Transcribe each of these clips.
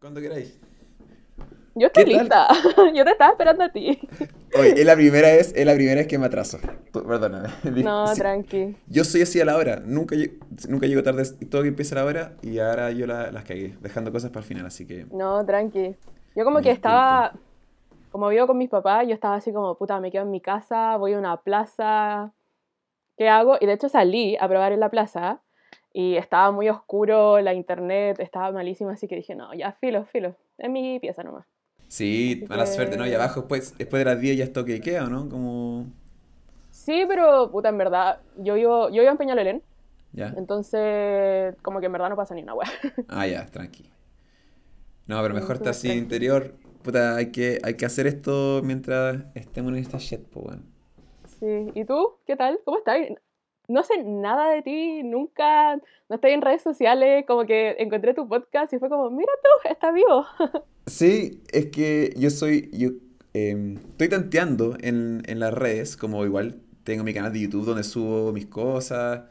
Cuando queráis. Yo estoy lista. Yo te estaba esperando a ti. Oye, es la primera vez, es la primera vez que me atraso. Perdóname. No, tranqui. Yo soy así a la hora. Nunca, nunca llego tarde. Todo que empieza a la hora y ahora yo las cagué, dejando cosas para el final, así que. No, tranqui. Yo como que estaba. Como vivo con mis papás, yo estaba así como, puta, me quedo en mi casa, voy a una plaza. ¿Qué hago? Y de hecho salí a probar en la plaza y estaba muy oscuro, la internet estaba malísima, así que dije, no, ya filo, filo, en mi pieza nomás. Sí, mala suerte, ¿no? Y abajo después, después de las 10 ya es toque ¿o no? Como... Sí, pero puta, en verdad, yo vivo, yo vivo en Peñalolén. Ya. Entonces, como que en verdad no pasa ni una wea. Ah, ya, tranqui. No, pero mejor está así interior. Puta, hay que, hay que hacer esto mientras estemos en esta shit, pues, bueno. Sí, ¿y tú? ¿Qué tal? ¿Cómo estás? No sé nada de ti, nunca, no estoy en redes sociales, como que encontré tu podcast y fue como, mira tú, está vivo. Sí, es que yo soy, yo em, estoy tanteando en, en, las redes, como igual tengo mi canal de YouTube donde subo mis cosas,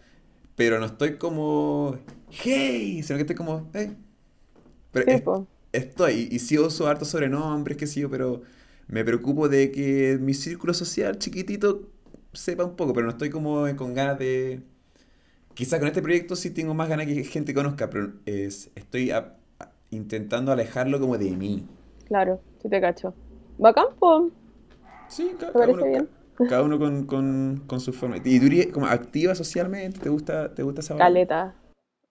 pero no estoy como, hey, sino que estoy como, hey. Pero estoy, y sí uso harto sobrenombres, qué sé yo, pero me preocupo de que mi círculo social chiquitito sepa un poco, pero no estoy como con ganas de... Quizás con este proyecto sí tengo más ganas que gente conozca, pero es, estoy intentando alejarlo como de mí. Claro, sí te cacho. ¿Va a campo? Sí, cada, uno, bien? cada uno con, con, su forma. ¿Y tú como activa socialmente? ¿Te gusta, te gusta esa Caleta.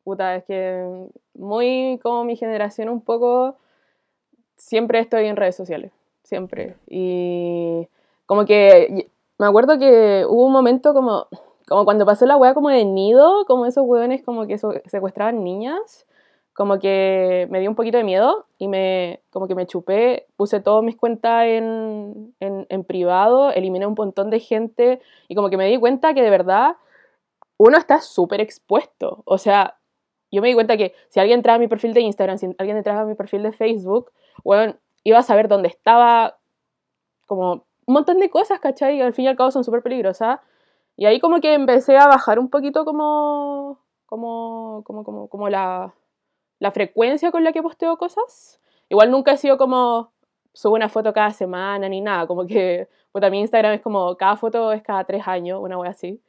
Puta, es que muy como mi generación un poco, siempre estoy en redes sociales, siempre. Y como que me acuerdo que hubo un momento como, como cuando pasó la weá como de nido, como esos hueones como que secuestraban niñas, como que me dio un poquito de miedo y me, como que me chupé, puse todas mis cuentas en, en, en privado, eliminé un montón de gente y como que me di cuenta que de verdad uno está súper expuesto. O sea, yo me di cuenta que si alguien entraba a mi perfil de Instagram, si alguien entraba a mi perfil de Facebook, bueno, iba a saber dónde estaba, como un montón de cosas, ¿cachai? Y al fin y al cabo son súper peligrosas. Y ahí como que empecé a bajar un poquito como, como, como, como, como la, la frecuencia con la que posteo cosas. Igual nunca he sido como, subo una foto cada semana ni nada, como que, pues también Instagram es como, cada foto es cada tres años, una wea así.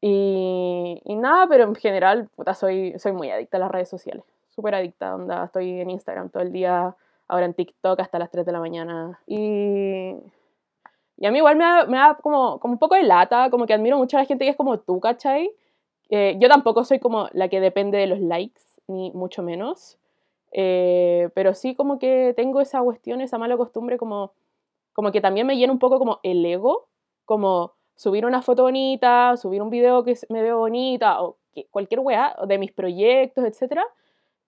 Y, y, nada, pero en general, puta, soy, soy muy adicta a las redes sociales, súper adicta, onda, estoy en Instagram todo el día, ahora en TikTok hasta las 3 de la mañana. Y, y a mí igual me da, me como, como un poco de lata, como que admiro mucho a la gente que es como tú, ¿cachai? Eh, yo tampoco soy como la que depende de los likes, ni mucho menos. Eh, pero sí como que tengo esa cuestión, esa mala costumbre, como, como que también me llena un poco como el ego, como subir una foto bonita, subir un video que me veo bonita, o cualquier weá de mis proyectos, etc.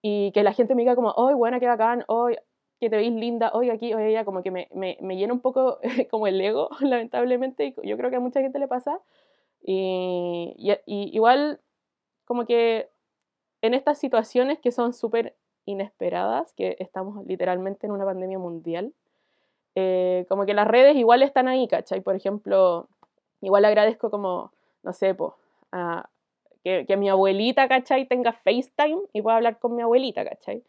Y que la gente me diga como, ¡ay, buena, qué bacán! ¡ay, que te veis linda, hoy aquí, hoy allá, como que me, me, me llena un poco como el ego, lamentablemente, y yo creo que a mucha gente le pasa. Y, y, igual, como que en estas situaciones que son súper inesperadas, que estamos literalmente en una pandemia mundial, eh, como que las redes igual están ahí, ¿cachai? Por ejemplo, igual agradezco como, no sé, po, a, que, que mi abuelita, ¿cachai? Tenga FaceTime y pueda hablar con mi abuelita, ¿cachai?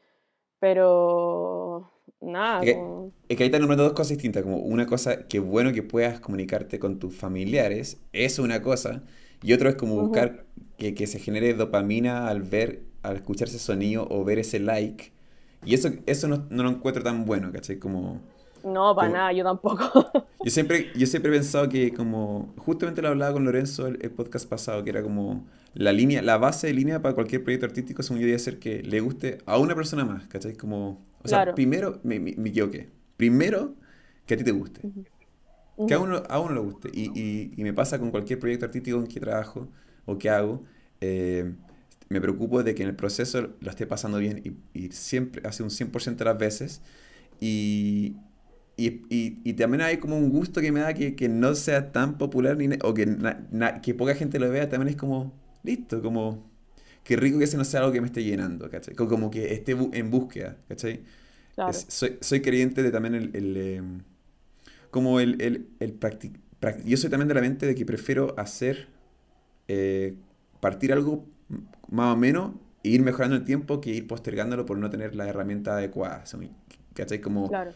Pero nada. Es que, ahí están nombrando dos cosas distintas. Como una cosa que bueno que puedas comunicarte con tus familiares, es una cosa. Y otro es como buscar que, que, se genere dopamina al ver, al escuchar ese sonido o ver ese like. Y eso, eso no, no lo encuentro tan bueno, ¿cachai? Como... No, para nada, yo tampoco. yo, siempre, yo siempre he pensado que como... Justamente lo hablaba con Lorenzo el, el podcast pasado, que era como la línea, la base de línea para cualquier proyecto artístico, según yo, debe ser que le guste a una persona más, ¿cachai? Como o sea, primero, me, me, equivoqué. Primero, que a ti te guste. Que a uno, a uno le guste. Y, y, y, me pasa con cualquier proyecto artístico en que trabajo o que hago. Eh, me preocupo de que en el proceso lo esté pasando bien y, y siempre, hace un 100% de las veces. Y, y, también hay como un gusto que me da que, que no sea tan popular ni, o que, que poca gente lo vea. También es como, listo, como qué rico que ese no sea algo que me esté llenando, ¿cachai? Como que esté en búsqueda, ¿cachai? soy, soy creyente de también el, em, como el, el, el yo soy también de la mente de que prefiero hacer, eh, partir algo más o menos ir mejorando el tiempo que ir postergándolo por no tener la herramienta adecuada. ¿Cachai? Como Claro.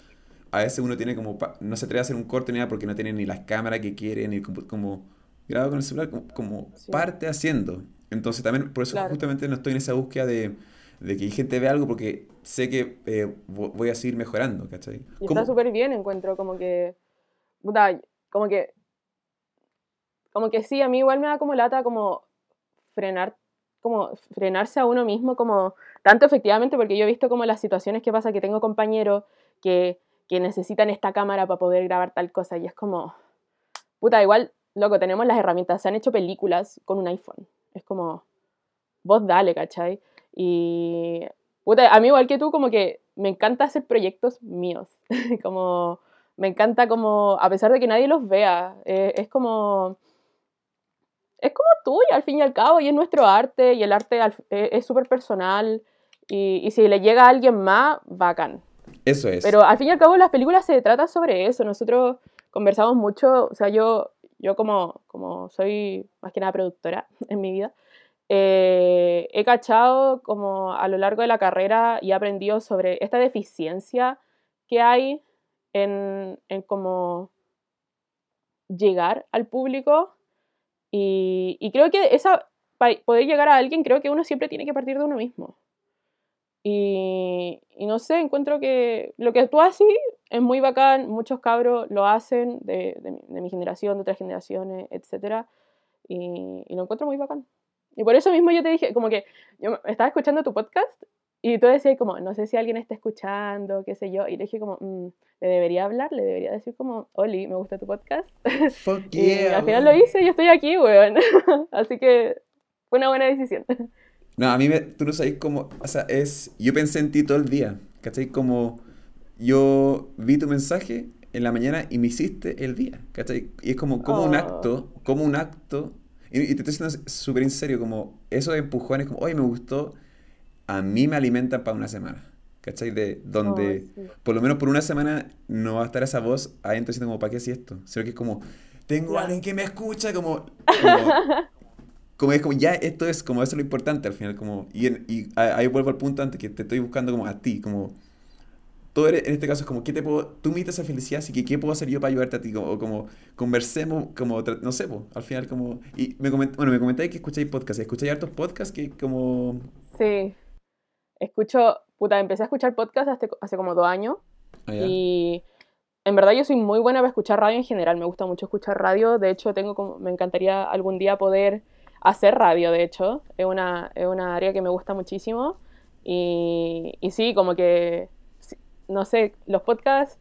A veces uno tiene como, no se atreve a hacer un corte ni nada porque no tiene ni las cámaras que quiere, ni como, como graba con el celular, como, como Sí. parte haciendo. Entonces también, por eso Claro. justamente no estoy en esa búsqueda de, de que gente vea algo porque sé que eh, vo- voy a seguir mejorando, ¿cachai? Y está súper bien, encuentro como que, puta, como que, como que sí, a mí igual me da como lata como frenar, como frenarse a uno mismo, como, tanto efectivamente, porque yo he visto como las situaciones que pasa que tengo compañeros que, que necesitan esta cámara para poder grabar tal cosa. Y es como, puta, igual, loco, tenemos las herramientas, se han hecho películas con un iPhone, es como, vos dale, ¿cachai? Y, puta, a mí igual que tú, como que me encanta hacer proyectos míos, como, me encanta como, a pesar de que nadie los vea, eh, es como, es como tuyo al fin y al cabo, y es nuestro arte, y el arte eh, es súper personal, y, y si le llega a alguien más, bacán. Eso es. Pero al fin y al cabo las películas se trata sobre eso. Nosotros conversamos mucho, o sea, yo, yo como, como soy más que nada productora en mi vida, eh, he cachado como a lo largo de la carrera y he aprendido sobre esta deficiencia que hay en, en como llegar al público y, y creo que esa, para poder llegar a alguien, creo que uno siempre tiene que partir de uno mismo. Y, y no sé, encuentro que lo que tú haces es muy bacán, muchos cabros lo hacen de, de mi, de mi generación, de otras generaciones, etc. Y, y lo encuentro muy bacán. Y por eso mismo yo te dije, como que yo estaba escuchando tu podcast y tú decías como, no sé si alguien está escuchando, qué sé yo, y le dije como, "Mm, le debería hablar, le debería decir como, Oli, me gusta tu podcast. Fuck Y yeah, al final weón. lo hice y estoy aquí, weón. Así que fue una buena decisión. No, a mí me, tú no sabes cómo, o sea, es, yo pensé en ti todo el día, ¿cachai? Como yo vi tu mensaje en la mañana y me hiciste el día, ¿cachai? Y es como, como un Oh. acto, como un acto, y, y te estoy diciendo súper en serio, como esos empujones, como, oye, me gustó, a mí me alimentan para una semana, ¿cachai? De donde, Oh, sí. por lo menos por una semana, no va a estar esa voz adentro diciendo como, ¿para qué si esto? Sino que es como, tengo a alguien que me escucha, como, como como es como ya esto es como eso es lo importante al final como y, en- y a- ahí vuelvo al punto antes que te estoy buscando como a ti como todo en este caso es como qué te puedo tú me dices a felicidad así que qué puedo hacer yo para ayudarte a ti como, o como conversemos como no sé po, al final como y me coment, bueno me comentáis que escucháis podcasts escucháis hartos podcasts que como Sí. Escucho, puta, empecé a escuchar podcast hace, hace como dos años ah, ya. y en verdad yo soy muy buena para escuchar radio en general, me gusta mucho escuchar radio, de hecho tengo como, me encantaría algún día poder hacer radio, de hecho, es una, es una área que me gusta muchísimo. Y, y sí, como que, no sé, los podcasts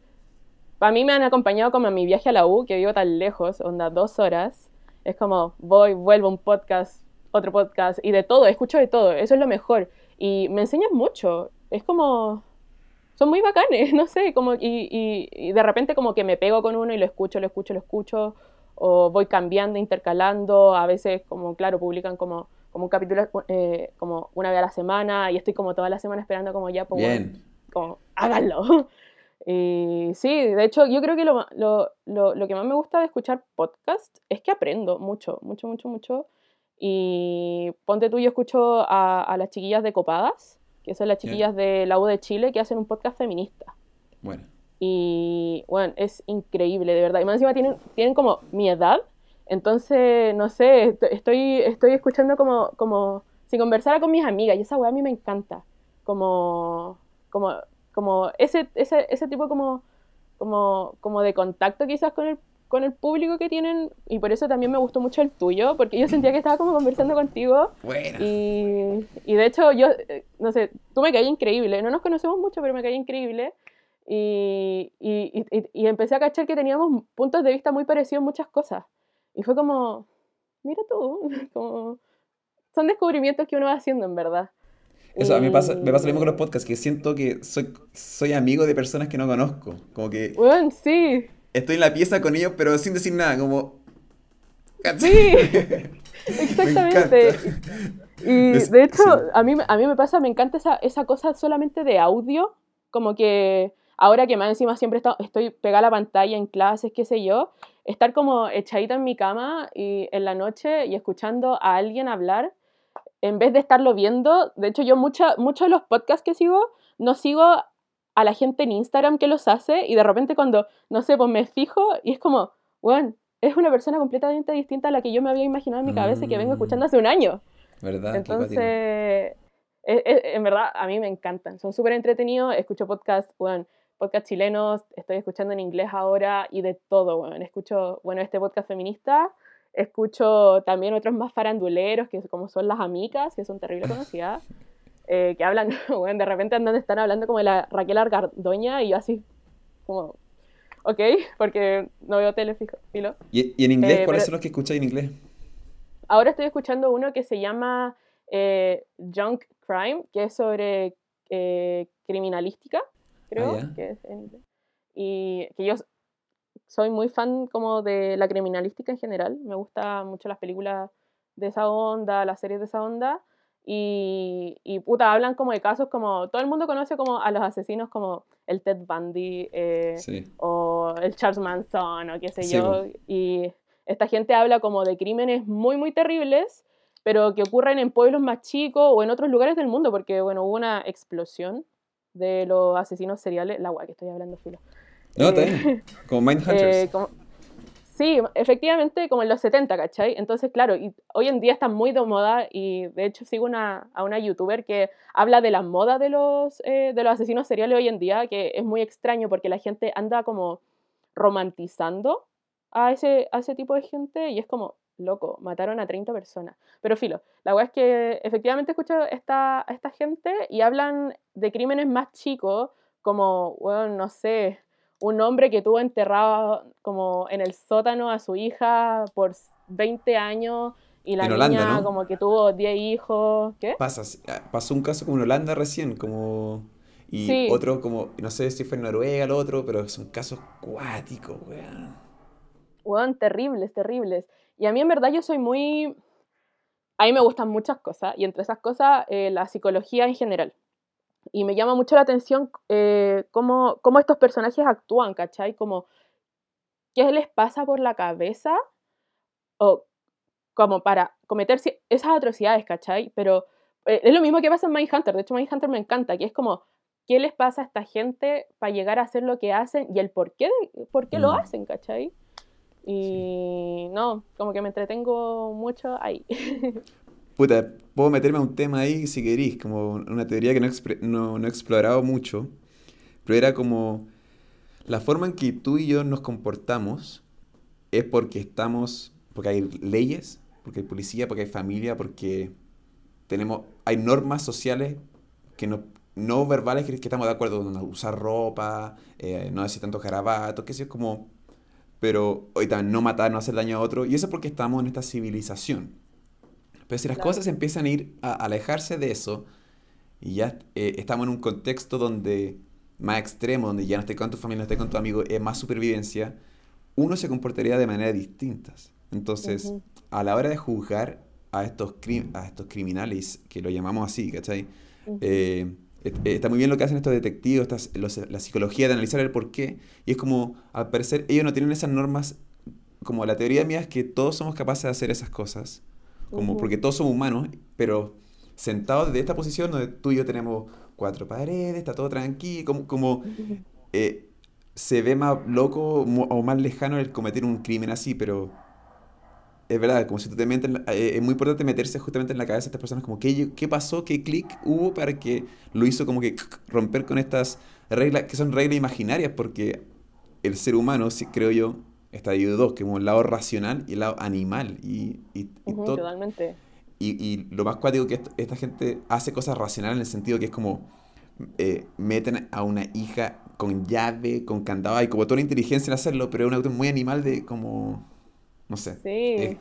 para mí me han acompañado como en mi viaje a la U, que vivo tan lejos, onda dos horas, es como voy, vuelvo un podcast, otro podcast y de todo, escucho de todo, eso es lo mejor. Y me enseñan mucho, es como son muy bacanes, no sé, como, y- y de repente como que me pego con uno y lo escucho, lo escucho, lo escucho, o voy cambiando, intercalando, a veces como, claro, publican como, como un capítulo eh, como una vez a la semana y estoy como toda la semana esperando como ya, pues, bien como, háganlo. Y sí, de hecho, yo creo que lo, lo, lo, lo que más me gusta de escuchar podcast es que aprendo mucho, mucho, mucho, mucho. Y ponte tú, yo escucho a, a las chiquillas de Copadas, que son las chiquillas de la U de Chile, que hacen un podcast feminista. bueno Y bueno, es increíble, de verdad. Y más encima tienen, tienen como mi edad. Entonces, no sé, est- estoy, estoy escuchando como, como si conversara con mis amigas. Y esa weá a mí me encanta. Como, como, como ese, ese, ese tipo como, como, como de contacto quizás con el, con el público que tienen. Y por eso también me gustó mucho el tuyo, porque yo sentía que estaba como conversando contigo. buena Y, y de hecho, yo, eh, no sé, tú me caí increíble. No nos conocemos mucho, pero me caí increíble. Y, y, y, y empecé a cachar que teníamos puntos de vista muy parecidos en muchas cosas. Y fue como, mira tú, como, son descubrimientos que uno va haciendo en verdad. eso a mí me pasa me pasa lo mismo con los podcasts que siento que soy soy amigo de personas que no conozco como que Bueno, sí, estoy en la pieza con ellos pero sin decir nada como sí, Me exactamente. Y Es- de hecho, sí. a mí, a mí me pasa, me encanta esa, esa cosa solamente de audio, como que ahora que más encima siempre está- estoy pegada a la pantalla en clases, qué sé yo, estar como echadita en mi cama y en la noche y escuchando a alguien hablar, en vez de estarlo viendo, de hecho yo mucha, muchos de los podcasts que sigo, no sigo a la gente en Instagram que los hace y de repente cuando, no sé, pues me fijo y es como, bueno, es una persona completamente distinta a la que yo me había imaginado en mi cabeza y que vengo Mm. escuchando hace un año. ¿Verdad? Entonces, cuático. e- e- en verdad, a mí me encantan. Son súper entretenidos. Escucho podcasts, bueno, podcast chilenos, estoy escuchando en inglés ahora y de todo, bueno. Escucho, bueno, este podcast feminista. Escucho también otros más faranduleros, que como son las amicas, que son terrible conocidas, eh, que hablan, bueno, de repente andan, están hablando como de la Raquel Argandoña y yo así, como, ok, porque no veo tele fijo- filo. ¿Y, y en inglés Eh, cuáles pero- son los que escucháis en inglés? Ahora estoy escuchando uno que se llama eh, Junk Crime, que es sobre eh, criminalística, creo, ya. que es en inglés. Y que yo soy muy fan como de la criminalística en general. Me gustan mucho las películas de esa onda, las series de esa onda. Y, y puta, hablan como de casos como... Todo el mundo conoce como a los asesinos como el Ted Bundy, eh, Sí. o el Charles Manson o qué sé Sí, yo. Y esta gente habla como de crímenes muy, muy terribles, pero que ocurren en pueblos más chicos o en otros lugares del mundo, porque, bueno, hubo una explosión de los asesinos seriales. La guay que estoy hablando, filo. No, está Eh, bien. Como Mindhunters. Eh, como- sí, efectivamente, como en los 70, ¿cachai? Entonces, claro, y hoy en día está muy de moda y de hecho sigo una, a una youtuber que habla de la moda de los, eh, de los asesinos seriales hoy en día, que es muy extraño porque la gente anda como romantizando a ese, a ese tipo de gente y es como, loco, mataron a 30 personas. Pero filo, la verdad es que efectivamente escucho esta, a esta gente y hablan de crímenes más chicos, como, bueno, no sé, un hombre que tuvo enterrado como en el sótano a su hija por 20 años y la En Holanda, niña ¿no? como que tuvo 10 hijos. ¿Qué? Pasa, pasó un caso como en Holanda recién, como... Y Sí. otro como, no sé si fue en Noruega el otro, pero son casos cuáticos, weón. Weón, terribles, terribles. Y a mí en verdad yo soy muy... A mí me gustan muchas cosas y entre esas cosas eh, la psicología en general. Y me llama mucho la atención eh, cómo, cómo estos personajes actúan, ¿cachai? Como, ¿qué les pasa por la cabeza? O como para cometer esas atrocidades, ¿cachai? Pero eh, es lo mismo que pasa en Mindhunter. De hecho, Mindhunter me encanta, que es como, ¿qué les pasa a esta gente para llegar a hacer lo que hacen y el por qué, por qué lo Mm. hacen, ¿cachai? Y no, como que me entretengo mucho ahí. Puta, puedo meterme a un tema ahí si querís, como una teoría que no, no, no he explorado mucho, pero era como la forma en que tú y yo nos comportamos es porque estamos, porque hay leyes, porque hay policía, porque hay familia, porque tenemos, hay normas sociales que no, no verbales que, estamos de acuerdo, no usar ropa, eh, no decir tantos garabatos, que eso es como, pero hoy también no matar, no hacer daño a otro, y eso es porque estamos en esta civilización. Pero si las Claro. cosas empiezan a ir a alejarse de eso, y ya eh, estamos en un contexto donde más extremo, donde ya no estés con tu familia, no estés con tu amigo, es más supervivencia, uno se comportaría de maneras distintas. Entonces, Ujú. a la hora de juzgar a estos, a estos criminales, que lo llamamos así, ¿cachai? Eh, et- eh, está muy bien lo que hacen estos detectives, estas- los- la psicología de analizar el por qué, y es como, al parecer, ellos no tienen esas normas, como la teoría mía es que todos somos capaces de hacer esas cosas, como porque todos somos humanos, pero sentados desde esta posición donde tú y yo tenemos cuatro paredes, está todo tranquilo, como, como eh, se ve más loco o más lejano el cometer un crimen así, pero es verdad, como si tú te metes, la- eh, es muy importante meterse justamente en la cabeza de estas personas, como qué, qué pasó, qué clic hubo para que lo hizo como que romper con estas reglas, que son reglas imaginarias, porque el ser humano, sí, creo yo, está dividido dos, como el lado racional y el lado animal, y, y, y totalmente. y, y lo más cuático que est- esta gente hace cosas racionales en el sentido que es como eh, meten a una hija con llave, con candado, hay como toda una inteligencia en hacerlo, pero es un auto muy animal de como, no sé. Sí. eh,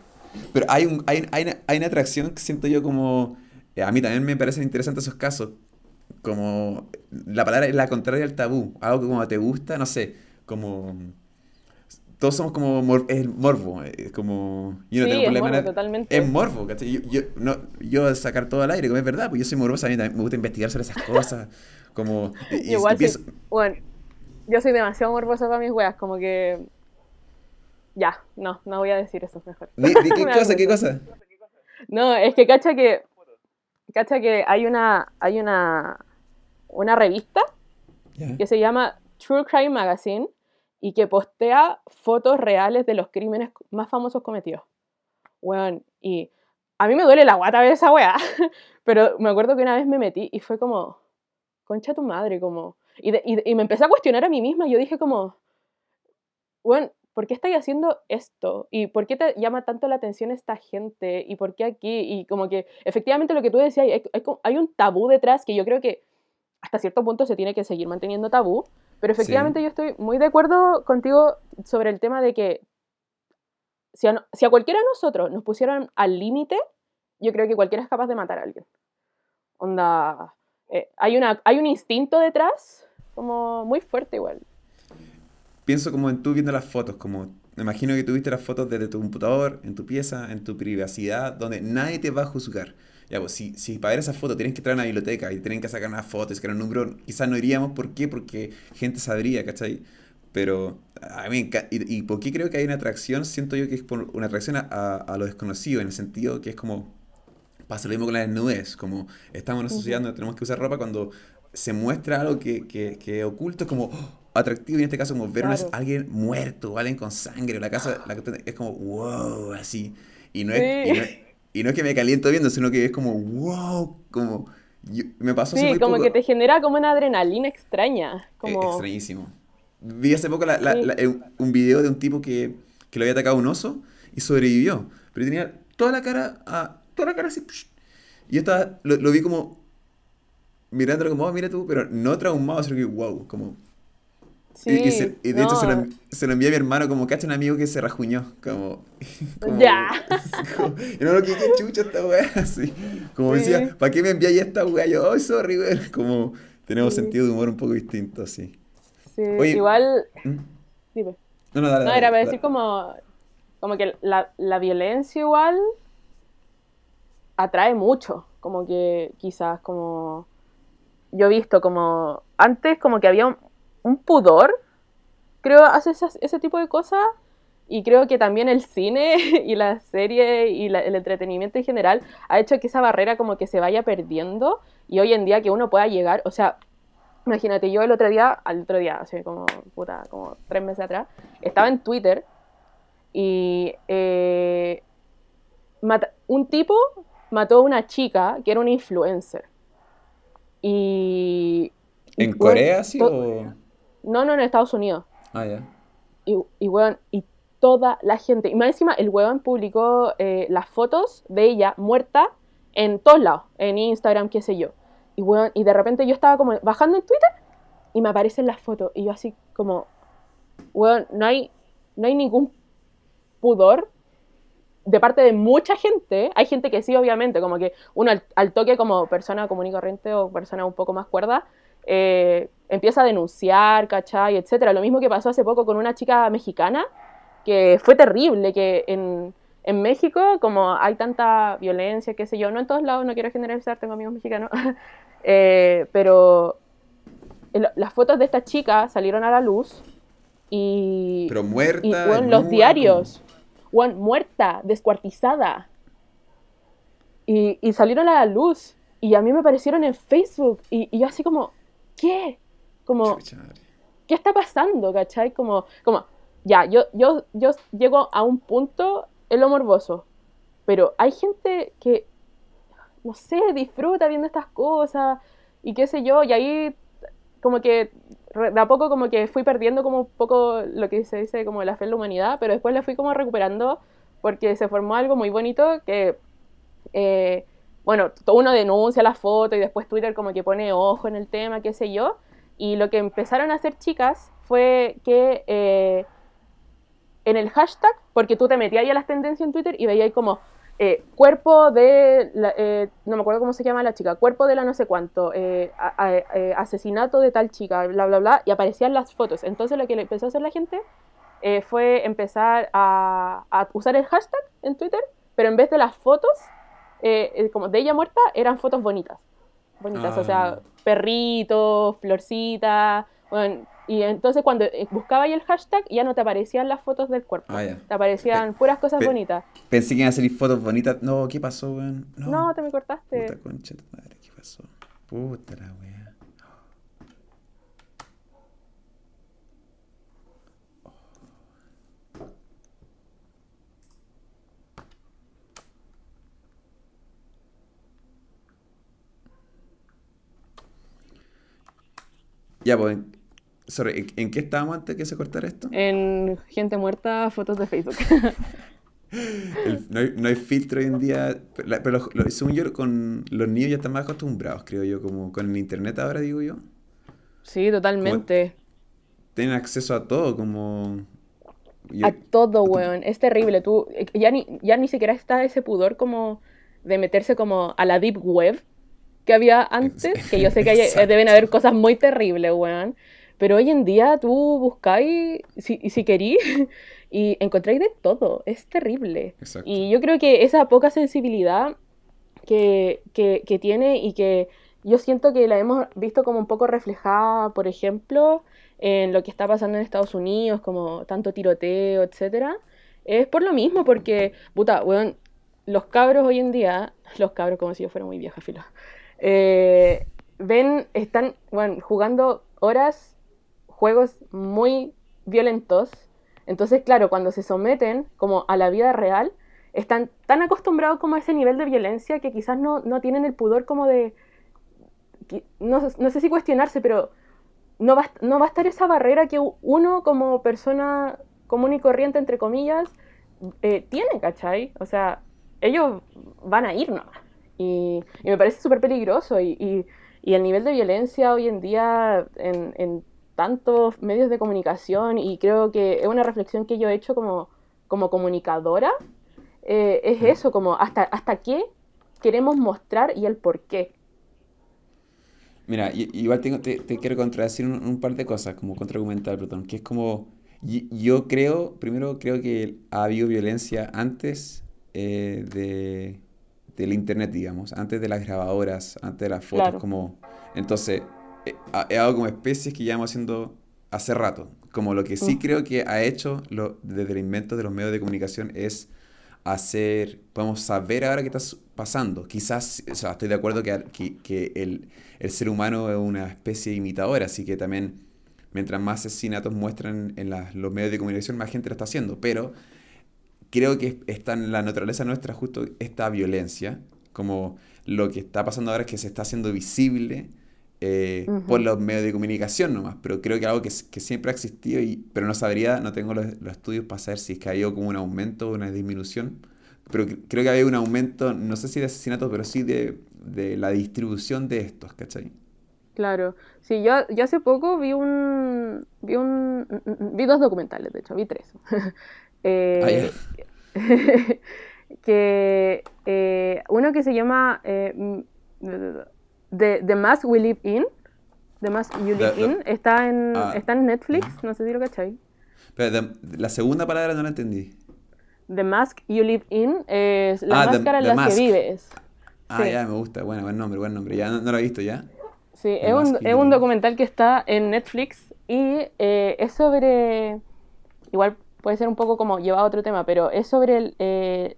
pero hay, un, hay, hay, una, hay una atracción que siento yo como, eh, a mí también me parecen interesantes esos casos, como la palabra es la contraria al tabú, algo que como te gusta, no sé, como... Todos somos como mor- es el morbo, es como yo no Sí, tengo es problema morbo, en- totalmente. es morbo, ¿cachai? Yo, yo, no, yo sacar todo al aire, como es verdad, pues yo soy morbosa, a mí también me gusta investigar sobre esas cosas, como... Y, y Igual empiezo- sí. Bueno, yo soy demasiado morbosa para mis weas, como que. Ya, no, no voy a decir eso mejor. Di- di- ¿Qué cosa, qué cosa? No, es que cacha que. cacha que hay una, hay una, una revista que se llama True Crime Magazine y que postea fotos reales de los crímenes más famosos cometidos. Weón, y a mí me duele la guata ver esa weá, pero me acuerdo que una vez me metí y fue como, concha tu madre, como... Y, de- y y me empecé a cuestionar a mí misma, yo dije como, weón, ¿por qué estáis haciendo esto? ¿Y por qué te llama tanto la atención esta gente? ¿Y por qué aquí? Y como que efectivamente lo que tú decías, hay, hay como- hay un tabú detrás que yo creo que hasta cierto punto se tiene que seguir manteniendo tabú, pero Sí. efectivamente yo estoy muy de acuerdo contigo sobre el tema de que si a, si a cualquiera de nosotros nos pusieran al límite, yo creo que cualquiera es capaz de matar a alguien. Onda, eh, hay, una, hay un instinto detrás como muy fuerte igual. Pienso como en tú viendo las fotos, como me imagino que tuviste las fotos desde tu computador, en tu pieza, en tu privacidad, donde nadie te va a juzgar. Ya, pues si, si para ver esa foto tienes que entrar a una biblioteca y tienen que sacar una foto sacar un número, quizás no iríamos. ¿Por qué? Porque gente sabría, ¿cachai? Pero a mí, y, y por qué creo que hay una atracción? Siento yo que es por una atracción a, a- a lo desconocido, en el sentido que es como, pasa lo mismo con la desnudez, como estamos en una sociedad donde tenemos que usar ropa cuando se muestra algo que, que, que oculto, es como ¡oh! Atractivo, y en este caso como ver Claro. a alguien muerto, o alguien con sangre, la casa, la, es como, wow, así. Y no es, y Sí. no es- y no es que me caliento viendo, sino que es como, wow, como, yo- me pasó hace Sí, muy como poco, que te genera como una adrenalina extraña. eh, Como, extrañísimo. Vi hace poco la- la- Sí. eh, un video de un tipo que, que lo había atacado un oso y sobrevivió, pero tenía toda la cara, ah, toda la cara así, y yo estaba, lo, lo vi como mirándolo como, oh, mira tú, pero no traumado, sino que, wow, como... sí, Y, y se- y de hecho se lo, se lo envié a mi hermano como, cacha un amigo que se rajuñó, como... como- Ya. como- y no, ¿qué, qué chucha esta weá? Así, como Sí. decía, ¿para qué me enviáis esta weá? Yo, oh, sorry, weón. Como tenemos Sí. sentido de humor un poco distinto, así. Sí, Oye, igual, ¿Mm? dime. No, no, dale, No, dale, era para dale. decir como, como que la, la violencia igual atrae mucho, como que quizás como yo he visto como antes como que había un, un pudor, creo, hace esas- ese tipo de cosas y creo que también el cine y la serie y la- el entretenimiento en general ha hecho que esa barrera como que se vaya perdiendo y hoy en día que uno pueda llegar, o sea, imagínate, yo el otro día, al otro día, hace como, puta, como tres meses atrás, estaba en Twitter y eh, un tipo mató a una chica que era una influencer. Y... ¿En Corea, sí? O... No, no, en Estados Unidos. Ah, ya. Y, y, weón, y toda la gente. Y más encima, el weón publicó eh, las fotos de ella muerta en todos lados, en Instagram, qué sé yo. Y, weón, y de repente yo estaba como bajando en Twitter y me aparecen las fotos. Y yo así como, weón, no hay, no hay ningún pudor de parte de mucha gente. Hay gente que sí, obviamente, como que uno al, al toque como persona común y corriente o persona un poco más cuerda, eh, empieza a denunciar, ¿cachai? Etcétera. Lo mismo que pasó hace poco con una chica mexicana, que fue terrible, que en, en México, como hay tanta violencia, qué sé yo, no en todos lados, no quiero generalizar, tengo amigos mexicanos, eh, pero el- las fotos de esta chica salieron a la luz y, Pero muerta, y weón, los diarios, weón, muerta, descuartizada. Y, y salieron a la luz. Y a mí me aparecieron en Facebook. Y, y yo así como, ¿qué? Como-. ¿qué está pasando? ¿Cachai? Como, como ya, yo, yo, yo llego a un punto en lo morboso. Pero hay gente que, no sé, disfruta viendo estas cosas. Y qué sé yo. Y ahí como que de a poco como que fui perdiendo como un poco lo que se dice como la fe en la humanidad, pero después la fui como recuperando porque se formó algo muy bonito que, eh, bueno, uno denuncia la foto y después Twitter como que pone ojo en el tema, qué sé yo, y lo que empezaron a hacer chicas fue que eh, en el hashtag, porque tú te metías ahí a las tendencias en Twitter y veías como eh, cuerpo de, eh, no me acuerdo cómo se llama la chica, cuerpo de la no sé cuánto, eh, asesinato de tal chica, bla, bla, bla, y aparecían las fotos. Entonces lo que empezó a hacer la gente fue empezar a, a usar el hashtag en Twitter, pero en vez de las fotos, como de ella muerta, eran fotos bonitas. Bonitas, o Ah. sea, perritos, florcitas, Bueno, y entonces cuando eh, buscaba ahí el hashtag ya no te aparecían las fotos del cuerpo. Ah. Te aparecían puras cosas bonitas. Pensé que iban a salir fotos bonitas. No, ¿qué pasó, weón? No, No, te me cortaste. Puta concha madre, ¿qué pasó? Puta la wea. Ya, pues, en- sorry, ¿en, en qué estábamos antes que se cortara esto? En gente muerta, fotos de Facebook. El- no, hay, no hay filtro hoy en día, pero, pero lo- lo- según yo, con los niños ya están más acostumbrados, creo yo, como con el internet ahora, digo yo. sí, totalmente. Tienen acceso a todo, como... yo- A todo, weón. Es terrible. Tú, ya ni, ya ni siquiera está ese pudor como de meterse como a la deep web que había antes, que yo sé que hay- eh, deben haber cosas muy terribles, weón. Pero hoy en día tú buscáis, si, y si querís, y encontráis de todo. Es terrible. Exacto. Y yo creo que esa poca sensibilidad que, que, que tiene y que yo siento que la hemos visto como un poco reflejada, por ejemplo, en lo que está pasando en Estados Unidos, como tanto tiroteo, etcétera, es por lo mismo, porque, puta, weón, los cabros hoy en día, los cabros como si yo fuera muy vieja, filo, eh, ven, están, jugando horas juegos muy violentos. Entonces, claro, cuando se someten como a la vida real, están tan acostumbrados como a ese nivel de violencia que quizás no, no tienen el pudor como de... No, no sé si cuestionarse, pero no va, no va a estar esa barrera que uno como persona común y corriente, entre comillas, eh, tiene, ¿cachai? O sea, ellos van a ir nomás. Y, y me parece súper peligroso. Y, y- y el nivel de violencia hoy en día en, en tantos medios de comunicación, y creo que es una reflexión que yo he hecho como, como comunicadora, eh, es eso, como hasta, hasta qué queremos mostrar y el por qué. Mira, igual tengo, te, te quiero contradecir un, un par de cosas, como contraargumentar, Plutón, que es como, yo creo, primero creo que ha habido violencia antes eh, de, del internet, digamos, antes de las grabadoras, antes de las fotos, Claro. como, entonces, eh, ha- es algo como especies que llevamos haciendo hace rato, como lo que sí Mm. creo que ha hecho lo, desde el invento de los medios de comunicación es hacer, podemos saber ahora qué está pasando. Quizás, o sea, estoy de acuerdo que, que, que el, el ser humano es una especie imitadora, así que también mientras más asesinatos muestran en las- los medios de comunicación, más gente lo está haciendo. Pero creo que está en la naturaleza nuestra justo esta violencia, como lo que está pasando ahora es que se está haciendo visible eh, Ujú. por los medios de comunicación nomás, pero creo que algo que, que siempre ha existido, y, pero no sabría, no tengo los, los estudios para saber si es que ha habido como un aumento o una disminución, pero cre- creo que había un aumento, no sé si de asesinatos, pero sí de, de la distribución de estos, ¿cachai? Claro. Sí, yo, yo hace poco vi un, vi un, vi dos documentales, de hecho, vi tres. Eh, que eh, uno que se llama eh, mm, The, The Mask We Live In, The Mask You Live The- the- In, está en, Ah. está en Netflix, no sé si lo de- la segunda palabra no la entendí. The Mask You Live In es la Ah, The- máscara en la Mask. que vives. Ah, Sí. ya, me gusta, bueno, buen nombre, buen nombre, ya no, no lo he visto ya. Sí, es un, es un documental que está en Netflix y eh, es sobre, igual puede ser un poco como llevado a otro tema, pero es sobre el, eh,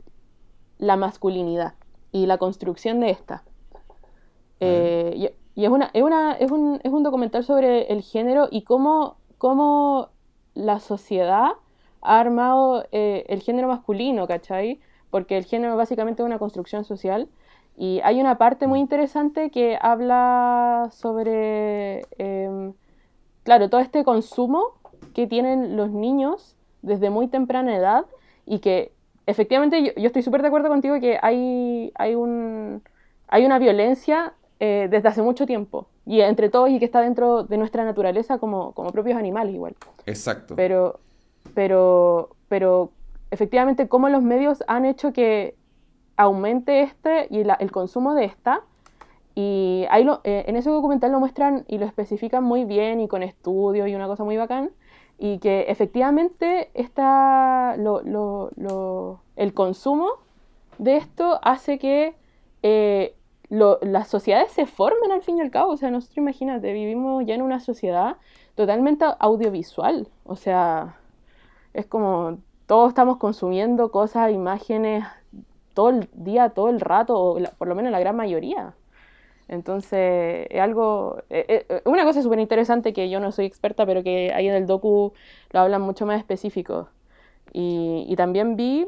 la masculinidad y la construcción de esta. Eh, y y es, una, es, una, es, un, es un documental sobre el género y cómo, cómo la sociedad ha armado eh, el género masculino, ¿cachai? Porque el género básicamente es una construcción social. Y hay una parte muy interesante que habla sobre, em, claro, todo este consumo que tienen los niños desde muy temprana edad y que efectivamente yo, yo estoy súper de acuerdo contigo que hay, hay, un, hay una violencia eh, desde hace mucho tiempo y entre todos y que está dentro de nuestra naturaleza como, como propios animales igual. Exacto. Pero, pero, pero efectivamente, cómo los medios han hecho que aumente este y la- el consumo de esta. Y ahí lo- eh, en ese documental lo muestran y lo especifican muy bien y con estudios y una cosa muy bacán. Y que efectivamente esta, lo- lo- el consumo de esto hace que eh, las sociedades se forman al fin y al cabo. O sea, nosotros imagínate, vivimos ya en una sociedad totalmente audiovisual. O sea, es como todos estamos consumiendo cosas, imágenes todo el día, todo el rato, o por lo menos la gran mayoría. Entonces, es algo, es eh, eh, una cosa súper interesante que yo no soy experta, pero que ahí en el docu lo hablan mucho más específico. Y, y también vi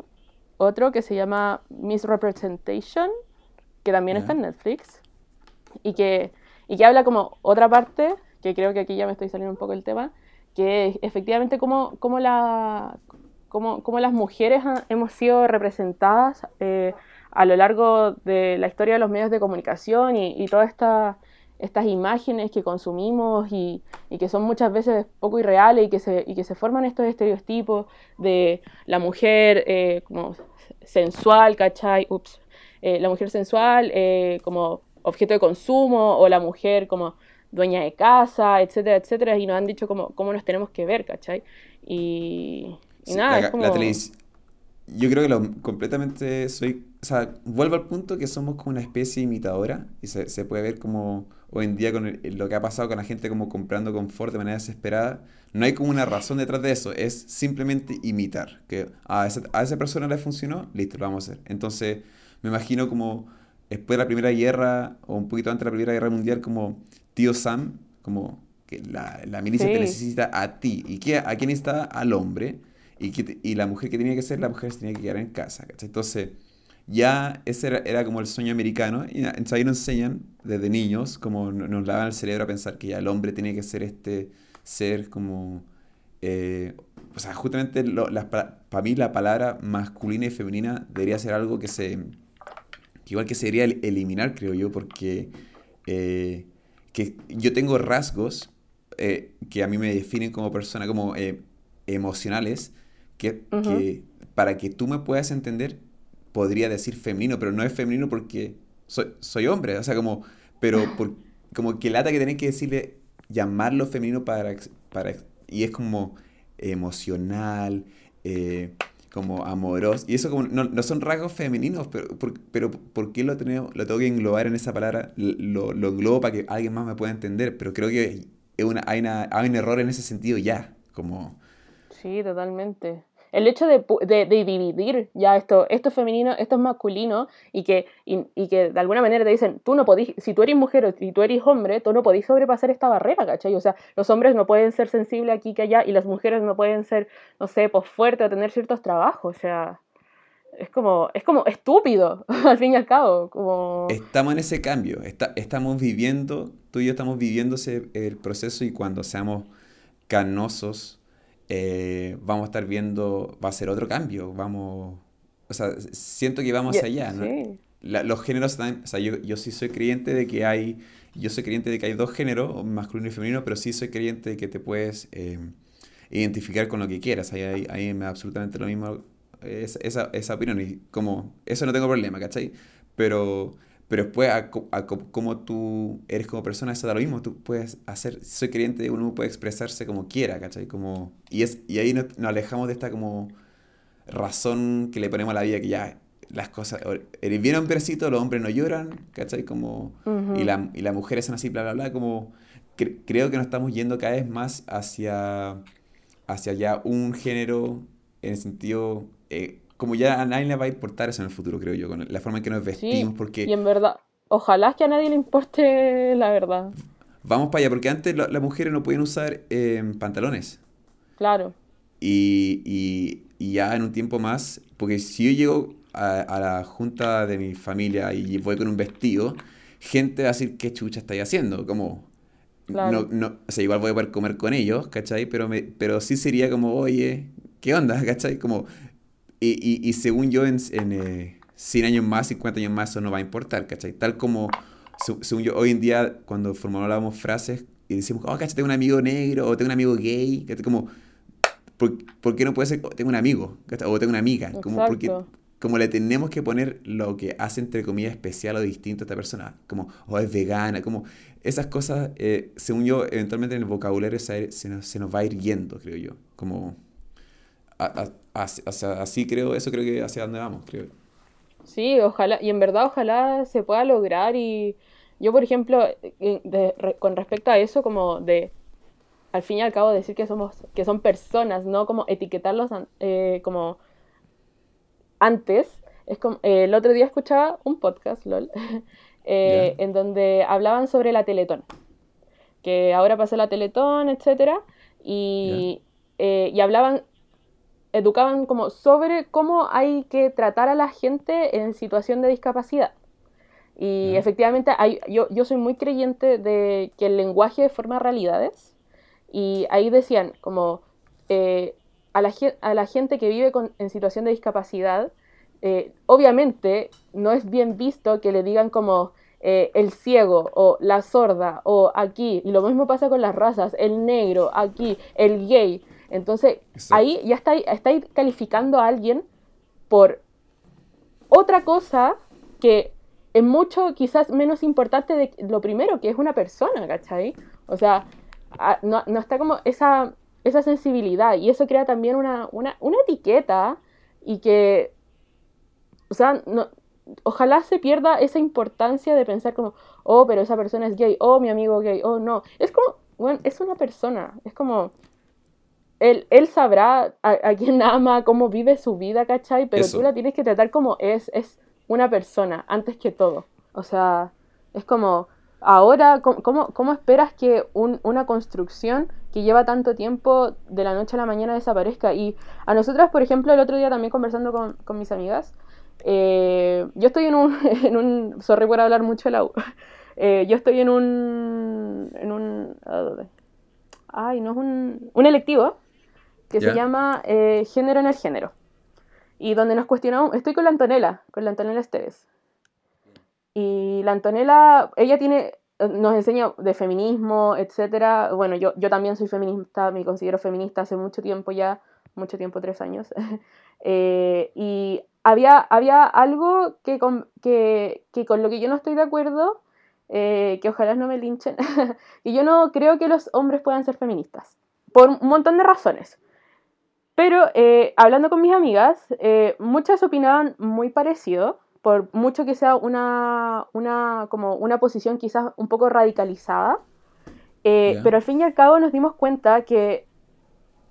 otro que se llama Misrepresentation, que también está en Netflix, y que, y que habla como otra parte, que creo que aquí ya me estoy saliendo un poco el tema, que es efectivamente como, como, la, como, como las mujeres hemos sido representadas eh, a lo largo de la historia de los medios de comunicación y, y todas estas estas imágenes que consumimos y, y, que son muchas veces poco irreales y que se, y que se forman estos estereotipos de la mujer eh, como sensual, ¿cachai? Ups. Eh, la mujer sensual eh, como objeto de consumo o la mujer como dueña de casa, etcétera, etcétera, y nos han dicho cómo, cómo nos tenemos que ver, ¿cachai? Y, nada, es como... Yo creo que lo, completamente soy... Sea, vuelvo al punto que somos como una especie imitadora y se, se puede ver como hoy en día con lo que ha pasado con la gente como comprando confort de manera desesperada. No hay como una razón detrás de eso, es simplemente imitar. Que a esa, a esa persona le funcionó, listo, lo vamos a hacer. Entonces, me imagino como después de la Primera Guerra o un poquito antes de la Primera Guerra Mundial, como tío Sam, como que la, la milicia te necesita a ti. ¿Y qué, a quién está? Al hombre y, que, y la mujer que tenía que ser, la mujer se tenía que quedar en casa. Entonces, ya ese era, como el sueño americano. Y entonces ahí nos enseñan desde niños, como nos lavan el cerebro a pensar que ya el hombre tenía que ser este ser como... Eh, o sea, justamente para mí la palabra masculina y femenina debería ser algo que se... Que igual que se debería eliminar, creo yo, porque eh, que yo tengo rasgos eh, que a mí me definen como persona, como emocionales, que, para que tú me puedas entender, podría decir femenino, pero no es femenino porque soy, soy hombre, o sea, como, pero por, como que lata que tenés que decirle, llamarlo femenino para, para y es como emocional, eh, como amoroso, y eso como, no, no son rasgos femeninos, pero, pero ¿por qué lo, tengo, lo tengo que englobar en esa palabra? Lo, lo englobo para que alguien más me pueda entender, pero creo que es una, hay, una, hay un error en ese sentido ya, como Sí, totalmente. El hecho de, dividir ya esto, esto es femenino, esto es masculino, y que, y, que de alguna manera te dicen, tú no podís, si tú eres mujer o si tú eres hombre, tú no podís sobrepasar esta barrera, ¿cachai? O sea, los hombres no pueden ser sensibles aquí que allá, y las mujeres no pueden ser, no sé, pues fuertes o tener ciertos trabajos, o sea, es como, es como estúpido, al fin y al cabo. Como... Estamos en ese cambio, está, estamos viviendo, tú y yo estamos viviendo ese, el proceso y cuando seamos canosos eh, vamos a estar viendo, va a ser otro cambio, vamos, o sea, siento que vamos allá, ¿no? los géneros están, o sea, yo, yo, sí soy creyente de que hay, yo soy creyente de que hay dos géneros, masculino y femenino, pero sí soy creyente de que te puedes eh, identificar con lo que quieras, ahí, ahí, me da absolutamente lo mismo esa, esa opinión, y como, eso no tengo problema, ¿cachai? Pero pero después, a, como tú eres como persona, eso da lo mismo. Tú puedes hacer, soy creyente, uno puede expresarse como quiera, ¿cachai? Como, y, es, y ahí nos, alejamos de esta como razón que le ponemos a la vida, que ya las cosas, eres bien hombrecito, los hombres no lloran, ¿cachai? Como, y, la, y las mujeres son así, bla, bla, bla, como creo que nos estamos yendo cada vez más hacia, hacia ya un género en el sentido... Eh, como ya a nadie le va a importar eso en el futuro, creo yo, con la forma en que nos vestimos, porque... Y en verdad, ojalá que a nadie le importe la verdad. Vamos para allá, porque antes las mujeres no podían usar eh, pantalones. Claro. Y, y, y, ya en un tiempo más, porque si yo llego a, a, la junta de mi familia y voy con un vestido, gente va a decir, ¿qué chucha estáis haciendo? Como, no, no, o sea, igual voy a poder comer con ellos, ¿cachai? Pero, me, pero sí sería como, oye, ¿qué onda? ¿cachai? Como, y, y, según yo, en, en 100 eh, años más, 50 años más, eso no va a importar, ¿cachai? Tal como, según yo, hoy en día, cuando formulábamos frases y decimos, oh, ¿cachai? Tengo un amigo negro o tengo un amigo gay, ¿cachai? Como, ¿por, ¿por, qué no puede ser, tengo un amigo, ¿cachai? O tengo una amiga, como, porque, como le tenemos que poner lo que hace, entre comillas, especial o distinto a esta persona, como, o oh, es vegana, como, esas cosas, eh, según yo, eventualmente en el vocabulario se, se, nos, se nos va a ir yendo, creo yo, como... A, así, así creo, eso creo que hacia dónde vamos, creo. Sí, ojalá, y en verdad ojalá se pueda lograr y yo, por ejemplo, con respecto a eso, como de, al fin y al cabo, decir que somos, que son personas, no como etiquetarlos eh, como antes, es como, eh, el otro día escuchaba un podcast, LOL, eh, en donde hablaban sobre la Teletón, que ahora pasó la Teletón, etcétera, y, y hablaban educaban como sobre cómo hay que tratar a la gente en situación de discapacidad. Y efectivamente hay, yo, yo soy muy creyente de que el lenguaje forma realidades. Y ahí decían como eh, a, la, a, la, gente que vive con, en situación de discapacidad, eh, obviamente no es bien visto que le digan como eh, el ciego o la sorda o aquí. Y lo mismo pasa con las razas, el negro, aquí, el gay. Entonces, ahí ya está, está calificando a alguien por otra cosa que es mucho, quizás menos importante de lo primero, que es una persona, ¿cachai? O sea, no, está como esa, esa sensibilidad y eso crea también una, una, una etiqueta y que, o sea, no, ojalá se pierda esa importancia de pensar como, oh, pero esa persona es gay, oh, mi amigo gay, oh, no. Es como, bueno, es una persona, es como, él, él sabrá a, quién ama, cómo vive su vida, ¿cachai? Pero tú la tienes que tratar como es, es una persona, antes que todo. O sea, es como, ahora, ¿cómo, cómo, esperas que una construcción que lleva tanto tiempo de la noche a la mañana desaparezca? Y a nosotras, por ejemplo, el otro día también conversando con, con mis amigas, eh, yo estoy en un, en un, sorry por hablar mucho de la U, eh, yo estoy en un, en un, ay, no es un, un electivo, que se llama eh, Género en el Género. Y donde nos cuestionamos, estoy con la Antonella, con la Antonella Esteves. Y la Antonella, ella tiene, nos enseña de feminismo, etcétera. Bueno, yo, yo también soy feminista, me considero feminista hace mucho tiempo ya, mucho tiempo, tres años. Eh, y había, había algo que con, que, que con lo que yo no estoy de acuerdo, eh, que ojalá no me linchen, y yo no creo que los hombres puedan ser feministas, por un montón de razones. Pero eh, hablando con mis amigas, eh, muchas opinaban muy parecido, por mucho que sea una, una, como una posición quizás un poco radicalizada. Eh, pero al fin y al cabo nos dimos cuenta que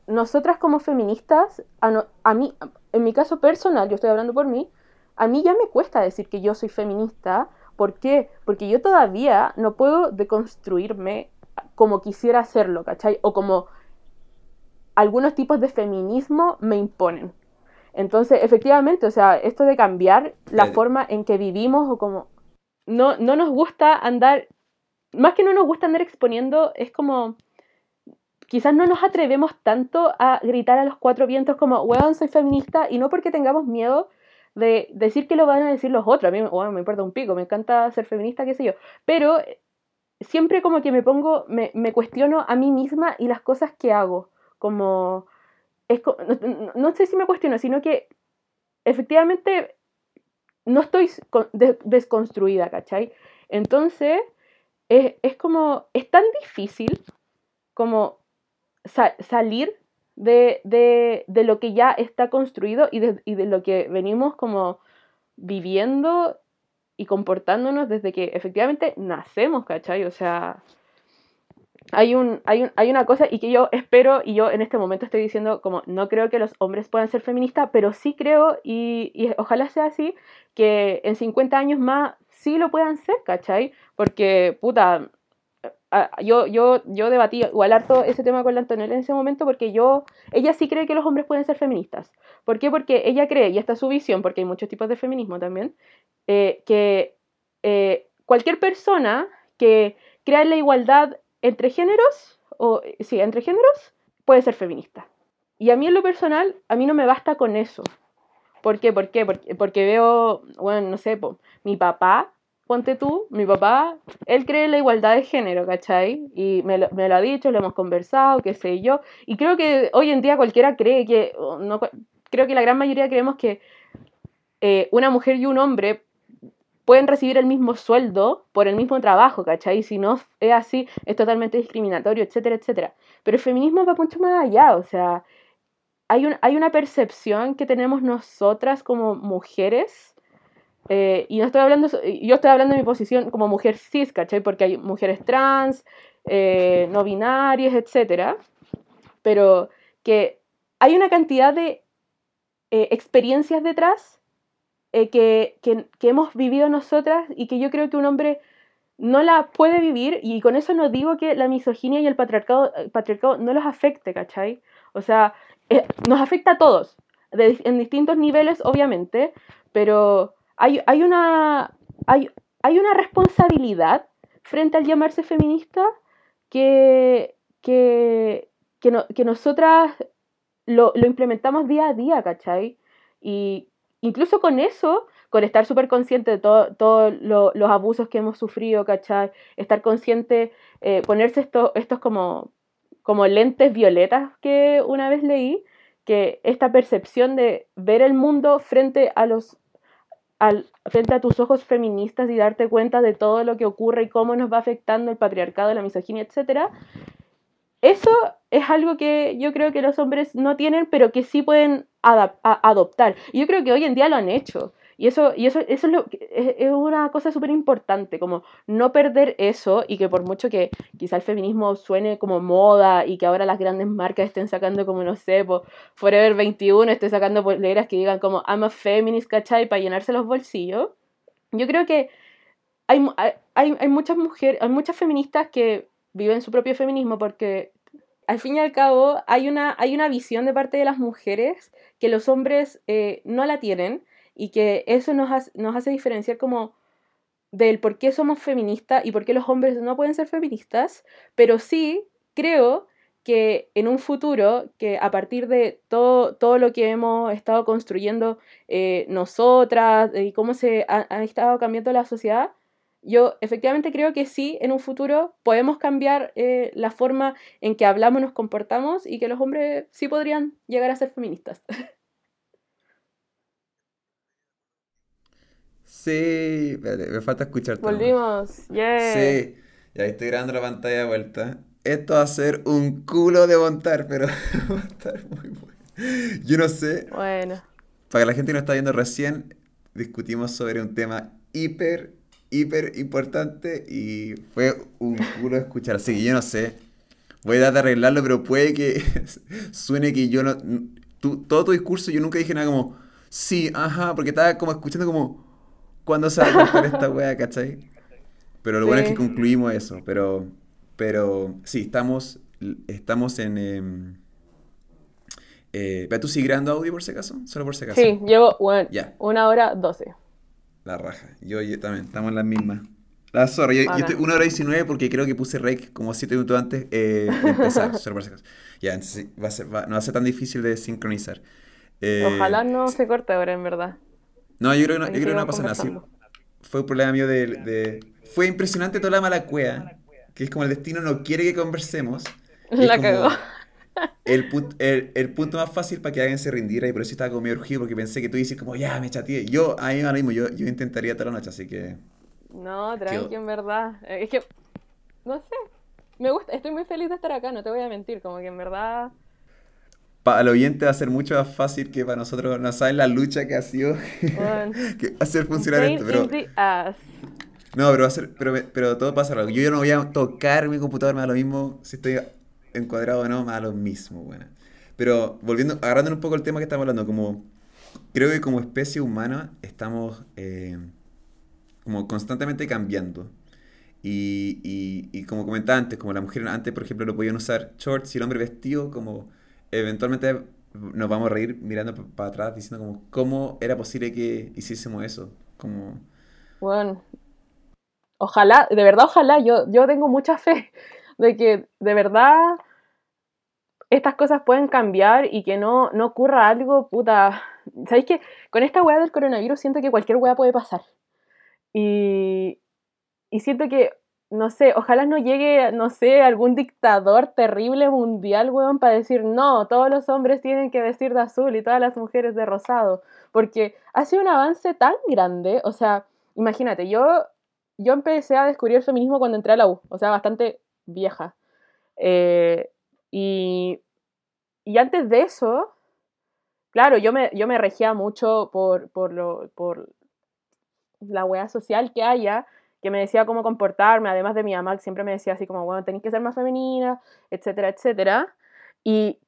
nosotras como feministas, a, mí, en mi caso personal, yo estoy hablando por mí, a mí ya me cuesta decir que yo soy feminista. ¿Por qué? Porque yo todavía no puedo deconstruirme como quisiera hacerlo, ¿cachai? O como algunos tipos de feminismo me imponen. Entonces, efectivamente, o sea, esto de cambiar la forma en que vivimos o como... No, no nos gusta andar, más que no nos gusta andar exponiendo, es como... Quizás no nos atrevemos tanto a gritar a los cuatro vientos como, weón, soy feminista, y no porque tengamos miedo de decir que lo van a decir los otros. A mí bueno, me importa un pico, me encanta ser feminista, qué sé yo. Pero siempre como que me pongo, me, me cuestiono a mí misma y las cosas que hago como, es, no, sé si me cuestiono, sino que efectivamente no estoy desconstruida, ¿cachai? Entonces, es, como, es tan difícil como salir de, de, lo que ya está construido y de, y de lo que venimos como viviendo y comportándonos desde que efectivamente nacemos, ¿cachai? O sea, hay, un, hay, hay una cosa y que yo espero, y yo en este momento estoy diciendo como no creo que los hombres puedan ser feministas, pero sí creo, y, y ojalá sea así, que en 50 años más sí lo puedan ser, ¿cachai? Porque, puta, yo, yo, yo debatí igual harto ese tema con la Antonella en ese momento porque yo, ella sí cree que los hombres pueden ser feministas. ¿Por qué? Porque ella cree, y esta es su visión, porque hay muchos tipos de feminismo también, eh, que eh, cualquier persona que crea la igualdad entre géneros, o sí, entre géneros, puede ser feminista. Y a mí en lo personal, a mí no me basta con eso. ¿Por qué? ¿Por qué? Porque, veo, bueno, no sé, mi papá, ponte tú, mi papá, él cree en la igualdad de género, ¿cachai? Y me lo, me lo ha dicho, lo hemos conversado, qué sé yo. Y creo que hoy en día cualquiera cree que, no, creo que la gran mayoría creemos que eh, una mujer y un hombre pueden recibir el mismo sueldo por el mismo trabajo, ¿cachai? Si no es así, es totalmente discriminatorio, etcétera, etcétera. Pero el feminismo va mucho más allá, o sea, hay, un, hay una percepción que tenemos nosotras como mujeres eh, y no estoy hablando, yo estoy hablando de mi posición como mujer cis, ¿cachai? Porque hay mujeres trans, eh, no binarias, etc. Pero que hay una cantidad de eh, experiencias detrás que, que, que, hemos vivido nosotras y que yo creo que un hombre no la puede vivir y con eso no digo que la misoginia y el patriarcado, patriarcado no los afecte, ¿cachai? O sea, nos afecta a todos, en distintos niveles, obviamente, pero hay, hay, una, hay, hay una responsabilidad frente al llamarse feminista que, que, que, nosotras lo, lo, implementamos día a día, ¿cachai? Y incluso con eso, con estar súper consciente de todos todo los abusos que hemos sufrido, ¿cachai? Estar consciente, eh, ponerse estos, como, lentes violetas que una vez leí, que esta percepción de ver el mundo frente a frente a tus ojos feministas y darte cuenta de todo lo que ocurre y cómo nos va afectando el patriarcado, la misoginia, etc. Eso es algo que yo creo que los hombres no tienen, pero que sí pueden adoptar. Y yo creo que hoy en día lo han hecho. Y eso, y eso, es, una cosa súper importante, como no perder eso y que por mucho que quizá el feminismo suene como moda y que ahora las grandes marcas estén sacando como, no sé, por Forever 21 esté sacando poleras que digan como I'm a feminist, ¿cachai? Para llenarse los bolsillos. Yo creo que hay, hay, hay muchas mujeres, hay muchas feministas que viven su propio feminismo porque al fin y al cabo hay una, hay una visión de parte de las mujeres que los hombres eh, no la tienen y que eso nos, hace, nos hace diferenciar como del por qué somos feministas y por qué los hombres no pueden ser feministas, pero sí creo que en un futuro, que a partir de todo, todo lo que hemos estado construyendo eh, nosotras y cómo se ha, estado cambiando la sociedad, yo efectivamente creo que sí, en un futuro podemos cambiar eh, la forma en que hablamos, nos comportamos y que los hombres sí podrían llegar a ser feministas. Sí, me falta escucharte. Volvimos, yeah. Sí, ya estoy grabando la pantalla de vuelta. Esto va a ser un culo de montar, pero va a estar muy bueno. Yo no sé. Bueno. Para que la gente que nos está viendo recién, discutimos sobre un tema hiper, hiper importante y fue un culo escuchar. Así que yo no sé. Voy a dar de arreglarlo, pero puede que suene que yo no. todo tu discurso, yo nunca dije nada como, sí, ajá, porque estaba como escuchando como cuándo se va a cortar esta wea, ¿cachai? Pero lo bueno es que concluimos eso. Pero, pero sí, estamos, estamos en... Eh, eh, ¿Tú sigues grabando audio por si acaso? Solo por si acaso. Sí, llevo una hora doce. La raja. Yo, también, estamos en las mismas. La zorra, yo, estoy una hora diecinueve porque creo que puse rake como siete minutos antes eh, de empezar. Ya, entonces va a ser, no va a ser tan difícil de sincronizar. Eh, Ojalá no se corte ahora, en verdad. No, yo creo que no, yo creo que no pasa nada. fue un problema mío de, Fue impresionante toda la mala cueva, que es como el destino no quiere que conversemos. La cagó. El, el, punto más fácil para que alguien se rindiera y por eso estaba como medio urgido porque pensé que tú dices como ya me chateé. Yo, a mí mismo, yo, yo intentaría toda la noche, así que... No, tranqui, en verdad. Es que, no sé, me gusta, estoy muy feliz de estar acá, no te voy a mentir, como que en verdad para el oyente va a ser mucho más fácil que para nosotros. No saben la lucha que ha sido hacer funcionar esto. Pero, no, pero, va a ser, pero, pero todo pasa. Yo ya no voy a tocar mi computador, me da lo mismo. Si estoy encuadrado o no, me da lo mismo. Bueno. Pero volviendo, agarrando un poco el tema que estamos hablando, como creo que como especie humana estamos eh, como constantemente cambiando. Y, y, y, como comentaba antes, como la mujer antes, por ejemplo, lo podían usar shorts y el hombre vestido como eventualmente nos vamos a reír mirando para atrás diciendo como cómo era posible que hiciésemos eso. Como... Bueno, ojalá, de verdad ojalá, yo, yo tengo mucha fe de que de verdad estas cosas pueden cambiar y que no, no ocurra algo, puta. ¿Sabéis que con esta weá del coronavirus siento que cualquier weá puede pasar? Y, y siento que no sé, ojalá no llegue, no sé, algún dictador terrible mundial, weón, para decir, no, todos los hombres tienen que vestir de azul y todas las mujeres de rosado, porque ha sido un avance tan grande, o sea, imagínate, yo, yo empecé a descubrir el feminismo cuando entré a la U, o sea, bastante vieja. Eh, y, y antes de eso, claro, yo me, yo me regía mucho por, por, lo, por la wea social que haya, que me decía cómo comportarme, además de mi mamá, que siempre me decía así como, bueno, tenéis que ser más femenina, etcétera, etcétera. Y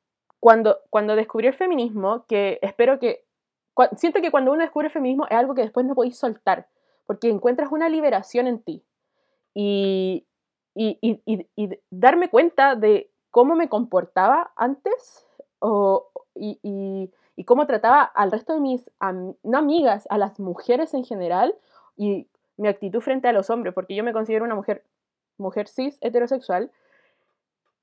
cuando, cuando descubrí el feminismo, que espero que, siento que cuando uno descubre el feminismo es algo que después no podéis soltar, porque encuentras una liberación en ti. Y, y, y darme cuenta de cómo me comportaba antes o, y, y, cómo trataba al resto de mis, no amigas, a las mujeres en general y mi actitud frente a los hombres, porque yo me considero una mujer, mujer cis, heterosexual,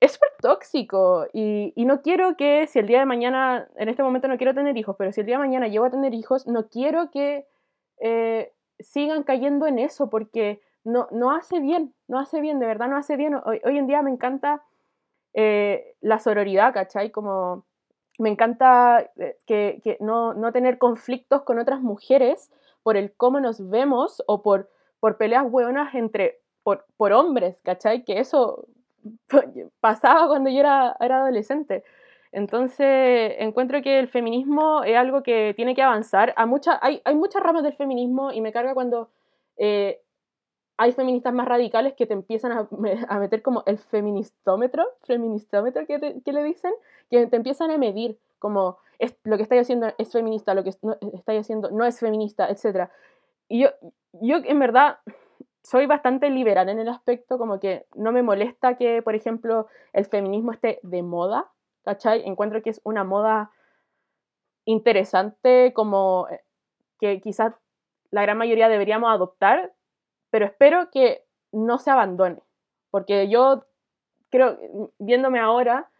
es súper tóxico y, y, no quiero que si el día de mañana, en este momento no quiero tener hijos, pero si el día de mañana llego a tener hijos, no quiero que eh, sigan cayendo en eso porque no, no hace bien, no hace bien, de verdad no hace bien. Hoy, hoy en día me encanta eh, la sororidad, ¿cachai? Como me encanta eh, que, no, tener conflictos con otras mujeres por el cómo nos vemos o por, por peleas hueonas entre, por, por hombres, ¿cachai? Que eso pasaba cuando yo era, era adolescente. Entonces, encuentro que el feminismo es algo que tiene que avanzar. A mucha, hay, hay muchas ramas del feminismo y me carga cuando eh, hay feministas más radicales que te empiezan a, meter como el feministómetro, feministómetro que, que, le dicen, que te empiezan a medir como es, lo que estáis haciendo es feminista, lo que no, estáis haciendo no es feminista, etc. Y yo, yo en verdad soy bastante liberal en el aspecto, como que no me molesta que, por ejemplo, el feminismo esté de moda, ¿cachai? Encuentro que es una moda interesante, como eh, que quizás la gran mayoría deberíamos adoptar, pero espero que no se abandone, porque yo creo, viéndome ahora,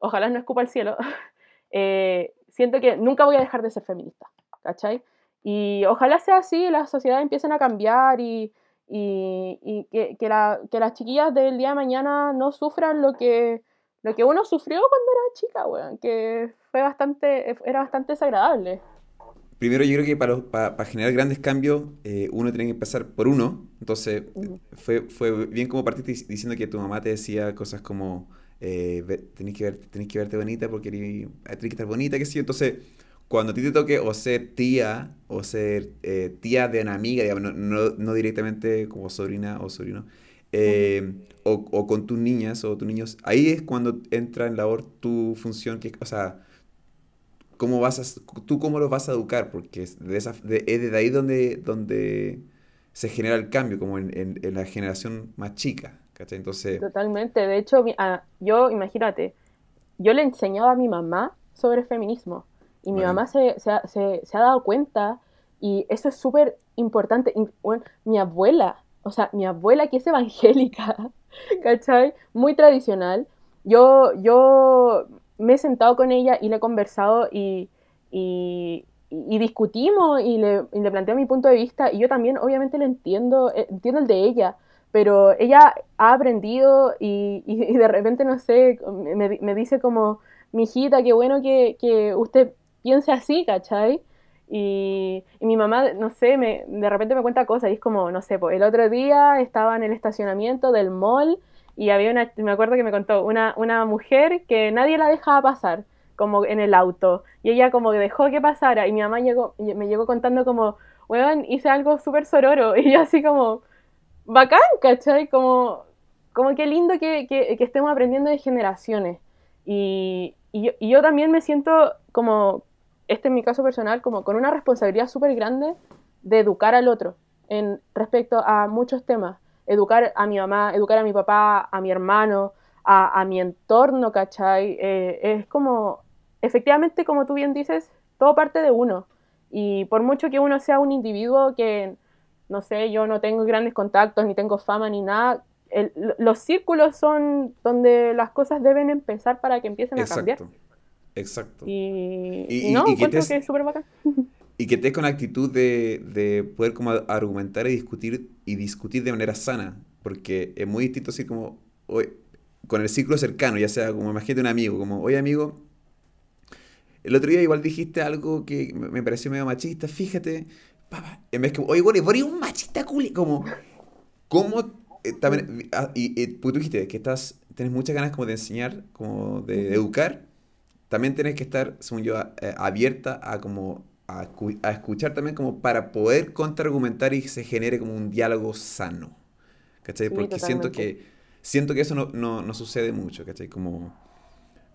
ojalá no escupa el cielo, eh, siento que nunca voy a dejar de ser feminista, ¿cachai? Y ojalá sea así, las sociedades empiecen a cambiar y, y, que, que, la, que, las chiquillas del día de mañana no sufran lo que, lo que uno sufrió cuando era chica, weón, que fue bastante, era bastante desagradable. Primero yo creo que para, para, generar grandes cambios eh, uno tiene que empezar por uno. Entonces fue, fue bien como partiste diciendo que tu mamá te decía cosas como eh, tenés, que ver, tenés que verte bonita porque tenés que estar bonita, qué sé yo. Entonces cuando a ti te toque o ser tía o ser eh, tía de una amiga, digamos, no, no, directamente como sobrina o sobrino, eh, o, o, con tus niñas o tus niños, ahí es cuando entra en labor tu función, que, o sea, cómo vas a, tú cómo los vas a educar, porque es, de esa, de, es desde ahí donde, donde se genera el cambio, como en, en, la generación más chica. ¿cachai? Entonces... Totalmente, de hecho, ah, yo, imagínate, yo le enseñaba a mi mamá sobre feminismo y mi mamá se, se, se, se, ha dado cuenta y eso es súper importante. Bueno, mi abuela, o sea, mi abuela que es evangélica, ¿cachai? Muy tradicional. Yo, yo me he sentado con ella y le he conversado y, y, discutimos y le, y le, planteo mi punto de vista y yo también obviamente lo entiendo, eh, entiendo el de ella, pero ella ha aprendido y, y de repente, no sé, me, me, dice como, mi hijita, qué bueno que, que usted piense así, ¿cachai? Y, y, mi mamá, no sé, me, de repente me cuenta cosas y es como, no sé, pues, el otro día estaba en el estacionamiento del mall y había una, me acuerdo que me contó, una, una mujer que nadie la dejaba pasar, como en el auto, y ella como que dejó que pasara, y mi mamá llegó, me llegó contando como, weón, hice algo súper sororo, y yo así como, bacán, ¿cachai? Como, como qué lindo que, que, estemos aprendiendo de generaciones. Y, y, yo, y yo también me siento como, este es mi caso personal, como con una responsabilidad súper grande de educar al otro en respecto a muchos temas educar a mi mamá, educar a mi papá, a mi hermano, a, mi entorno, ¿cachai? Eh, es como, efectivamente, como tú bien dices, todo parte de uno. Y por mucho que uno sea un individuo que, no sé, yo no tengo grandes contactos, ni tengo fama, ni nada, los círculos son donde las cosas deben empezar para que empiecen a cambiar. Exacto. Y, y, no, encuentro que es súper bacán. Y que estés con la actitud de, de, poder como argumentar y discutir y discutir de manera sana, porque es muy distinto así como con el círculo cercano, ya sea como imagínate un amigo, como, oye amigo, el otro día igual dijiste algo que me pareció medio machista, fíjate, papá, en vez que, oye, bueno, vos un machista culi, como, ¿cómo eh, también, ah, y, pues tú dijiste que estás, tienes muchas ganas como de enseñar, como de, educar, también tienes que estar, según yo, eh, abierta a como a, escuchar también como para poder contraargumentar y se genere como un diálogo sano. ¿Cachai? Porque siento que, siento que eso no, no, no, sucede mucho, ¿cachai? Como,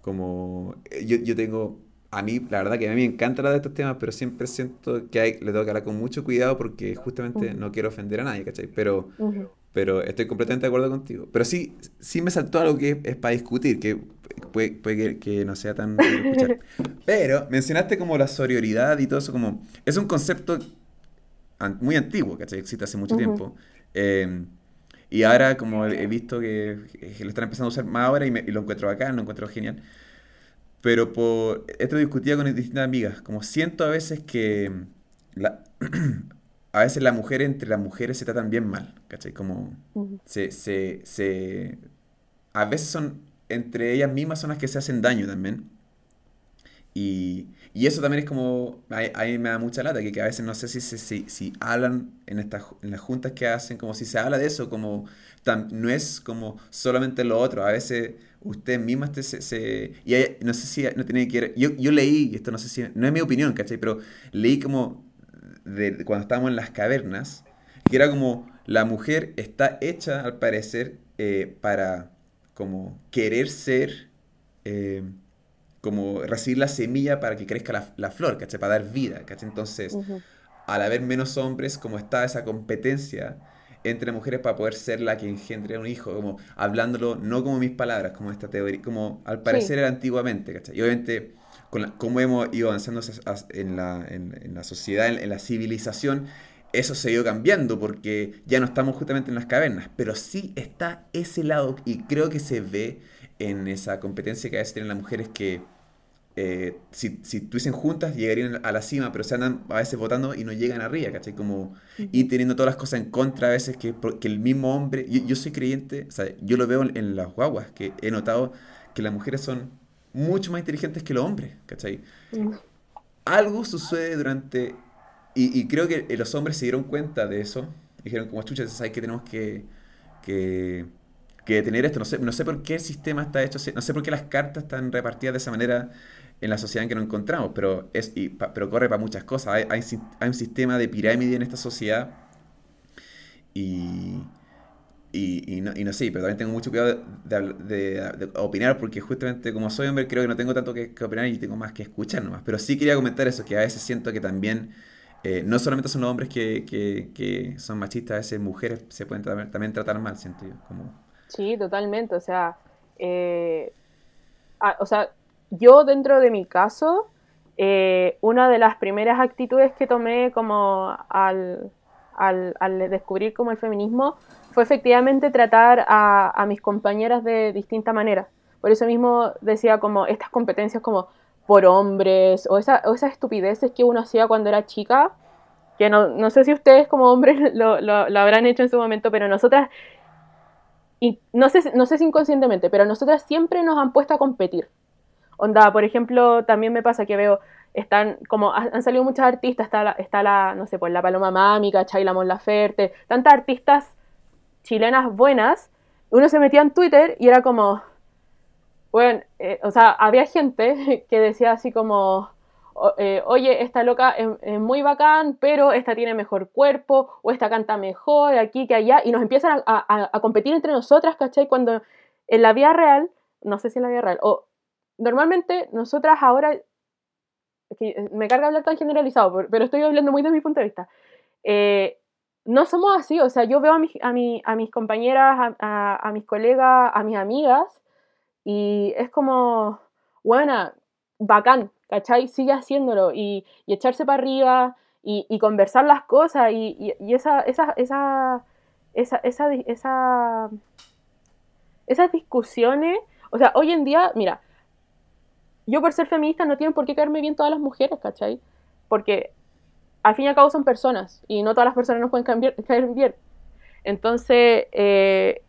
como eh, yo, yo tengo a mí, la verdad que a mí me encanta hablar de estos temas, pero siempre siento que hay, le tengo que hablar con mucho cuidado porque justamente no quiero ofender a nadie, ¿cachai? Pero, pero estoy completamente de acuerdo contigo. Pero sí, sí me saltó algo que es, para discutir, que puede, puede que, no sea tan... pero mencionaste como la sororidad y todo eso, como... Es un concepto muy antiguo, ¿cachai? Existe hace mucho tiempo. Em, y ahora como he visto que, lo están empezando a usar más ahora y, y lo encuentro acá, lo encuentro genial. Pero por, esto discutía con distintas amigas, como siento a veces que la, a veces las mujeres entre las mujeres se tratan bien mal, ¿cachai? Como se, se, se, a veces son, entre ellas mismas son las que se hacen daño también. Y, y eso también es como, a, mí me da mucha lata, que, a veces no sé si, si, si hablan en, estas, en las juntas que hacen, como si se habla de eso, como no es como solamente lo otro, a veces usted misma se, se, y no sé si no tiene que yo, yo leí, esto no sé si, no es mi opinión, ¿cachai? Pero leí como de, cuando estábamos en las cavernas, que era como la mujer está hecha, al parecer, eh, para como querer ser, eh, como recibir la semilla para que crezca la, la flor, ¿cachai? Para dar vida, ¿cachai? Entonces, al haber menos hombres, como está esa competencia, entre mujeres para poder ser la que engendre un hijo, como hablándolo no como mis palabras, como esta teoría, como al parecer era antiguamente, ¿cachai? Y obviamente, con como hemos ido avanzando en la, en, la sociedad, en, la civilización, eso se ha ido cambiando porque ya no estamos justamente en las cavernas, pero sí está ese lado y creo que se ve en esa competencia que a veces tienen las mujeres que eh, si, si estuviesen juntas llegarían a la cima, pero se andan a veces votando y no llegan arriba, ¿cachai? Como, y teniendo todas las cosas en contra a veces que, que el mismo hombre, yo, soy creyente, o sea, yo lo veo en, las guaguas, que he notado que las mujeres son mucho más inteligentes que los hombres, ¿cachai? Algo sucede durante, y, creo que los hombres se dieron cuenta de eso, dijeron como chuchas, ¿sabes que tenemos que, que que detener esto. No sé, no sé por qué el sistema está hecho, no sé por qué las cartas están repartidas de esa manera en la sociedad en que nos encontramos, pero, es, y, pero corre para muchas cosas. Hay, hay, un sistema de pirámide en esta sociedad y, y, no, y no sé, pero también tengo mucho cuidado de, opinar porque justamente como soy hombre creo que no tengo tanto que, opinar y tengo más que escuchar nomás. Pero sí quería comentar eso, que a veces siento que también... Eh, no solamente son los hombres que, son machistas, a veces mujeres se pueden también, tratar mal, siento yo. Como... Sí, totalmente. O sea, eh, o sea, yo dentro de mi caso, eh, una de las primeras actitudes que tomé como al, descubrir como el feminismo fue efectivamente tratar a, mis compañeras de distinta manera. Por eso mismo decía como estas competencias como por hombres o, esa, esas estupideces que uno hacía cuando era chica, que no, no sé si ustedes como hombres lo, lo, habrán hecho en su momento, pero nosotras, y no sé, no sé si inconscientemente, pero nosotras siempre nos han puesto a competir. Onda, por ejemplo, también me pasa que veo, están como, han salido muchas artistas, está la, está la no sé, pues la Paloma Mámica, Chayla Mon Laferte, tantas artistas chilenas buenas, uno se metía en Twitter y era como, bueno, eh, o sea, había gente que decía así como, eh, oye, esta loca es, muy bacán, pero esta tiene mejor cuerpo, o esta canta mejor aquí que allá, y nos empiezan a, a competir entre nosotras, ¿cachai? Cuando en la vida real, no sé si en la vida real, o normalmente nosotras ahora, eh, me carga hablar tan generalizado, pero estoy hablando muy de mi punto de vista, eh, no somos así, o sea, yo veo a, a, mis compañeras, a, mis colegas, a mis amigas, y es como, buena, bacán, ¿cachai? Sigue haciéndolo y, echarse para arriba y, conversar las cosas y, esa, esa, esa, esa, esa, esa, esas discusiones, o sea, hoy en día, mira, yo por ser feminista no tienen por qué caerme bien todas las mujeres, ¿cachai? Porque al fin y al cabo son personas y no todas las personas nos pueden caer bien. Entonces, eh,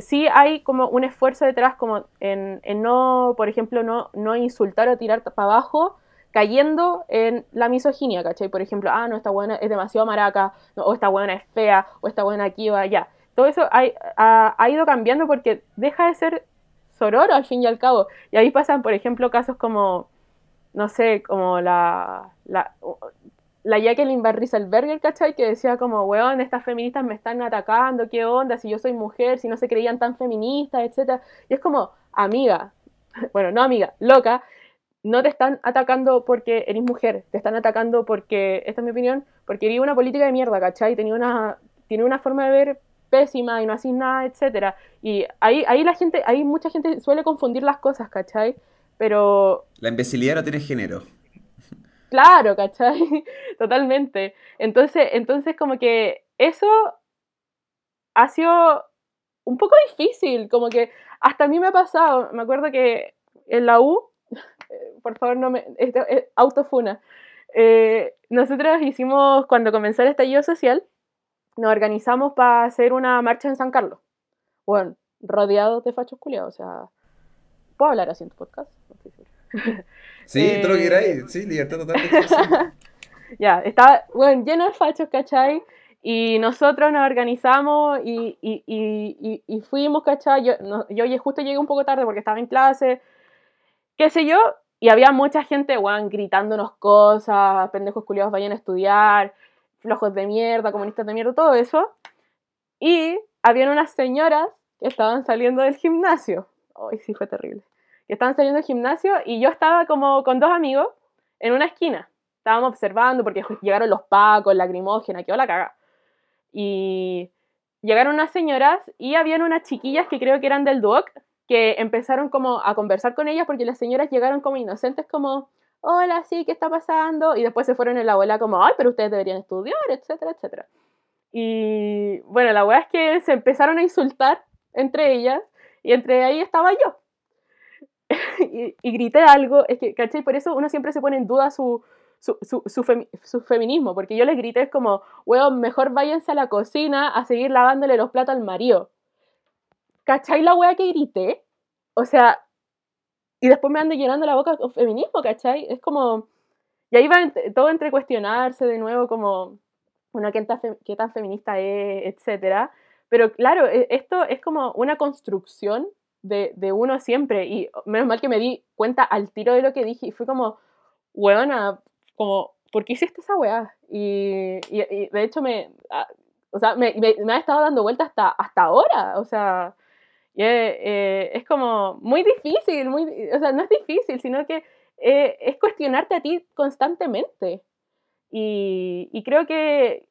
sí hay como un esfuerzo detrás como en, no, por ejemplo, no, no insultar o tirar para abajo cayendo en la misoginia, ¿cachai? Por ejemplo, ah, no, esta buena es demasiado maraca, o esta buena es fea, o esta buena aquí o allá. Todo eso ha, ha ido cambiando porque deja de ser sororo al fin y al cabo. Y ahí pasan, por ejemplo, casos como, no sé, como la Jacqueline Van Rieselberger, ¿cachai? Que decía como, weón, estas feministas me están atacando, ¿qué onda? Si yo soy mujer, si no se creían tan feministas, etc. Y es como, amiga, bueno, no amiga, loca, no te están atacando porque eres mujer, te están atacando porque, esta es mi opinión, porque eres una política de mierda, ¿cachai? Tenía una, tiene una forma de ver pésima y no haces nada, etcétera. Y ahí, ahí la gente, ahí mucha gente suele confundir las cosas, ¿cachai? Pero... La imbecilidad no tiene género. Claro, ¿cachai? Totalmente. Entonces, entonces como que eso ha sido un poco difícil, como que hasta a mí me ha pasado, me acuerdo que en la U, por favor no me, esto, autofuna, eh, nosotros hicimos, cuando comenzó el estallido social, nos organizamos para hacer una marcha en San Carlos. Bueno, rodeados de fachos culiados, o sea, ¿puedo hablar así en tu podcast? No estoy Sí, todo lo que queráis, sí, libertad total. ya, estaba, bueno, lleno de fachos, ¿cachai? Y nosotros nos organizamos y, y, y, y fuimos, ¿cachai? Yo, yo justo llegué un poco tarde porque estaba en clase, qué sé yo, y había mucha gente, weón, gritándonos cosas, pendejos culiados vayan a estudiar, flojos de mierda, comunistas de mierda, todo eso. Y habían unas señoras que estaban saliendo del gimnasio. Ay, sí, fue terrible que estaban saliendo del gimnasio y yo estaba como con dos amigos en una esquina. Estábamos observando porque llegaron los pacos, lacrimógena, que la caga. Y llegaron unas señoras y habían unas chiquillas que creo que eran del DUOC que empezaron como a conversar con ellas porque las señoras llegaron como inocentes como, hola, sí, ¿qué está pasando? Y después se fueron en la abuela como, ay, pero ustedes deberían estudiar, etcétera, etcétera. Y bueno, la weá es que se empezaron a insultar entre ellas y entre ahí estaba yo. y, grité algo, es que, ¿cachai? Por eso uno siempre se pone en duda su, su, su, su, feminismo, porque yo les grité es como, weón, mejor váyanse a la cocina a seguir lavándole los platos al marido. ¿Cachai la wea que grité? O sea, y después me ando llenando la boca con feminismo, ¿cachai? Es como, y ahí va todo entre cuestionarse de nuevo como, bueno, ¿qué tan, qué tan feminista es, etcétera? Pero claro, e, esto es como una construcción de, de, uno siempre. Y menos mal que me di cuenta al tiro de lo que dije y fue como, weona, como, ¿por qué hiciste esa weá? Y, y, de hecho me, ah, o sea, me, me, ha estado dando vuelta hasta, hasta ahora, o sea, eh, es como muy difícil, muy, o sea, no es difícil, sino que eh, es cuestionarte a ti constantemente. Y, y creo que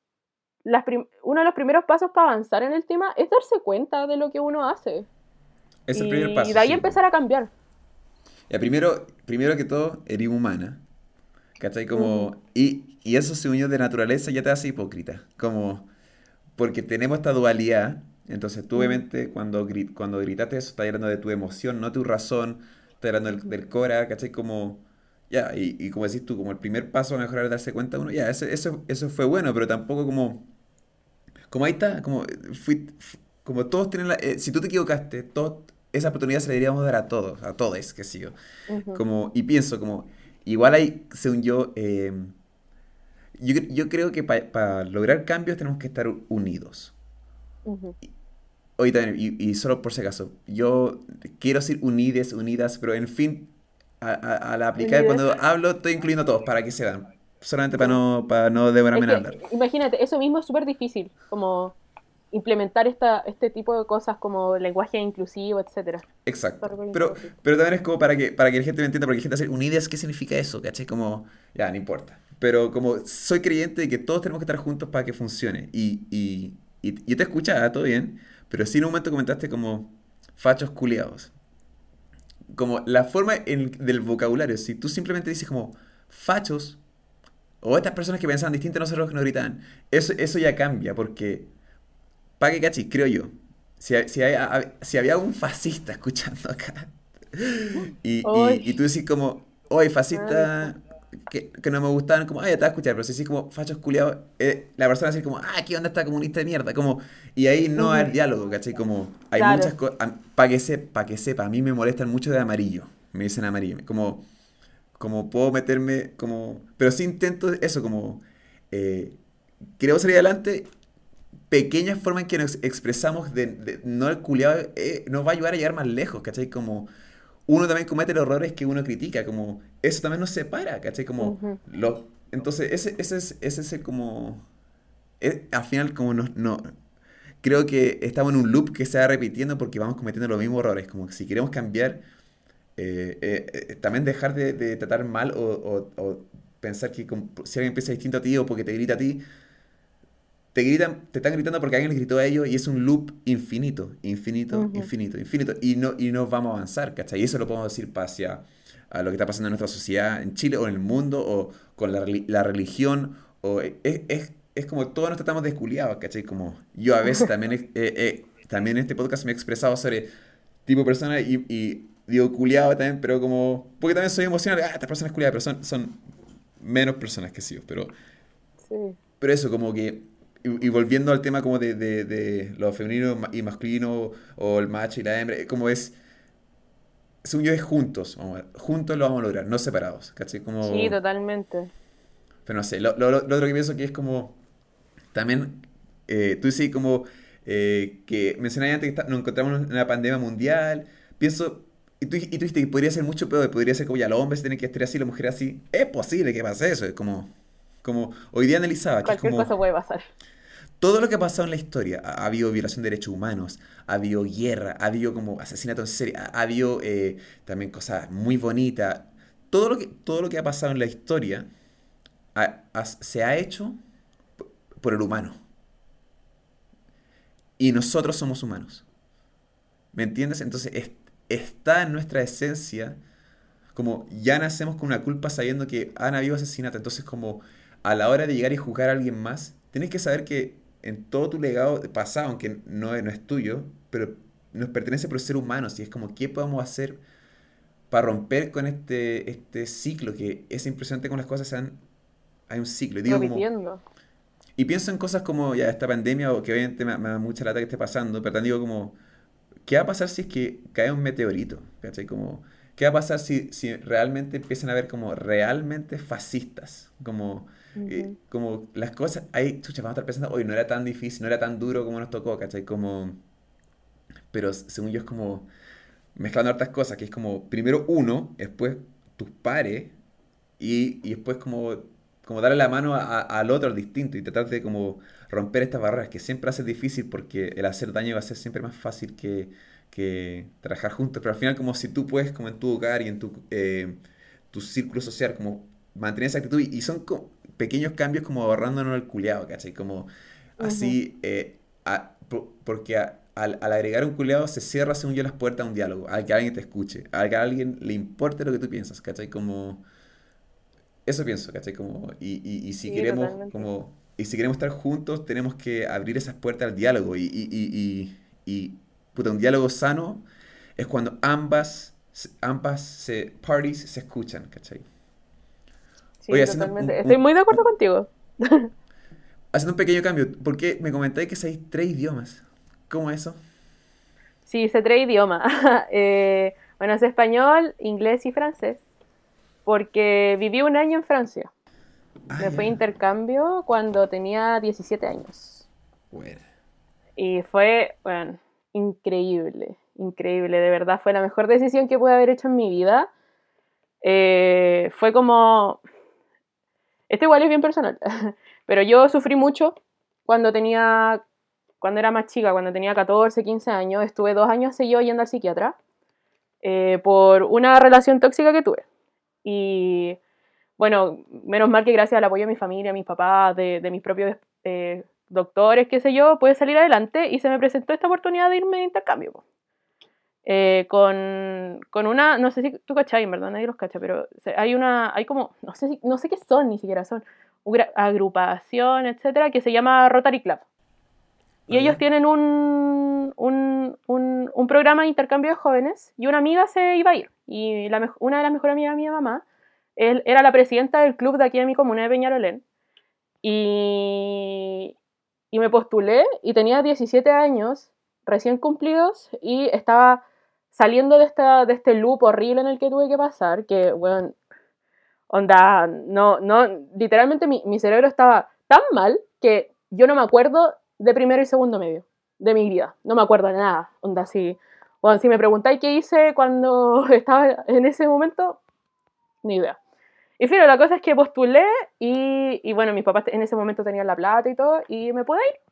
las uno de los primeros pasos para avanzar en el tema es darse cuenta de lo que uno hace. Es el primer paso. Y de ahí empezar a cambiar. Ya, primero, primero que todo, eres humana. ¿Cachai? Como, y, y, eso se unió de naturaleza ya te hace hipócrita. Como, porque tenemos esta dualidad. Entonces tú obviamente cuando, cuando gritaste eso, estás hablando de tu emoción, no tu razón. Estás hablando del, cora, ¿cachai? Como, ya, y, y, como decís tú, como el primer paso a mejorar es darse cuenta uno, ya, eso, eso, eso fue bueno, pero tampoco como, como ahí está, como, fui, como todos tienen la, eh, si tú te equivocaste, todos esa oportunidad se la deberíamos dar a todos, a todos, que sí. como, y pienso como, igual hay, según yo, eh, yo, yo, creo que para lograr cambios tenemos que estar unidos. y, y, solo por si acaso, yo quiero decir unides, unidas, pero en fin, a, la aplicar, cuando hablo estoy incluyendo a todos para que se dan. Solamente para no, para no demorarme en Imagínate, eso mismo es súper difícil, como implementar esta, este tipo de cosas como lenguaje inclusivo, etcétera. Exacto. Pero, pero también es como para que, para que la gente me entienda, porque la gente hace unidas, ¿qué significa eso? ¿Cachai? Como, ya, no importa. Pero como soy creyente de que todos tenemos que estar juntos para que funcione. Y, y, y yo te escuchaba, todo bien, pero sí en un momento comentaste como fachos culiados. Como la forma del vocabulario, si tú simplemente dices como fachos, o estas personas que pensaban distinto no son los que nos gritan, eso, eso ya cambia, porque para que cachis, creo yo. Si, si, si, había un fascista escuchando acá y, y, tú decís como, oye, fascista, que, que, no me gustaban, como, ay, ya te vas a escuchar, pero si decís como, fachos culiados, eh, la persona dice como, ah, ¿qué onda esta comunista de mierda? Como, y ahí no hay diálogo, ¿cachai? Como, hay muchas cosas, para que, sepa, que sepa, a mí me molestan mucho de amarillo, me dicen amarillo, como, como puedo meterme, como, pero sí intento eso, como, eh, queremos salir adelante pequeñas formas en que nos expresamos de, no el culiado eh, nos va a ayudar a llegar más lejos, ¿cachai? Como uno también comete los errores que uno critica, como eso también nos separa, ¿cachai? Como los, Entonces, ese, ese es ese, es como... al final, como no, no... Creo que estamos en un loop que se va repitiendo porque vamos cometiendo los mismos errores. Como que si queremos cambiar, eh, eh, eh, también dejar de, tratar mal o, o, pensar que si alguien piensa distinto a ti o porque te grita a ti, te gritan, te están gritando porque alguien les gritó a ellos y es un loop infinito, infinito, infinito, infinito. Y no, y no vamos a avanzar, ¿cachai? Y eso lo podemos decir hacia a lo que está pasando en nuestra sociedad, en Chile o en el mundo, o con la, la religión, o es, es, es, como todos nos tratamos de esculiados, ¿cachai? Como yo a veces también, eh, eh, también en este podcast me he expresado sobre tipo de persona y, y digo culiado también, pero como, porque también soy emocional, ah, esta persona es culiada, pero son, son menos personas que sí, pero... Sí. Pero eso, como que y, volviendo al tema como de, de, de, lo femenino y masculino, o el macho y la hembra, como es, según yo es juntos, juntos lo vamos a lograr, no separados, ¿cachai? Como, sí, totalmente. Pero no sé, lo, lo, lo otro que pienso que es como, también, eh, tú dices como, eh, que mencionaste antes que nos encontramos en una pandemia mundial, pienso, y tú, y tú dijiste que podría ser mucho peor, podría ser como ya los hombres tienen que estar así, las mujeres así, es posible que pase eso, es como... Como hoy día analizaba. Que Cualquier cosa puede pasar. Todo lo que ha pasado en la historia, ha, habido violación de derechos humanos, ha habido guerra, ha habido como asesinato en serie, ha, habido eh, también cosas muy bonitas. Todo lo, que, todo lo que ha pasado en la historia se ha hecho por el humano. Y nosotros somos humanos. ¿Me entiendes? Entonces está en nuestra esencia, como ya nacemos con una culpa sabiendo que han habido asesinatos. Entonces como a la hora de llegar y juzgar a alguien más, tienes que saber que en todo tu legado pasado, aunque no, no es tuyo, pero nos pertenece por ser humanos y es como, ¿qué podemos hacer para romper con este, este ciclo? Que es impresionante con las cosas, sean, hay un ciclo. Y, digo como, y pienso en cosas como ya esta pandemia, o que obviamente me, da mucha lata que esté pasando, pero también digo como, ¿qué va a pasar si es que cae un meteorito? ¿Cachai? Como, ¿qué va a pasar si, si realmente empiezan a ver como realmente fascistas? Como eh, como las cosas, ahí, chucha, vamos a estar pensando, hoy no era tan difícil, no era tan duro como nos tocó, ¿cachai? Como, pero según yo es como mezclando hartas cosas, que es como primero uno, después tus pares, y, y después como, como darle la mano al otro, al distinto, y tratar de como romper estas barreras, que siempre hace difícil porque el hacer daño va a ser siempre más fácil que, que trabajar juntos, pero al final como si tú puedes, como en tu hogar y en tu, eh, tu círculo social, como mantener esa actitud, y, son como, pequeños cambios como ahorrándonos el culeado, ¿cachai? Como así, eh, porque al, agregar un culeado se cierra, según yo, las puertas a un diálogo, a que alguien te escuche, a que a alguien le importe lo que tú piensas, ¿cachai? Como... Eso pienso, ¿cachai? Como, y, y, y si queremos, como, y si queremos estar juntos, tenemos que abrir esas puertas al diálogo. Y, y, y puta, un diálogo sano es cuando ambas, ambas se, parties se escuchan, ¿cachai? Totalmente. Estoy muy de acuerdo contigo. haciendo un pequeño cambio, ¿por qué me comentáis que sabéis tres idiomas? ¿Cómo es eso? Sí, sé tres idiomas. eh, bueno, sé español, inglés y francés. Porque viví un año en Francia. Ah, me fui a intercambio cuando tenía 17 años. Bueno. Y fue, bueno, increíble, increíble. De verdad, fue la mejor decisión que pude haber hecho en mi vida. Eh, fue como este igual es bien personal, pero yo sufrí mucho cuando tenía, cuando era más chica, cuando tenía 14, 15 años, estuve dos años seguidos yendo al psiquiatra eh, por una relación tóxica que tuve. Y bueno, menos mal que gracias al apoyo de mi familia, mis papás, de, mis propios eh, doctores, qué sé yo, pude salir adelante y se me presentó esta oportunidad de irme de intercambio. Eh, con, con, una, no sé si tú cachai, en verdad nadie los cacha, pero hay una, hay como, no sé, no sé qué son ni siquiera son, una agrupación, etcétera, que se llama Rotary Club. Y ellos tienen un, un, un, un, programa de intercambio de jóvenes y una amiga se iba a ir. Y la, una de las mejores amigas de mi mamá él, era la presidenta del club de aquí de mi comuna de Peñarolén. Y, y me postulé y tenía 17 años recién cumplidos y estaba saliendo de, esta, de este loop horrible en el que tuve que pasar, que, bueno, onda, no, no, literalmente mi, cerebro estaba tan mal que yo no me acuerdo de primero y segundo medio de mi vida, no me acuerdo de nada, onda, si, si me preguntáis qué hice cuando estaba en ese momento, ni idea. Y fíjate, la cosa es que postulé y, y bueno, mis papás en ese momento tenían la plata y todo y me pude ir.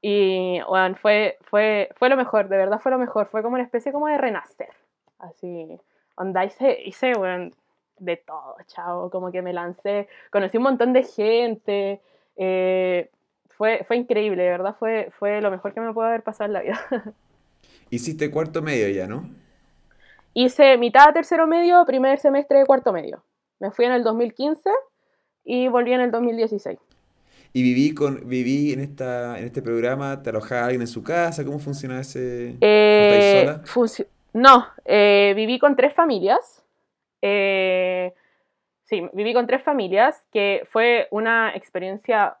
Y bueno, fue, fue, fue lo mejor, de verdad fue lo mejor. Fue como una especie como de renacer. Así, onda, hice, hice bueno, de todo, chao. Como que me lancé, conocí un montón de gente. Eh, fue, fue increíble, de verdad fue, fue lo mejor que me pudo haber pasado en la vida. Hiciste cuarto medio ya, ¿no? Hice mitad tercero medio, primer semestre de cuarto medio. Me fui en el 2015 y volví en el 2016. ¿Y viví, con, viví en, esta, en este programa? ¿Te alojaba alguien en su casa? ¿Cómo funciona ese...? Eh, sola? no, eh, viví con tres familias. Eh, sí, viví con tres familias, que fue una experiencia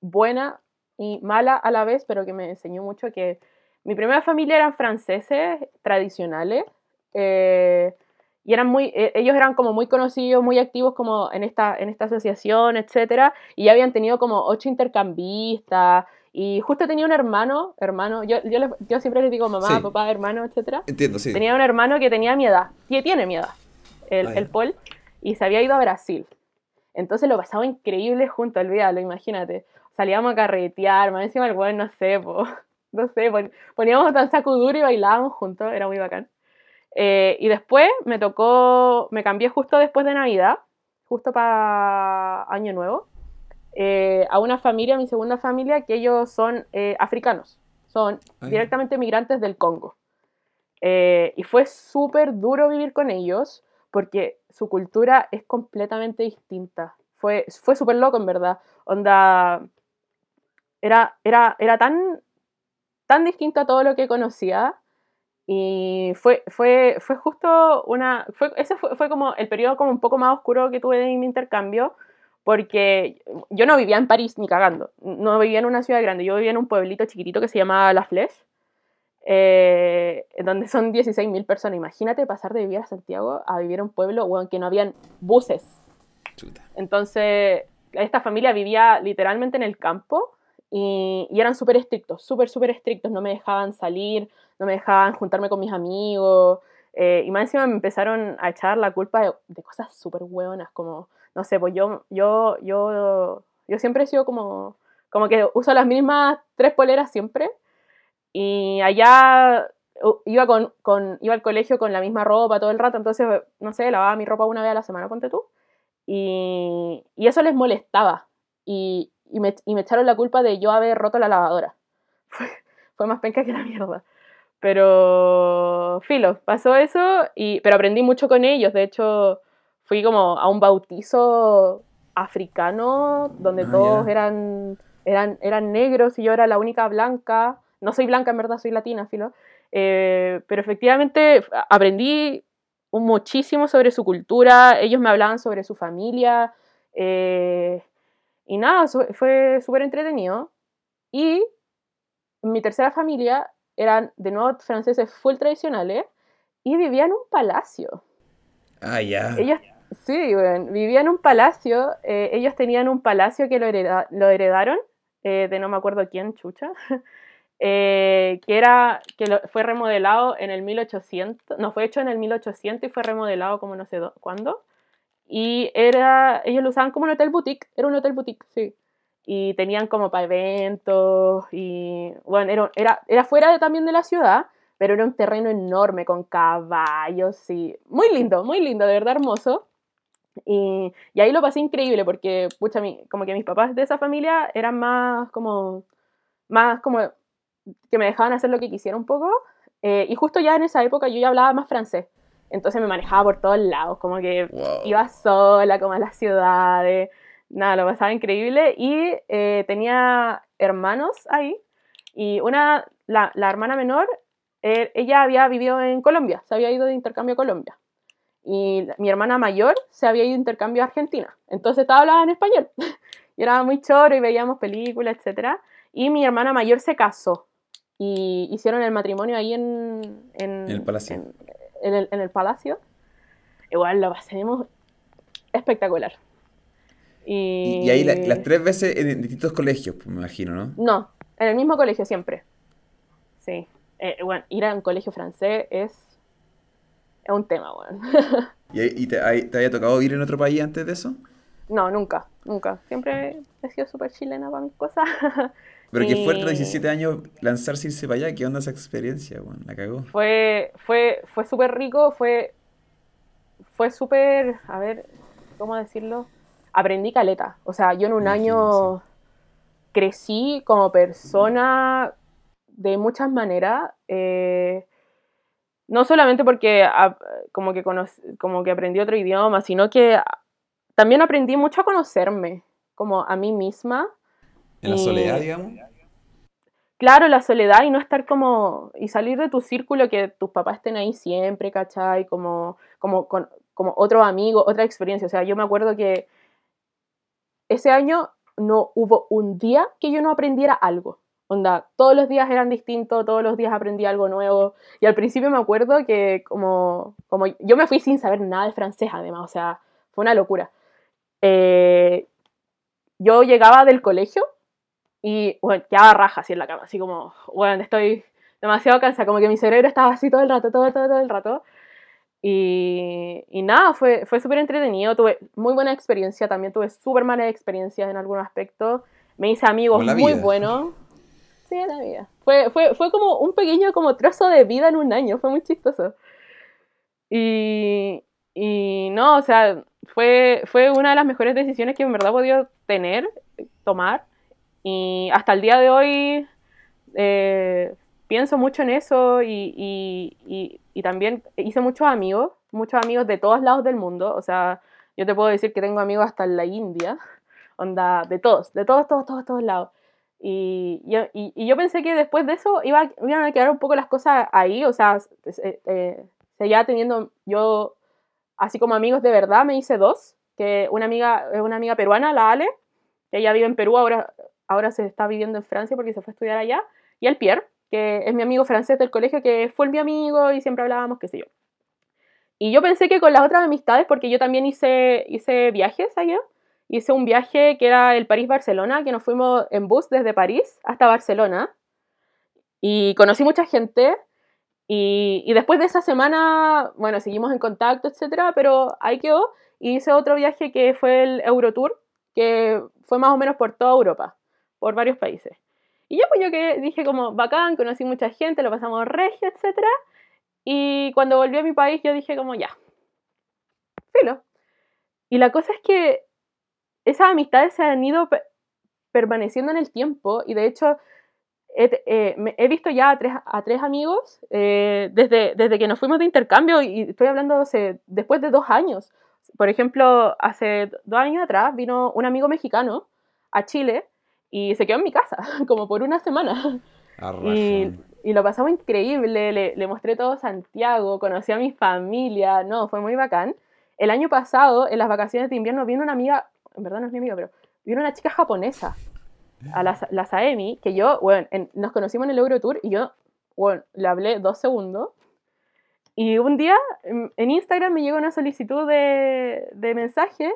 buena y mala a la vez, pero que me enseñó mucho que mi primera familia eran franceses tradicionales. Eh, y eran muy, e, ellos eran como muy conocidos, muy activos como en esta, en esta asociación, etcétera, y ya habían tenido como ocho intercambistas, y justo tenía un hermano, hermano, yo, yo, yo siempre les digo mamá, papá, hermano, etcétera. Entiendo, sí. Tenía un hermano que tenía mi edad, que tiene mi edad, el, ah, el Paul, y se había ido a Brasil. Entonces lo pasaba increíble junto, olvídalo, imagínate. Salíamos a carretear, más encima el buen, no sé, no sé, poníamos tan saco duro y bailábamos juntos, era muy bacán. Eh, y después me tocó, me cambié justo después de Navidad, justo para Año Nuevo, eh, a una familia, mi segunda familia, que ellos son eh, africanos, son ah, directamente migrantes del Congo. y fue súper duro vivir con ellos porque su cultura es completamente distinta. Fue, fue súper loco, en verdad. Onda, era, era, era tan, tan distinto a todo lo que conocía y fue, fue, fue justo una. Fue, ese fue, fue, como el periodo como un poco más oscuro que tuve en mi intercambio, porque yo no vivía en París ni cagando. No vivía en una ciudad grande. Yo vivía en un pueblito chiquitito que se llamaba La Flèche, eh, donde son 16.000 personas. Imagínate pasar de vivir a Santiago a vivir en un pueblo en que no habían buses. Entonces, esta familia vivía literalmente en el campo y, y eran súper estrictos, súper, súper estrictos. No me dejaban salir no me dejaban juntarme con mis amigos. Eh, y más encima me empezaron a echar la culpa de, cosas súper hueonas, como, no sé, pues yo, yo, yo, yo siempre he sido como, como que uso las mismas tres poleras siempre. Y allá iba, con, con, iba al colegio con la misma ropa todo el rato, entonces, no sé, lavaba mi ropa una vez a la semana, ponte tú. Y, y eso les molestaba. Y, y, me, y, me, echaron la culpa de yo haber roto la lavadora. Fue, fue más penca que la mierda. Pero, filo, pasó eso, y, pero aprendí mucho con ellos. De hecho, fui como a un bautizo africano donde ah, todos eran, eran, eran negros y yo era la única blanca. No soy blanca, en verdad, soy latina, filo. Eh, pero efectivamente aprendí muchísimo sobre su cultura, ellos me hablaban sobre su familia. Eh, y nada, fue súper entretenido. Y mi tercera familia eran de nuevo franceses full tradicionales y vivían en un palacio. Ah, ya. Ellos, sí, vivían en un palacio. Eh, ellos tenían un palacio que lo, lo heredaron eh, de no me acuerdo quién, chucha. Eh, que era que fue remodelado en el 1800, no fue hecho en el 1800 y fue remodelado como no sé cuándo. Y era, ellos lo usaban como un hotel boutique, era un hotel boutique, sí y tenían como para eventos y bueno, era, era, era fuera de, también de la ciudad, pero era un terreno enorme con caballos y muy lindo, muy lindo, de verdad hermoso. Y, y ahí lo pasé increíble porque, pucha, mí, como que mis papás de esa familia eran más como, más como que me dejaban hacer lo que quisiera un poco. Eh, y justo ya en esa época yo ya hablaba más francés. Entonces me manejaba por todos lados, como que iba sola, como a las ciudades nada, lo pasaba increíble y eh, tenía hermanos ahí y una, la, la hermana menor, eh, ella había vivido en Colombia, se había ido de intercambio a Colombia y mi hermana mayor se había ido de intercambio a Argentina, entonces estaba hablando en español y era muy choro y veíamos películas, etc. Y mi hermana mayor se casó y hicieron el matrimonio ahí en, en, el palacio. En, el, en el palacio. Igual lo pasamos espectacular. Y, ahí las tres veces en distintos colegios, pues, me imagino, ¿no? No, en el mismo colegio siempre. Sí. Eh, bueno, ir a un colegio francés es, es un tema, bueno. ¿Y, te, te, había tocado vivir en otro país antes de eso? No, nunca, nunca. Siempre he sido súper chilena para mis cosas. Pero qué fuerte a 17 años lanzarse y irse para allá. ¿Qué onda esa experiencia, bueno, La cagó. Fue, fue, fue súper rico, fue, fue súper, a ver, ¿cómo decirlo? Aprendí caleta. O sea, yo en un año crecí como persona de muchas maneras. Eh, no solamente porque como, que como que aprendí otro idioma, sino que también aprendí mucho a conocerme, como a mí misma. ¿En la soledad, digamos? Claro, la soledad y no estar como. y salir de tu círculo, que tus papás estén ahí siempre, ¿cachai? Como, como, como otro amigo, otra experiencia. O sea, yo me acuerdo que ese año no hubo un día que yo no aprendiera algo. Onda, todos los días eran distintos, todos los días aprendí algo nuevo. Y al principio me acuerdo que como, como yo me fui sin saber nada de francés además, o sea, fue una locura. Eh, yo llegaba del colegio y bueno, quedaba raja así en la cama, así como, bueno, estoy demasiado cansada, como que mi cerebro estaba así todo el rato, todo, todo, todo el rato. Y, y nada, fue, fue súper entretenido, tuve muy buena experiencia, también tuve súper malas experiencias en algunos aspectos, me hice amigos muy buenos. Sí, la vida. Fue, fue, fue como un pequeño como trozo de vida en un año, fue muy chistoso. Y, y no, o sea, fue, fue una de las mejores decisiones que en verdad he podido tener, tomar. Y hasta el día de hoy eh, pienso mucho en eso y, y, y, también hice muchos amigos, muchos amigos de todos lados del mundo. O sea, yo te puedo decir que tengo amigos hasta en la India, onda, de todos, de todos, todos, todos, todos lados. Y yo, y, pensé que después de eso iba, iban a quedar un poco las cosas ahí, o sea, eh, eh, seguía teniendo yo, así como amigos de verdad, me hice dos, que una amiga, una amiga peruana, la Ale, que ella vive en Perú, ahora, ahora se está viviendo en Francia porque se fue a estudiar allá, y el Pierre, es mi amigo francés del colegio, que fue mi amigo y siempre hablábamos, qué sé yo. Y yo pensé que con las otras amistades, porque yo también hice, hice viajes allá, hice un viaje que era el París-Barcelona, que nos fuimos en bus desde París hasta Barcelona. Y conocí mucha gente. Y, después de esa semana, bueno, seguimos en contacto, etcétera, pero ahí quedó. Y hice otro viaje que fue el Eurotour, que fue más o menos por toda Europa, por varios países. Y yo pues yo que dije como bacán, conocí mucha gente, lo pasamos regio, etcétera. Y cuando volví a mi país yo dije como ya, filo. Y la cosa es que esas amistades se han ido permaneciendo en el tiempo y de hecho he, eh, visto ya a tres, a tres amigos eh, desde, desde que nos fuimos de intercambio y estoy hablando después de dos años. Por ejemplo, hace dos años atrás vino un amigo mexicano a Chile y se quedó en mi casa, como por una semana. Y, y, lo pasamos increíble, le, le, mostré todo Santiago, conocí a mi familia, no, fue muy bacán. El año pasado, en las vacaciones de invierno, vino una amiga en verdad no es mi amiga, pero vino una chica japonesa, a la, la Saemi, que yo, bueno, nos conocimos en el Eurotour y yo, bueno, le hablé dos segundos. Y un día en Instagram me llegó una solicitud de, de mensaje.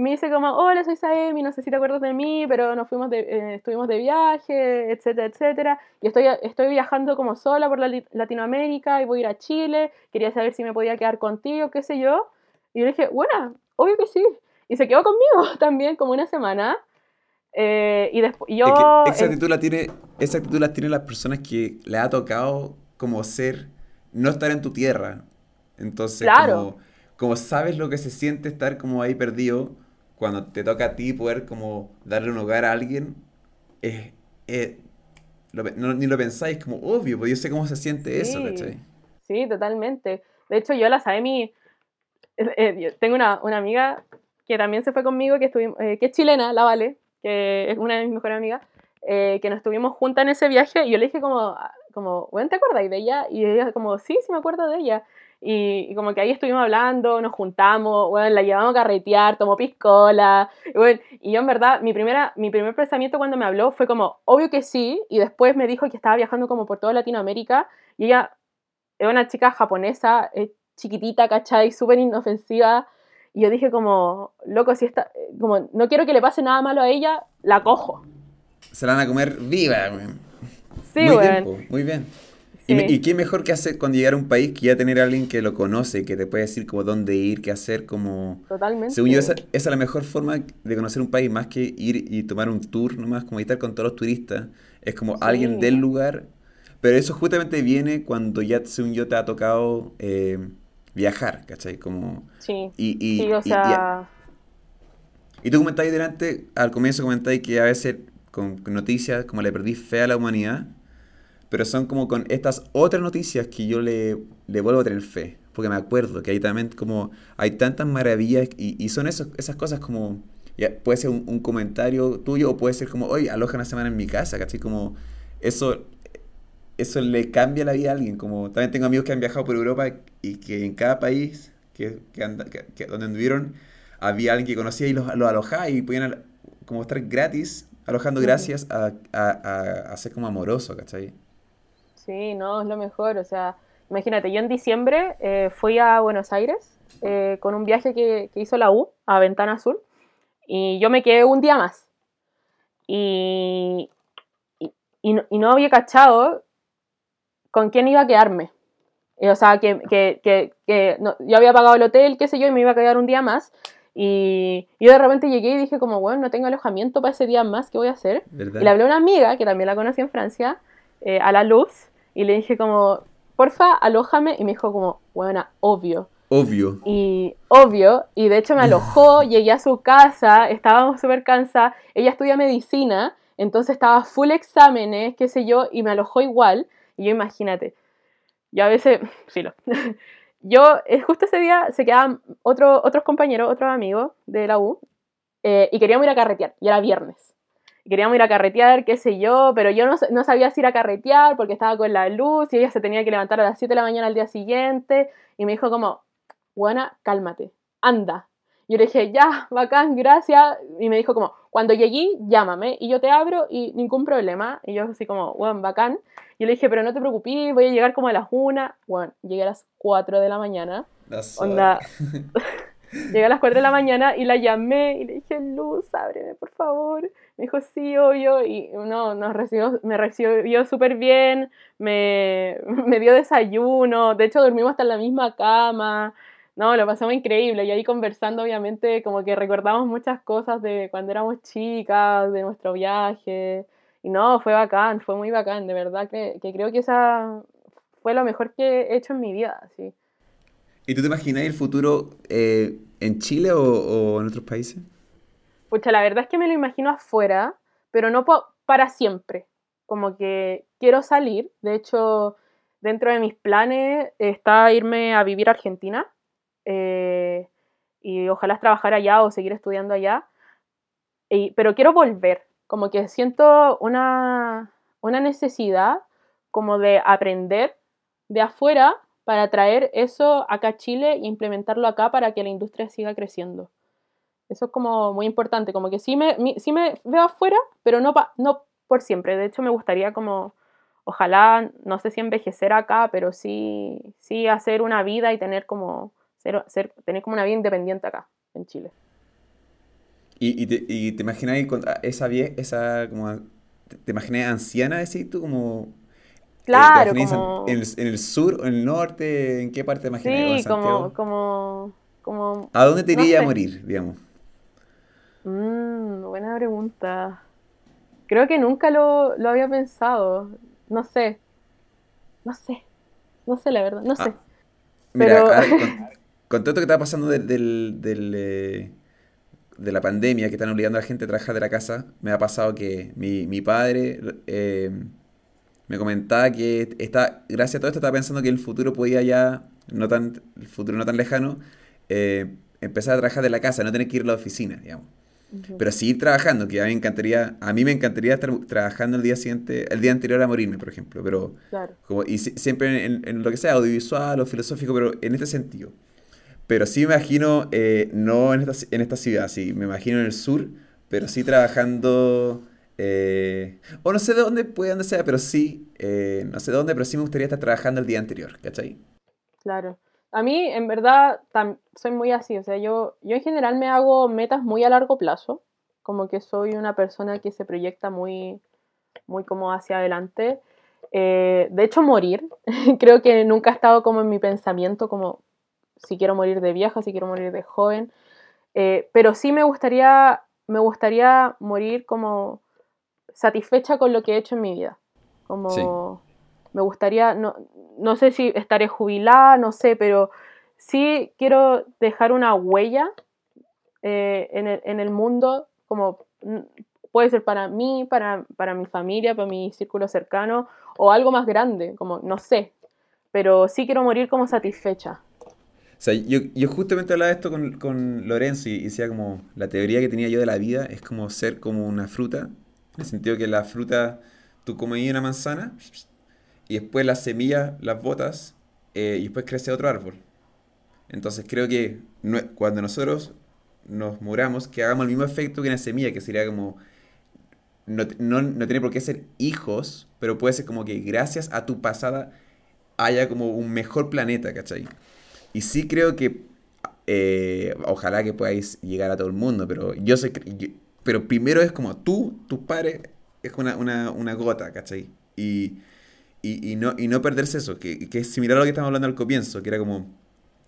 Me dice como, hola, soy Saemi, no sé si te acuerdas de mí, pero nos fuimos de, eh, estuvimos de viaje, etcétera, etcétera. Y estoy, estoy viajando como sola por la, Latinoamérica y voy a ir a Chile. Quería saber si me podía quedar contigo, qué sé yo. Y yo le dije, bueno, obvio que sí. Y se quedó conmigo también como una semana. Eh, y después yo... esa, actitud la tiene, esa actitud la tienen las personas que le ha tocado como ser, no estar en tu tierra. Entonces, como, como sabes lo que se siente estar como ahí perdido, cuando te toca a ti poder como darle un hogar a alguien, es, ni lo pensáis como obvio, porque yo sé cómo se siente eso, ¿cachai? Sí, totalmente. De hecho, yo la Saemi, eh, eh tengo una, una, amiga que también se fue conmigo, que, estuvimos, eh, que es chilena, la Vale, que es una de mis mejores amigas, eh, que nos estuvimos juntas en ese viaje y yo le dije como, como bueno, ¿te acuerdas de ella? Y ella como, sí, sí me acuerdo de ella. Y, como que ahí estuvimos hablando, nos juntamos, bueno, la llevamos a carretear, tomó piscola, y, bueno, y yo en verdad, mi, primera, mi primer pensamiento cuando me habló fue como, obvio que sí, y después me dijo que estaba viajando como por toda Latinoamérica, y ella es una chica japonesa, es chiquitita, ¿cachai? Súper inofensiva, y yo dije como, loco, si está, como no quiero que le pase nada malo a ella, la cojo. Se la van a comer viva, güey. Sí, muy muy bien. Y, qué mejor que hacer cuando llegar a un país que ya tener a alguien que lo conoce, que te puede decir como dónde ir, qué hacer, como... Totalmente. Según yo, esa, es la mejor forma de conocer un país, más que ir y tomar un tour nomás, como estar con todos los turistas. Es como alguien del lugar. Pero eso justamente viene cuando ya, según yo, te ha tocado eh, viajar, ¿cachai? Como... Sí, y, y, sí, o sea... Y, tú comentabas delante, al comienzo comentabas que a veces con noticias como le perdí fe a la humanidad pero son como con estas otras noticias que yo le, le vuelvo a tener fe. Porque me acuerdo que hay también como, hay tantas maravillas y, y son esos, esas cosas como, ya, puede ser un, comentario tuyo o puede ser como, oye, aloja una semana en mi casa, ¿cachai? Como, eso, eso le cambia la vida a alguien. Como, también tengo amigos que han viajado por Europa y que en cada país que, que, anda, que, donde anduvieron había alguien que conocía y los, alojaba y podían como estar gratis alojando gracias a, a, a, a ser como amoroso, ¿cachai? Sí, no, es lo mejor. O sea, imagínate, yo en diciembre eh, fui a Buenos Aires eh, con un viaje que, hizo la U a Ventana Azul y yo me quedé un día más. Y, y, no, había cachado con quién iba a quedarme. o sea, que, que, que, yo había pagado el hotel, qué sé yo, y me iba a quedar un día más. Y yo de repente llegué y dije como, bueno, no tengo alojamiento para ese día más, ¿qué voy a hacer? Y le hablé a una amiga, que también la conocí en Francia, eh, a la Luz, y le dije como, porfa, alójame. Y me dijo como, bueno, obvio. Obvio. Y obvio, y de hecho me alojó, llegué a su casa, estábamos súper cansadas, ella estudia medicina, entonces estaba full exámenes, qué sé yo, y me alojó igual, y yo imagínate, yo a veces, filo, yo eh, justo ese día se quedaban otro, otros compañeros, otros amigos de la U, eh, y queríamos ir a carretear, y era viernes queríamos ir a carretear, qué sé yo, pero yo no, sabía si ir a carretear porque estaba con la luz y ella se tenía que levantar a las 7 de la mañana al día siguiente y me dijo como, buena, cálmate, anda. Yo le dije, ya, bacán, gracias. Y me dijo como, cuando llegué, llámame y yo te abro y ningún problema. Y yo así como, bueno, bacán. Y le dije, pero no te preocupes, voy a llegar como a las 1. Bueno, llegué a las 4 de la mañana. Onda. llegué a las 4 de la mañana y la llamé y le dije, Luz, ábreme, por favor. Me dijo, sí, obvio, y no, nos recibió, me recibió súper bien, me, me, dio desayuno, de hecho dormimos hasta en la misma cama, no, lo pasamos increíble, y ahí conversando, obviamente, como que recordamos muchas cosas de cuando éramos chicas, de nuestro viaje, y no, fue bacán, fue muy bacán, de verdad que, que creo que esa fue lo mejor que he hecho en mi vida, sí. ¿Y tú te imaginas el futuro eh, en Chile o, en otros países? Pucha, la verdad es que me lo imagino afuera, pero no para siempre. Como que quiero salir. De hecho, dentro de mis planes está irme a vivir a Argentina. Eh, y ojalá trabajar allá o seguir estudiando allá. pero quiero volver. Como que siento una, una necesidad como de aprender de afuera para traer eso acá a Chile e implementarlo acá para que la industria siga creciendo. Eso es como muy importante, como que sí me, sí me veo afuera, pero no, no por siempre. De hecho, me gustaría como, ojalá, no sé si envejecer acá, pero sí, sí hacer una vida y tener como, ser, tener como una vida independiente acá, en Chile. ¿Y, y, te, y te imaginas esa vieja, esa como, te, imaginas anciana, decís tú, como... Eh, claro, como... En, el, sur o en el norte? ¿En qué parte te imaginas? Sí, como, como, como... ¿A dónde te iría a morir, digamos? Mmm, buena pregunta. Creo que nunca lo, había pensado. No sé. No sé. No sé, la verdad. No sé. Ah, mira, con, todo esto que está pasando del, eh, de la pandemia, que están obligando a la gente a trabajar de la casa, me ha pasado que mi, padre eh, me comentaba que está, gracias a todo esto estaba pensando que el futuro podía ya, no tan, el futuro no tan lejano, eh, empezar a trabajar de la casa, no tener que ir a la oficina, digamos. Pero seguir trabajando, que a mí me encantaría, a mí me encantaría estar trabajando el día siguiente, el día anterior a morirme, por ejemplo, pero como, y siempre en, lo que sea, audiovisual o filosófico, pero en este sentido. Pero sí me imagino, eh, no en esta, en esta ciudad, sí, me imagino en el sur, pero sí trabajando, eh, o no sé de dónde, puede dónde sea, pero sí, eh, no sé de dónde, pero sí me gustaría estar trabajando el día anterior, ¿cachai? Claro. A mí, en verdad, soy muy así. O sea, yo, yo en general me hago metas muy a largo plazo. Como que soy una persona que se proyecta muy, muy como hacia adelante. Eh, de hecho, morir, creo que nunca ha estado como en mi pensamiento, como si quiero morir de vieja, si quiero morir de joven, pero sí me gustaría, me gustaría morir como satisfecha con lo que he hecho en mi vida. Como me gustaría, no, no sé si estaré jubilada, no sé, pero sí quiero dejar una huella eh, en, el, en, el, mundo, como puede ser para mí, para, para mi familia, para mi círculo cercano, o algo más grande, como no sé, pero sí quiero morir como satisfecha. O sea, yo, yo justamente hablaba de esto con, con Lorenzo y, decía como la teoría que tenía yo de la vida es como ser como una fruta, en el sentido que la fruta, tú comes una manzana y después las semillas las botas eh, y después crece otro árbol. Entonces creo que cuando nosotros nos muramos, que hagamos el mismo efecto que una semilla, que sería como no, tiene por qué ser hijos, pero puede ser como que gracias a tu pasada haya como un mejor planeta, ¿cachai? Y sí creo que eh, ojalá que podáis llegar a todo el mundo, pero yo sé pero primero es como tú, tus padres, es una, una, gota, ¿cachai? Y, y, no, y no perderse eso, que, que es similar a lo que estamos hablando al comienzo, que era como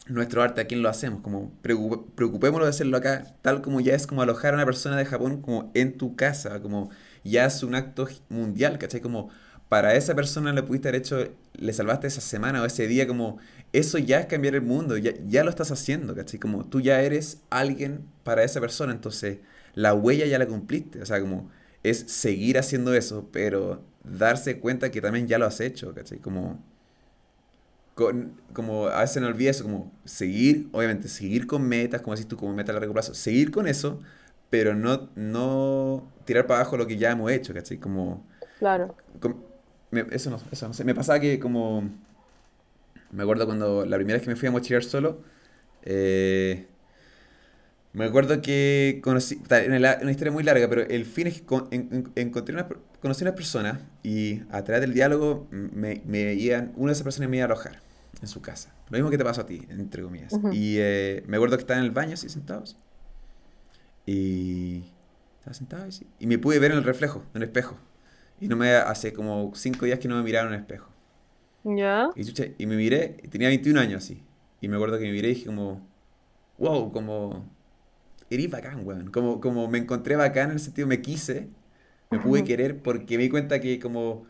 nuestro arte, ¿a quién lo hacemos? Como preocupémonos de hacerlo acá, tal como ya es como alojar a una persona de Japón como en tu casa, como ya es un acto mundial, ¿cachai? Como para esa persona le pudiste haber hecho, le salvaste esa semana o ese día, como eso ya es cambiar el mundo, ya, ya lo estás haciendo, ¿cachai? Como tú ya eres alguien para esa persona, entonces la huella ya la cumpliste, o sea, como es seguir haciendo eso, pero darse cuenta que también ya lo has hecho, ¿cachai? Como como a veces no olvida eso, como seguir, obviamente, seguir con metas, como decís tú, como meta a largo plazo, seguir con eso, pero no, no tirar para abajo lo que ya hemos hecho, ¿cachai? Como... Claro. eso no, eso no sé, me pasaba que como... Me acuerdo cuando la primera vez que me fui a mochilar solo, eh, me acuerdo que conocí, una, una historia muy larga, pero el fin es que encontré una, conocí a una persona y a través del diálogo me, me iban, una de esas personas me iba a alojar en su casa. Lo mismo que te pasó a ti, entre comillas. Y eh, me acuerdo que estaba en el baño así sentados. Y estaba sentado así. Y me pude ver en el reflejo, en el espejo. Y no me hace como cinco días que no me miraba en el espejo. ¿Ya? Y, y me miré, tenía 21 años así. Y me acuerdo que me miré y dije como, wow, como eres bacán, weón. Como, como me encontré bacán en el sentido, me quise, me pude querer porque me di cuenta que como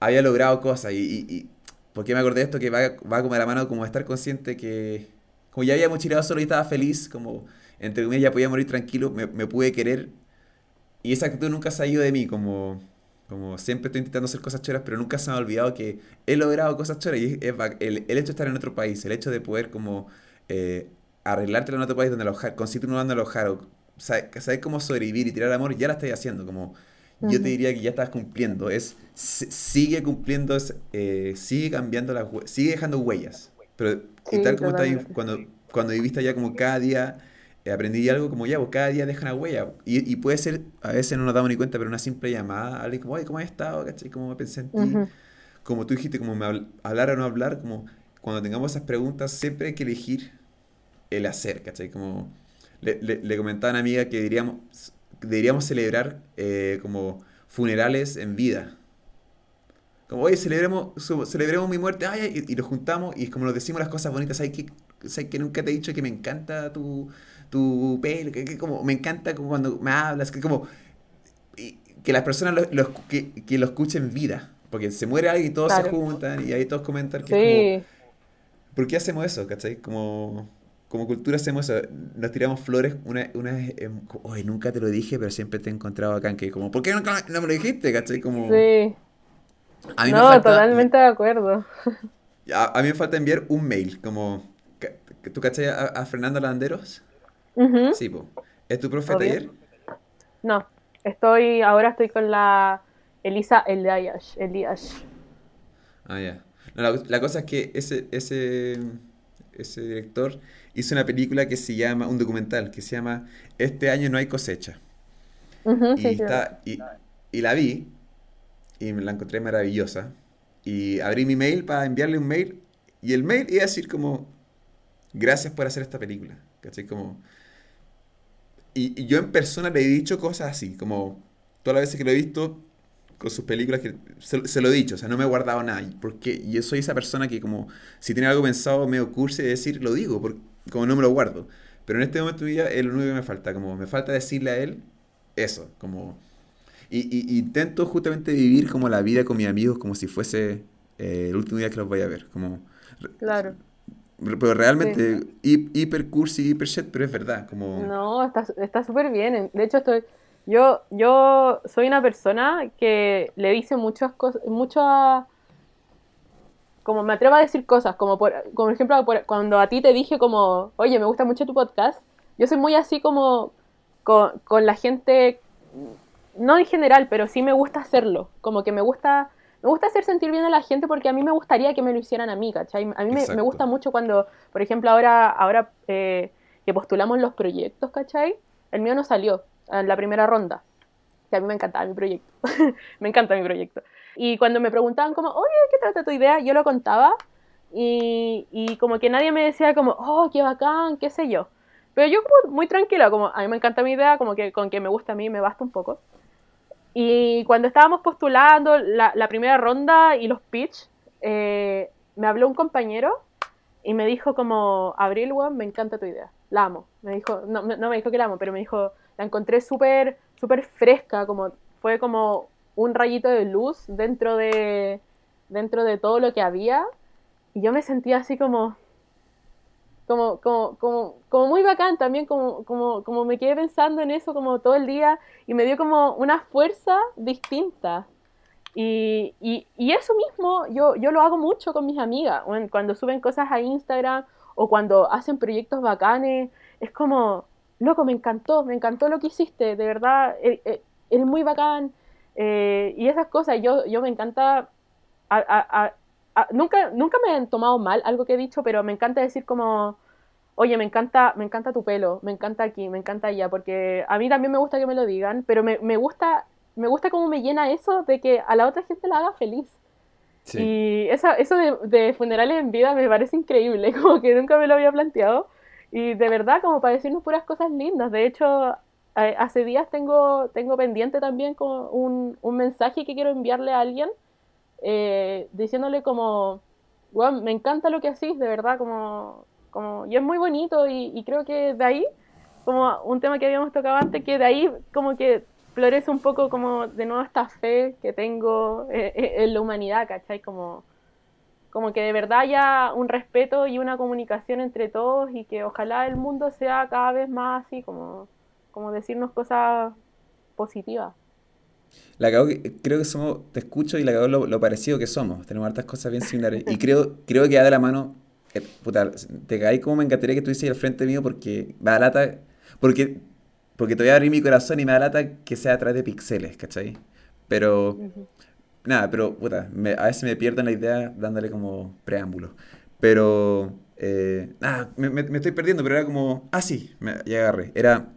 había logrado cosas y, y, ¿por qué me acordé de esto? Que va, va como a la mano como estar consciente que como ya había mochilado solo y estaba feliz, como entre comillas ya podía morir tranquilo, me, me pude querer y esa actitud nunca se ha ido de mí, como, como siempre estoy intentando hacer cosas choras, pero nunca se me ha olvidado que he logrado cosas choras y es, el, el, hecho de estar en otro país, el hecho de poder como eh, arreglártelo en otro país donde alojar, conseguirte un lugar donde alojar, o saber cómo sobrevivir y tirar amor, ya la estás haciendo. Como yo te diría que ya estás cumpliendo. Es sigue cumpliendo, eh, sigue cambiando las sigue dejando huellas. Pero y tal como está cuando, cuando viviste allá como cada día eh, aprendí algo como ya, pues cada día deja una huella. Y, y, puede ser, a veces no nos damos ni cuenta, pero una simple llamada, alguien como, oye, ¿cómo has estado? ¿Cachai? ¿Cómo pensé en ti? Como tú dijiste, como me hablar o no hablar, como cuando tengamos esas preguntas, siempre hay que elegir el hacer, ¿cachai? Como le, le, comentaba a una amiga que diríamos, deberíamos celebrar eh, como funerales en vida. Como, oye, celebremos, celebremos mi muerte, ay, y, y, nos juntamos y como nos decimos las cosas bonitas, ¿sabes que, ¿sabes que nunca te he dicho que me encanta tu, tu pelo? Que, como, me encanta cuando me hablas, que como... que las personas lo, que, que, lo escuchen en vida. Porque se muere alguien y todos se juntan y ahí todos comentan que es como... ¿Por qué hacemos eso? ¿Cachai? Como como cultura hacemos eso, nos tiramos flores una, una em, oye, nunca te lo dije, pero siempre te he encontrado acá, que como, ¿por qué no me lo dijiste? ¿Cachai? Como, sí. A mí no, me falta, totalmente de acuerdo. A, a, mí me falta enviar un mail, como, ¿tú cachai a, Fernando Landeros? Sí, po. ¿Es tu profe taller? No, estoy, ahora estoy con la Elisa Eliash. Eliash. Ah, ya. No, la, la, cosa es que ese, ese, ese director hizo una película que se llama, un documental, que se llama Este año no hay cosecha. y, está, y, y, la vi y me la encontré maravillosa. Y abrí mi mail para enviarle un mail y el mail iba a decir como, gracias por hacer esta película. ¿Cachai? Como... Y, y, yo en persona le he dicho cosas así, como todas las veces que lo he visto, con sus películas que se, lo he dicho, o sea, no me he guardado nada. Porque yo soy esa persona que como si tiene algo pensado medio cursi de decir, lo digo, porque, como no me lo guardo. Pero en este momento de mi vida es lo único que me falta, como me falta decirle a él eso, como... Y, intento justamente vivir como la vida con mis amigos como si fuese eh, el último día que los voy a ver, como... Claro. Pero realmente, hiper cursi, hiper shit, pero es verdad, como... No, está súper bien. De hecho, estoy yo, yo soy una persona que le dice muchas cosas, muchas, como me atrevo a decir cosas, como por, como ejemplo cuando a ti te dije como, oye, me gusta mucho tu podcast, yo soy muy así como con, la gente, no en general, pero sí me gusta hacerlo, como que me gusta, me gusta hacer sentir bien a la gente porque a mí me gustaría que me lo hicieran a mí, ¿cachai? A mí me, me, gusta mucho cuando, por ejemplo, ahora, ahora eh, que postulamos los proyectos, ¿cachai? El mío no salió, en la primera ronda, que a mí me encantaba mi proyecto, me encanta mi proyecto. Y cuando me preguntaban como, oye, ¿qué trata tu idea? Yo lo contaba y, y como que nadie me decía como, oh, qué bacán, qué sé yo. Pero yo como muy tranquila, como a mí me encanta mi idea, como que con que me gusta a mí me basta un poco. Y cuando estábamos postulando la, la primera ronda y los pitch, eh, me habló un compañero y me dijo como, Abril, me encanta tu idea, la amo. Me dijo, no, no me dijo que la amo, pero me dijo, la encontré súper súper fresca, como fue como un rayito de luz dentro de dentro de todo lo que había y yo me sentía así como como, como, como, como muy bacán también, como, como, como me quedé pensando en eso como todo el día y me dio como una fuerza distinta. Y, y, y eso mismo yo, yo lo hago mucho con mis amigas, cuando suben cosas a Instagram o cuando hacen proyectos bacanes, es como, loco, me encantó, me encantó lo que hiciste, de verdad, es eh, eh, muy bacán. Eh, y esas cosas, yo, yo me encanta, nunca, nunca me han tomado mal algo que he dicho, pero me encanta decir como, oye, me encanta, me encanta tu pelo, me encanta aquí, me encanta allá, porque a mí también me gusta que me lo digan, pero me, me gusta, me gusta cómo me llena eso de que a la otra gente la haga feliz. Y eso, eso de, de, funerales en vida me parece increíble, como que nunca me lo había planteado. Y de verdad, como para decirnos puras cosas lindas. De hecho, hace días tengo, tengo pendiente también con un, un mensaje que quiero enviarle a alguien, eh, diciéndole como, wow, me encanta lo que hacís, de verdad, como, como, y es muy bonito y, creo que de ahí, como un tema que habíamos tocado antes, que de ahí como que florece un poco como de nuevo esta fe que tengo eh, eh, en la humanidad, ¿cachai? Como como que de verdad haya un respeto y una comunicación entre todos y que ojalá el mundo sea cada vez más así, como, como decirnos cosas positivas. La creo que somos, te escucho y la cago lo, parecido que somos, tenemos hartas cosas bien similares. y creo, creo que da de la mano, eh, puta, te caí como me encantaría que estuvieses al frente mío porque me da lata, porque, porque te voy a abrir mi corazón y me da lata que sea a través de pixeles, ¿cachai? Pero nada, pero puta, a veces me pierdo en la idea dándole como preámbulo. Pero, eh, nada, me, estoy perdiendo, pero era como, ah, sí, me, ya agarré. Era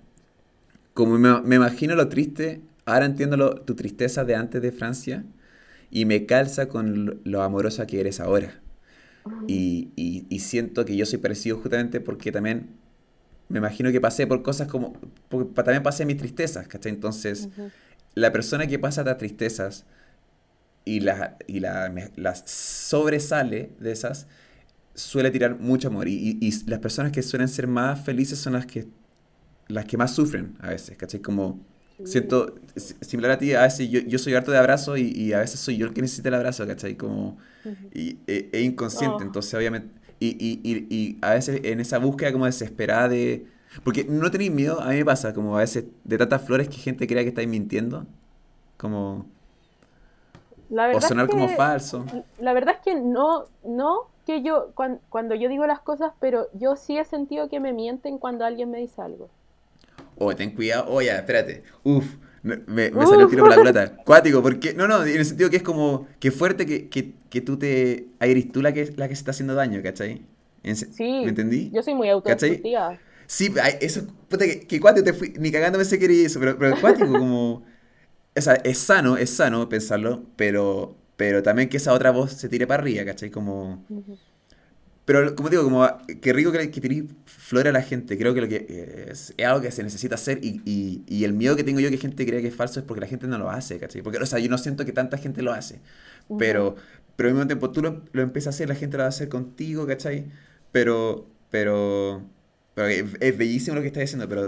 como me, imagino lo triste, ahora entiendo lo, tu tristeza de antes de Francia y me calza con lo, amorosa que eres ahora. Y, y, siento que yo soy parecido justamente porque también me imagino que pasé por cosas como, porque también pasé mis tristezas, ¿cachai? Entonces, la persona que pasa las tristezas, y, la, y la, las sobresale de esas, suele tirar mucho amor. Y, y, las personas que suelen ser más felices son las que, las que más sufren a veces, ¿cachai? Como siento, similar a ti, a veces yo, yo soy harto de abrazo y, y, a veces soy yo el que necesita el abrazo, ¿cachai? Como, y, e, e inconsciente, oh. entonces obviamente, y, y, y, a veces en esa búsqueda como desesperada de... Porque no tenéis miedo, a mí me pasa, como a veces de tantas flores que gente crea que estáis mintiendo, como o sonar como falso. La verdad es que no, no que yo, cuando, yo digo las cosas, pero yo sí he sentido que me mienten cuando alguien me dice algo. Oh, ten cuidado. Oh, espérate. Uf, me, me, salió el tiro por la culata. Cuático, porque. No, no, en el sentido que es como. Que fuerte que, que, que tú te. Eres tú la que, la que se está haciendo daño, ¿cachai? sí. ¿Me entendí? Yo soy muy autodestructiva. Sí, eso. Puta, que, que cuático te fui. Ni cagando me sé que eso, pero, pero cuático, como o sea, es sano, es sano pensarlo, pero, pero también que esa otra voz se tire para arriba, ¿cachai? Como... Pero como digo, como qué rico que, que flor a la gente. Creo que lo que es, es algo que se necesita hacer y, y, y, el miedo que tengo yo que gente crea que es falso es porque la gente no lo hace, ¿cachai? Porque, o sea, yo no siento que tanta gente lo hace. Pero, pero al mismo tiempo tú lo, lo empiezas a hacer, la gente lo va a hacer contigo, ¿cachai? Pero, pero, pero es, bellísimo lo que estás diciendo, pero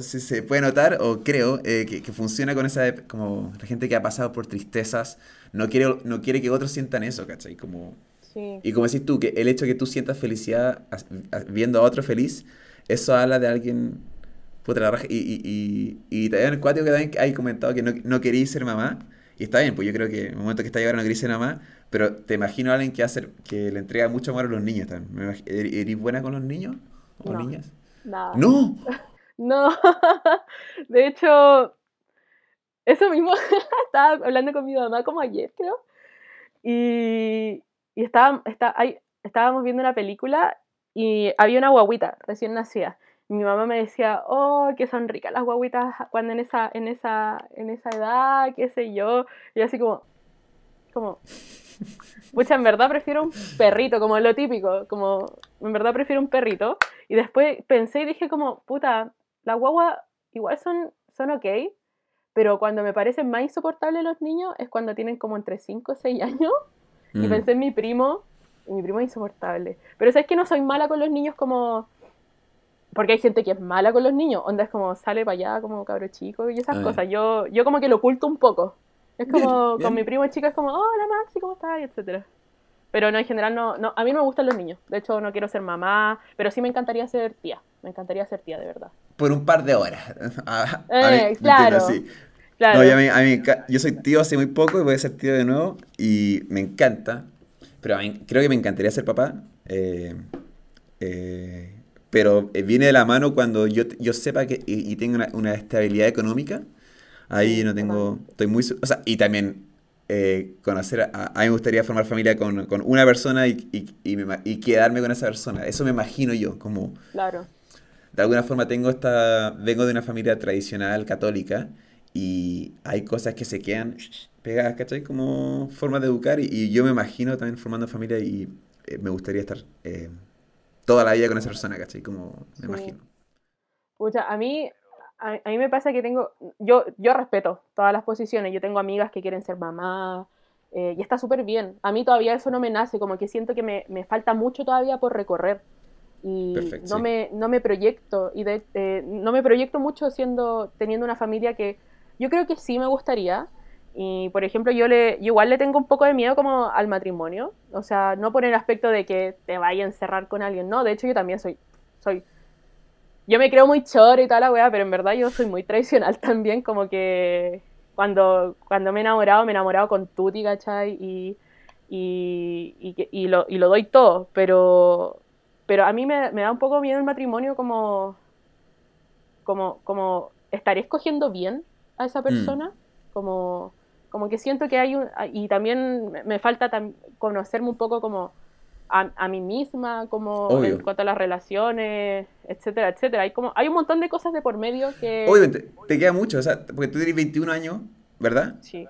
se, se puede notar, o creo, eh, que, que, funciona con esa, como la gente que ha pasado por tristezas, no quiere, no quiere que otros sientan eso, ¿cachai? Como y como decís tú, que el hecho de que tú sientas felicidad viendo a otro feliz, eso habla de alguien... Puta la raja. Y, y, y, y también el cuatro que también hay comentado que no, no queréis ser mamá. Y está bien, pues yo creo que en el momento que está ahora no queréis ser mamá. Pero te imagino a alguien que, hace, que le entrega mucho amor a los niños también. ¿Eres buena con los niños o niñas? Nada. ¡No! no. de hecho, eso mismo estaba hablando con mi mamá como ayer, creo. Y, y estaba, está, ahí, estábamos viendo una película y había una guaguita recién nacida. Mi mamá me decía, oh, que son ricas las guaguitas cuando en esa, en esa, en esa edad, qué sé yo. Y así como, como, pucha, en verdad prefiero un perrito, como lo típico, como, en verdad prefiero un perrito. Y después pensé y dije como, puta, las guaguas igual son, son ok, pero cuando me parecen más insoportables los niños es cuando tienen como entre 5 o 6 años y mm. pensé en mi primo, y mi primo es insoportable. Pero sabes que no soy mala con los niños como... Porque hay gente que es mala con los niños, onda es como sale para allá como cabro chico y esas ah. cosas. Yo, yo como que lo oculto un poco. Es como, con mi primo chico es como, hola Maxi, ¿cómo estás? Y etcétera. Pero no, en general no, no, a mí no me gustan los niños. De hecho, no quiero ser mamá, pero sí me encantaría ser tía. Me encantaría ser tía, de verdad. Por un par de horas. A, eh, claro. No, yo, a mí, yo soy tío hace muy poco y voy a ser tío de nuevo y me encanta. Pero creo que me encantaría ser papá. Eh, eh, pero viene de la mano cuando yo, yo sepa que y, tengo una, una, estabilidad económica. Ahí no tengo. Estoy muy. O sea, y también eh, conocer. A, a, mí me gustaría formar familia con, con una persona y, y, y, quedarme con esa persona. Eso me imagino yo. Como. Claro. De alguna forma tengo esta. Vengo de una familia tradicional católica y hay cosas que se quedan pegadas, ¿cachai? Como forma de educar y, yo me imagino también formando familia y eh, me gustaría estar eh, toda la vida con esa persona, ¿cachai? Como me imagino. Pucha, a mí, a, mí me pasa que tengo, yo, yo respeto todas las posiciones, yo tengo amigas que quieren ser mamá eh, y está súper bien. A mí todavía eso no me nace, como que siento que me, me falta mucho todavía por recorrer y no, me, no me proyecto y de, no me proyecto mucho siendo teniendo una familia que yo creo que sí me gustaría. Y, por ejemplo, yo, le, igual le tengo un poco de miedo como al matrimonio. O sea, no por el aspecto de que te vaya a encerrar con alguien, no. De hecho, yo también soy... soy yo me creo muy chora y toda la weá, pero en verdad yo soy muy tradicional también. Como que cuando, cuando me he enamorado, me he enamorado con Tuti, ¿cachai? Y, y, y, y, lo, y lo doy todo. Pero, pero a mí me, me da un poco miedo el matrimonio como... Como, como, ¿estaré escogiendo bien? a esa mm. persona, como, como que siento que hay un, y también me falta conocerme un poco como a, a mí misma, como en cuanto a las relaciones, etcétera, etcétera. Hay, como, hay un montón de cosas de por medio que... Obviamente, te queda mucho, o sea, porque tú tienes 21 años, ¿verdad? Sí.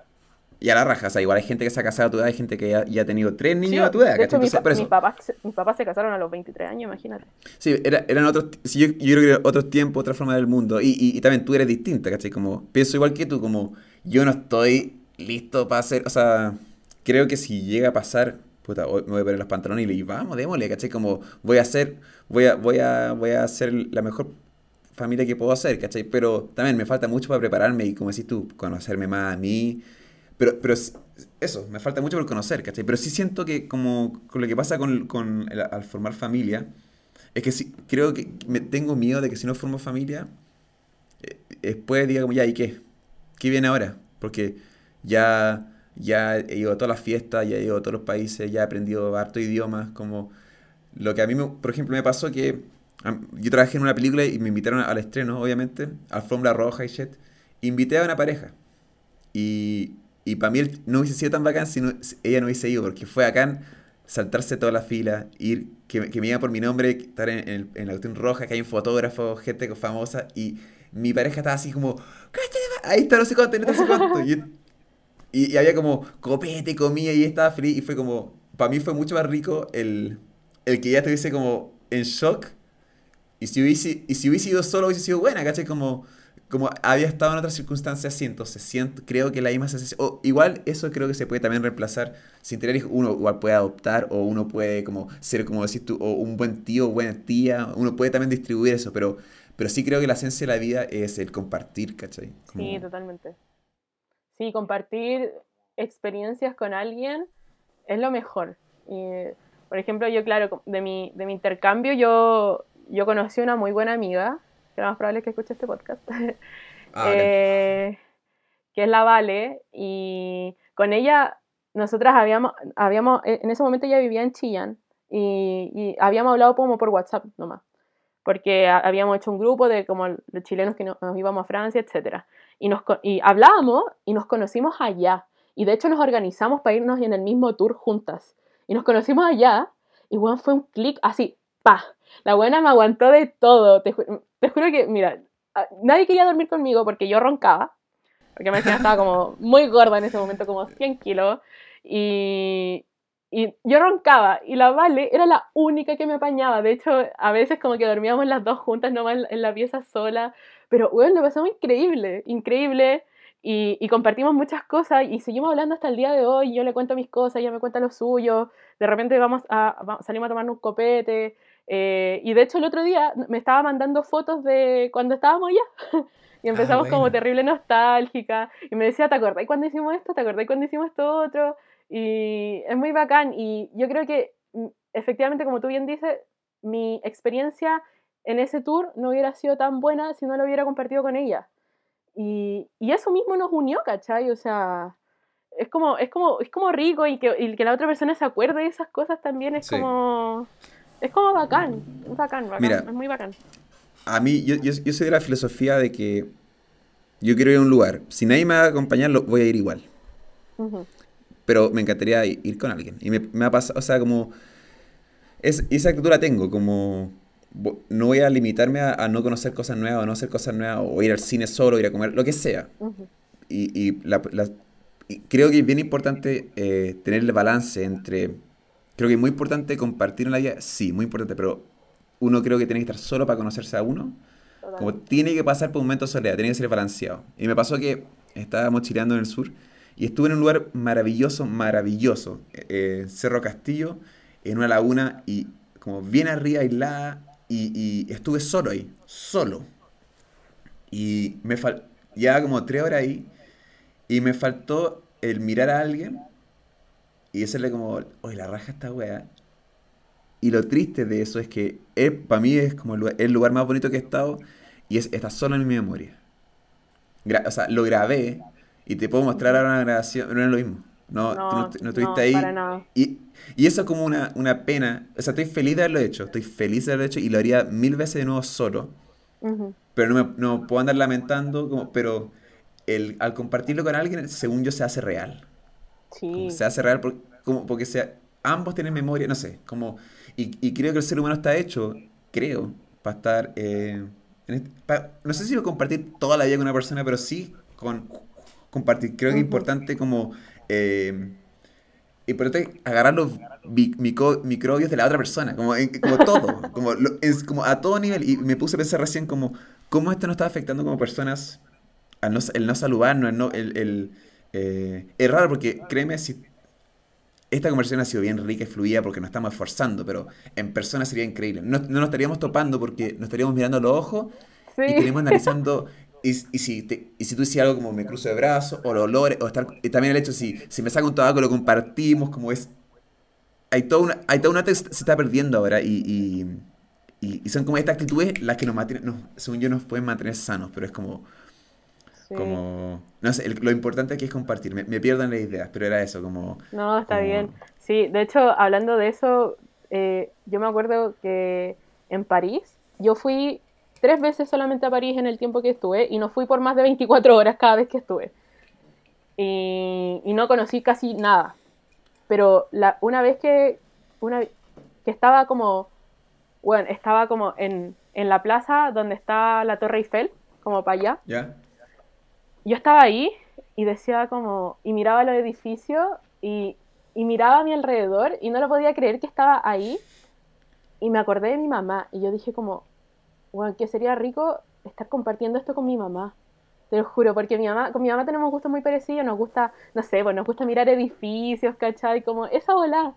Y a la raja, o sea, igual hay gente que se ha casado a tu edad, hay gente que ya, ha tenido tres niños a tu edad. De hecho, mis, papás, mis, papás, se casaron a los 23 años, imagínate. Sí, era, eran otros, sí, yo, yo, creo que era otro tiempo, otra forma del mundo. Y, y, y, también tú eres distinta, ¿cachai? Como, pienso igual que tú, como, yo no estoy listo para hacer, o sea, creo que si llega a pasar, puta, me voy a poner los pantalones y le digo, vamos, démosle, ¿cachai? Como, voy a hacer, voy a, voy a, voy a hacer la mejor familia que puedo hacer, ¿cachai? Pero también me falta mucho para prepararme y, como decís tú, conocerme más a mí. Pero, pero eso, me falta mucho por conocer, ¿cachai? Pero sí siento que como con lo que pasa con, con al formar familia, es que sí, creo que me tengo miedo de que si no formo familia, eh, después diga como, ya, ¿y qué? ¿Qué viene ahora? Porque ya, ya he ido a todas las fiestas, ya he ido a todos los países, ya he aprendido harto idiomas, como lo que a mí, por ejemplo, me pasó que yo trabajé en una película y me invitaron al estreno, obviamente, alfombra roja y shit, invité a una pareja. Y y para mí no hubiese sido tan bacán si ella no hubiese ido, porque fue bacán saltarse toda la fila, ir, que, que me iba por mi nombre, estar en, en, la cuestión roja, que hay un fotógrafo, gente famosa, y mi pareja estaba así como, ahí está, no sé cuánto, no sé cuánto. Y, y, había como copete, comía y estaba feliz, y fue como, para mí fue mucho más rico el, el que ya estuviese como en shock. Y si hubiese, y si hubiese ido solo, hubiese sido buena, ¿cachai? Como, como había estado en otras circunstancias así, entonces siento, creo que la misma sensación, o igual eso creo que se puede también reemplazar sin tener uno igual puede adoptar, o uno puede como ser, como decís tú, o un buen tío, o buena tía, uno puede también distribuir eso, pero, pero sí creo que la esencia de la vida es el compartir, ¿cachai? Sí, totalmente. Sí, compartir experiencias con alguien es lo mejor. por ejemplo, yo, claro, de mi, de mi intercambio, yo, yo conocí una muy buena amiga que lo más probable es que escuche este podcast, ah, eh, que es la Vale, y con ella nosotras habíamos, habíamos, en ese momento ella vivía en Chillán, y, habíamos hablado como por WhatsApp nomás, porque habíamos hecho un grupo de como los chilenos que nos, íbamos a Francia, etc. Y, nos, y hablábamos y nos conocimos allá, y de hecho nos organizamos para irnos en el mismo tour juntas, y nos conocimos allá, y bueno, fue un clic así, pa, la buena me aguantó de todo. Te, te juro que, mira, nadie quería dormir conmigo porque yo roncaba. Porque me estaba como muy gorda en ese momento, como 100 kilos. Y, y yo roncaba. Y la Vale era la única que me apañaba. De hecho, a veces como que dormíamos las dos juntas, nomás en la pieza sola. Pero, bueno, lo pasamos increíble, increíble. Y, y, compartimos muchas cosas y seguimos hablando hasta el día de hoy. Yo le cuento mis cosas, ella me cuenta lo suyo. De repente vamos a, salimos a tomar un copete. Eh, y de hecho el otro día me estaba mandando fotos de cuando estábamos allá. y ah, empezamos como terrible nostálgica. Y me decía, ¿te acordás cuando hicimos esto? ¿Te acordás cuando hicimos esto otro? Y es muy bacán. Y yo creo que mm, efectivamente, como tú bien dices, mi experiencia en ese tour no hubiera sido tan buena si no lo hubiera compartido con ella. Y, y eso mismo nos unió, ¿cachai? O sea, es como, es como, es como rico y que, y que la otra persona se acuerde de esas cosas también es como es como bacán, es bacán, bacán es muy bacán. A mí, yo, yo, soy de la filosofía de que yo quiero ir a un lugar. Si nadie me va a acompañar, voy a ir igual. Pero me encantaría ir con alguien. Y me, me ha pasado, o sea, como... Es, esa actitud la tengo, como... No voy a limitarme a, no conocer cosas nuevas, o no hacer cosas nuevas, o ir al cine solo, ir a comer, lo que sea. Y, y, la, creo que es bien importante eh, tener el balance entre Creo que es muy importante compartir en la vida, sí, muy importante, pero uno creo que tiene que estar solo para conocerse a uno. Como tiene que pasar por un momento de soledad, tiene que ser balanceado. Y me pasó que estábamos chileando en el sur y estuve en un lugar maravilloso, maravilloso, eh, Cerro Castillo, en una laguna y como bien arriba, aislada, y, estuve solo ahí, solo. Y me fal ya como tres horas ahí, y me faltó el mirar a alguien y decirle como, oye, la raja esta weá. Y lo triste de eso es que para mí es como el lugar, más bonito que he estado y es, está solo en mi memoria. o sea, lo grabé y te puedo mostrar ahora una grabación, no es lo mismo. No, no, tú no, estuviste ahí. Y, y, eso es como una, una, pena. O sea, estoy feliz de haberlo hecho. Estoy feliz de haberlo hecho y lo haría mil veces de nuevo solo. Pero no, me, no puedo andar lamentando. Como, pero el, al compartirlo con alguien, según yo, se hace real. Se hace real porque, como, porque sea, ambos tienen memoria, no sé, como, y, y, creo que el ser humano está hecho, creo, para estar, eh, no sé si lo compartir toda la vida con una persona, pero sí con compartir, creo que es importante como, eh, importante agarrar los microbios de la otra persona, como, como todo, como, es, como a todo nivel, y me puse a pensar recién como, cómo esto nos está afectando como personas, al no, el no saludarnos, el no, el, el eh, es raro porque créeme, si esta conversación ha sido bien rica y fluida porque nos estamos esforzando, pero en persona sería increíble. No, no nos estaríamos topando porque nos estaríamos mirando a los ojos y estaríamos analizando. Y, y, si y si tú hiciste algo como me cruzo de brazos, o lo olores, o estar, y también el hecho, si, si me saco un tabaco, lo compartimos, como es. Hay toda una, hay toda una que se está perdiendo ahora y, y, y son como estas actitudes las que nos mantienen, según yo, nos pueden mantener sanos, pero es como como, no sé, lo importante aquí es compartir. Me, me pierdan las ideas, pero era eso, como... No, está bien. Sí, de hecho, hablando de eso, eh, yo me acuerdo que en París, yo fui tres veces solamente a París en el tiempo que estuve y no fui por más de 24 horas cada vez que estuve. Y, y no conocí casi nada. Pero la, una vez que, una, que estaba como, bueno, estaba como en, en la plaza donde está la Torre Eiffel, como para allá. ¿Ya? yo estaba ahí y decía como, y miraba los edificios y, y, miraba a mi alrededor y no lo podía creer que estaba ahí y me acordé de mi mamá y yo dije como, bueno, que sería rico estar compartiendo esto con mi mamá. Te lo juro, porque mi mamá, con mi mamá tenemos gustos muy parecidos, nos gusta, no sé, pues nos gusta mirar edificios, ¿cachai? Como esa bola.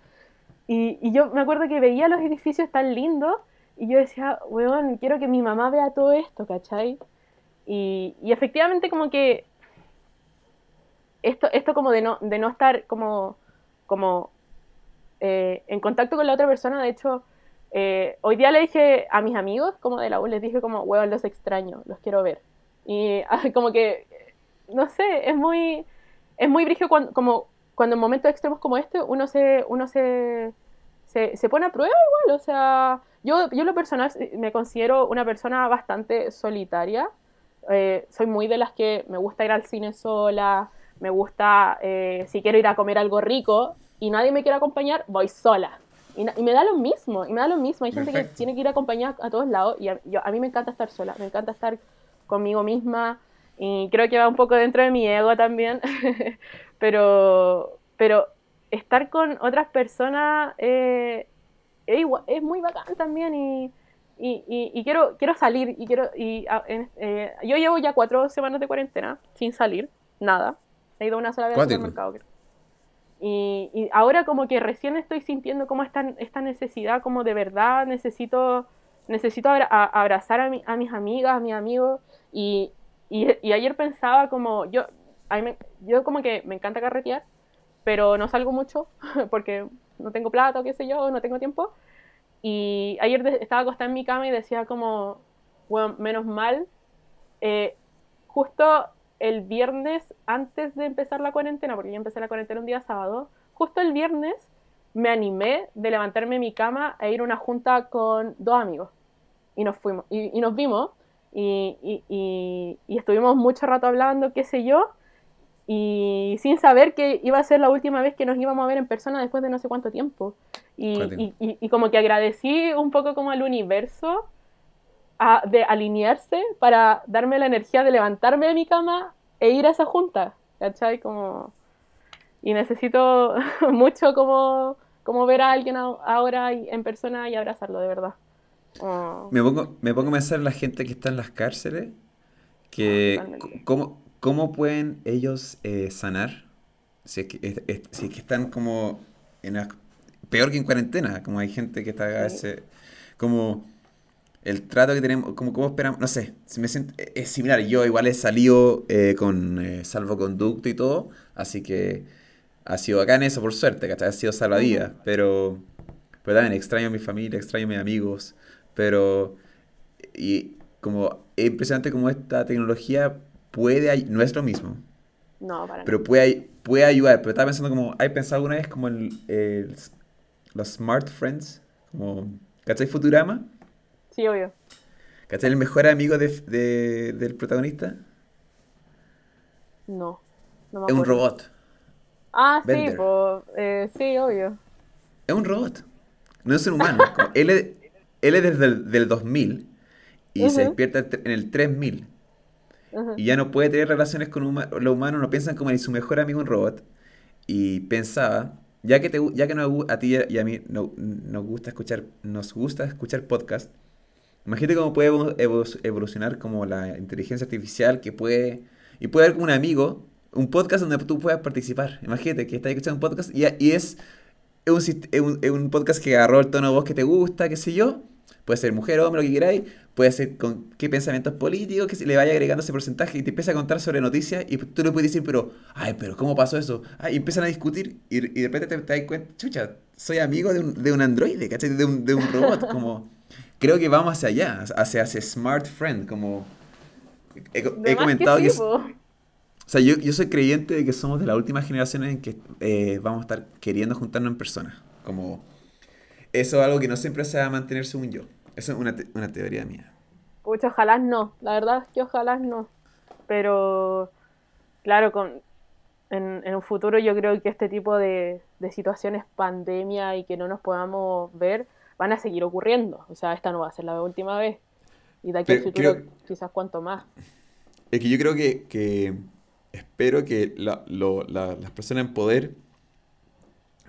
Y, y yo me acuerdo que veía los edificios tan lindos y yo decía, weón, quiero que mi mamá vea todo esto, ¿cachai? Y, y efectivamente como que esto, esto como de no, de no estar como, como eh, en contacto con la otra persona, de hecho, eh, hoy día le dije a mis amigos como de la U, les dije como, weón, los extraño, los quiero ver. Y como que, no sé, es muy, es muy brillo cuando, como, cuando en momentos extremos como este uno se, uno se, se, se pone a prueba igual, o sea, yo, yo lo personal me considero una persona bastante solitaria, eh, soy muy de las que me gusta ir al cine sola, me gusta, eh, si quiero ir a comer algo rico y nadie me quiere acompañar, voy sola. Y, y, me da lo mismo, y me da lo mismo. Hay gente que tiene que ir a acompañar a todos lados y a, yo, a mí me encanta estar sola, me encanta estar conmigo misma y creo que va un poco dentro de mi ego también, pero, pero estar con otras personas eh, es, igual, es, muy bacán también y, y, y, quiero, quiero salir y quiero y, eh, yo llevo ya cuatro semanas de cuarentena sin salir, nada. He ido una sola vez al mercado. Creo. Y, y, ahora como que recién estoy sintiendo como esta, esta necesidad, como de verdad necesito, necesito abra a, abrazar a, mi, a, mis amigas, a mis amigos. Y, y, ayer pensaba como, yo, a me, yo como que me encanta carretear, pero no salgo mucho porque no tengo plata qué sé yo, no tengo tiempo. Y ayer estaba acostada en mi cama y decía como, bueno, menos mal, eh, justo el viernes antes de empezar la cuarentena, porque yo empecé la cuarentena un día sábado, justo el viernes me animé de levantarme de mi cama e ir a una junta con dos amigos. Y nos fuimos, y, y nos vimos, y, y, y, estuvimos mucho rato hablando, qué sé yo, y sin saber que iba a ser la última vez que nos íbamos a ver en persona después de no sé cuánto tiempo. Y, como que agradecí un poco como al universo a, de alinearse para darme la energía de levantarme de mi cama e ir a esa junta, ¿cachai? Como... Y necesito mucho como, como ver a alguien ahora en persona y abrazarlo, de verdad. Oh. Me, pongo, me pongo a pensar en la gente que está en las cárceles, que oh, cómo, cómo pueden ellos eh, sanar si es, que, es, es, si es que están como en la, peor que en cuarentena, como hay gente que está a veces, como el trato que tenemos, como cómo esperamos, no sé, si me siento, es similar. Yo igual he salido eh, con eh, salvoconducto y todo, así que ha sido acá en eso, por suerte, ¿cachai? Ha sido salvadía, pero, pero también extraño a mi familia, extraño a mis amigos, pero, y como es impresionante como esta tecnología puede, no es lo mismo. No, para Pero puede, puede ayudar, pero estaba pensando como, ¿hay pensado alguna vez como el, el los Smart Friends? Como, ¿Cachai Futurama? Sí, obvio. ¿Cachai el mejor amigo de, de, del protagonista? No. no es un robot. Ah, Bender. sí, pues, eh, sí, obvio. Es un robot. No es un humano. él, es, él es desde el del 2000 y uh -huh. se despierta en el 3000. Uh -huh. Y ya no puede tener relaciones con huma los humanos, no piensan como en su mejor amigo un robot. Y pensaba, ya que, te, ya que no, a ti y a mí no, nos gusta escuchar, nos gusta escuchar podcast, Imagínate cómo puede evolucionar como la inteligencia artificial que puede... Y puede haber como un amigo, un podcast donde tú puedas participar. Imagínate que estás escuchando un podcast y, y es, un, podcast que agarró el tono de voz que te gusta, qué sé yo. Puede ser mujer, hombre, lo que queráis. Puede ser con qué pensamientos políticos, que le vaya agregando ese porcentaje y te empieza a contar sobre noticias y tú le puedes decir, pero, ay, pero ¿cómo pasó eso? Ay, y empiezan a discutir y, y de repente te, te das cuenta, chucha, soy amigo de un, de un androide, ¿cachai? De un, de un robot, como creo que vamos hacia allá, hacia ese smart friend, como he, he comentado que... o sea, yo, yo, soy creyente de que somos de la última generación en que eh, vamos a estar queriendo juntarnos en persona. Como eso es algo que no siempre se va a mantener según yo. Eso es una, te una teoría mía. Pucha, ojalá no. La verdad es que ojalá no. Pero, claro, con, en, en, un futuro yo creo que este tipo de, de situaciones, pandemia y que no nos podamos ver, van a seguir ocurriendo. O sea, esta no va a ser la última vez. Y de aquí al futuro, creo, quizás cuánto más. Es que yo creo que, que espero que la, lo, la, las personas en poder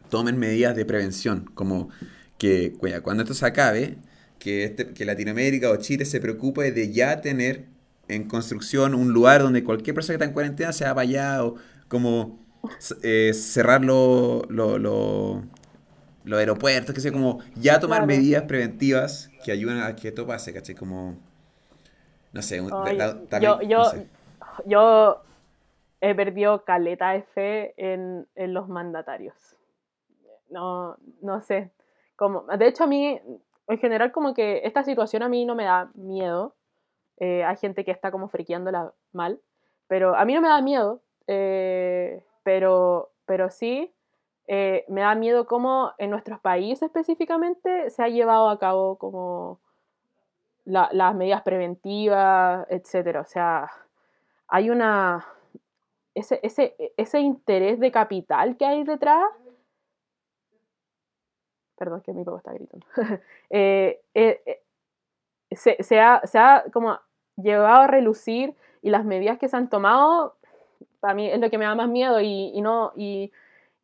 tomen medidas de prevención, como que cuando esto se acabe, que, este, que Latinoamérica o Chile se preocupe de ya tener en construcción un lugar donde cualquier persona que está en cuarentena se para allá o como eh, cerrar los aeropuertos, que sea como ya tomar medidas preventivas que ayuden a que esto pase, ¿cachai? Como, no sé, yo, yo, yo he perdido caleta de fe en, en los mandatarios. No, no sé. Como, de hecho, a mí, en general, como que esta situación a mí no me da miedo. Eh, hay gente que está como friqueándola mal, pero a mí no me da miedo, eh, pero, pero sí eh, me da miedo cómo en nuestros países específicamente se ha llevado a cabo como las medidas preventivas, etcétera. O sea, hay una ese, ese, ese interés de capital que hay detrás Perdón, que mi papá está gritando. Eh, eh, eh, se, se, ha, se, ha, como llevado a relucir y las medidas que se han tomado, para mí es lo que me da más miedo y, y no, y,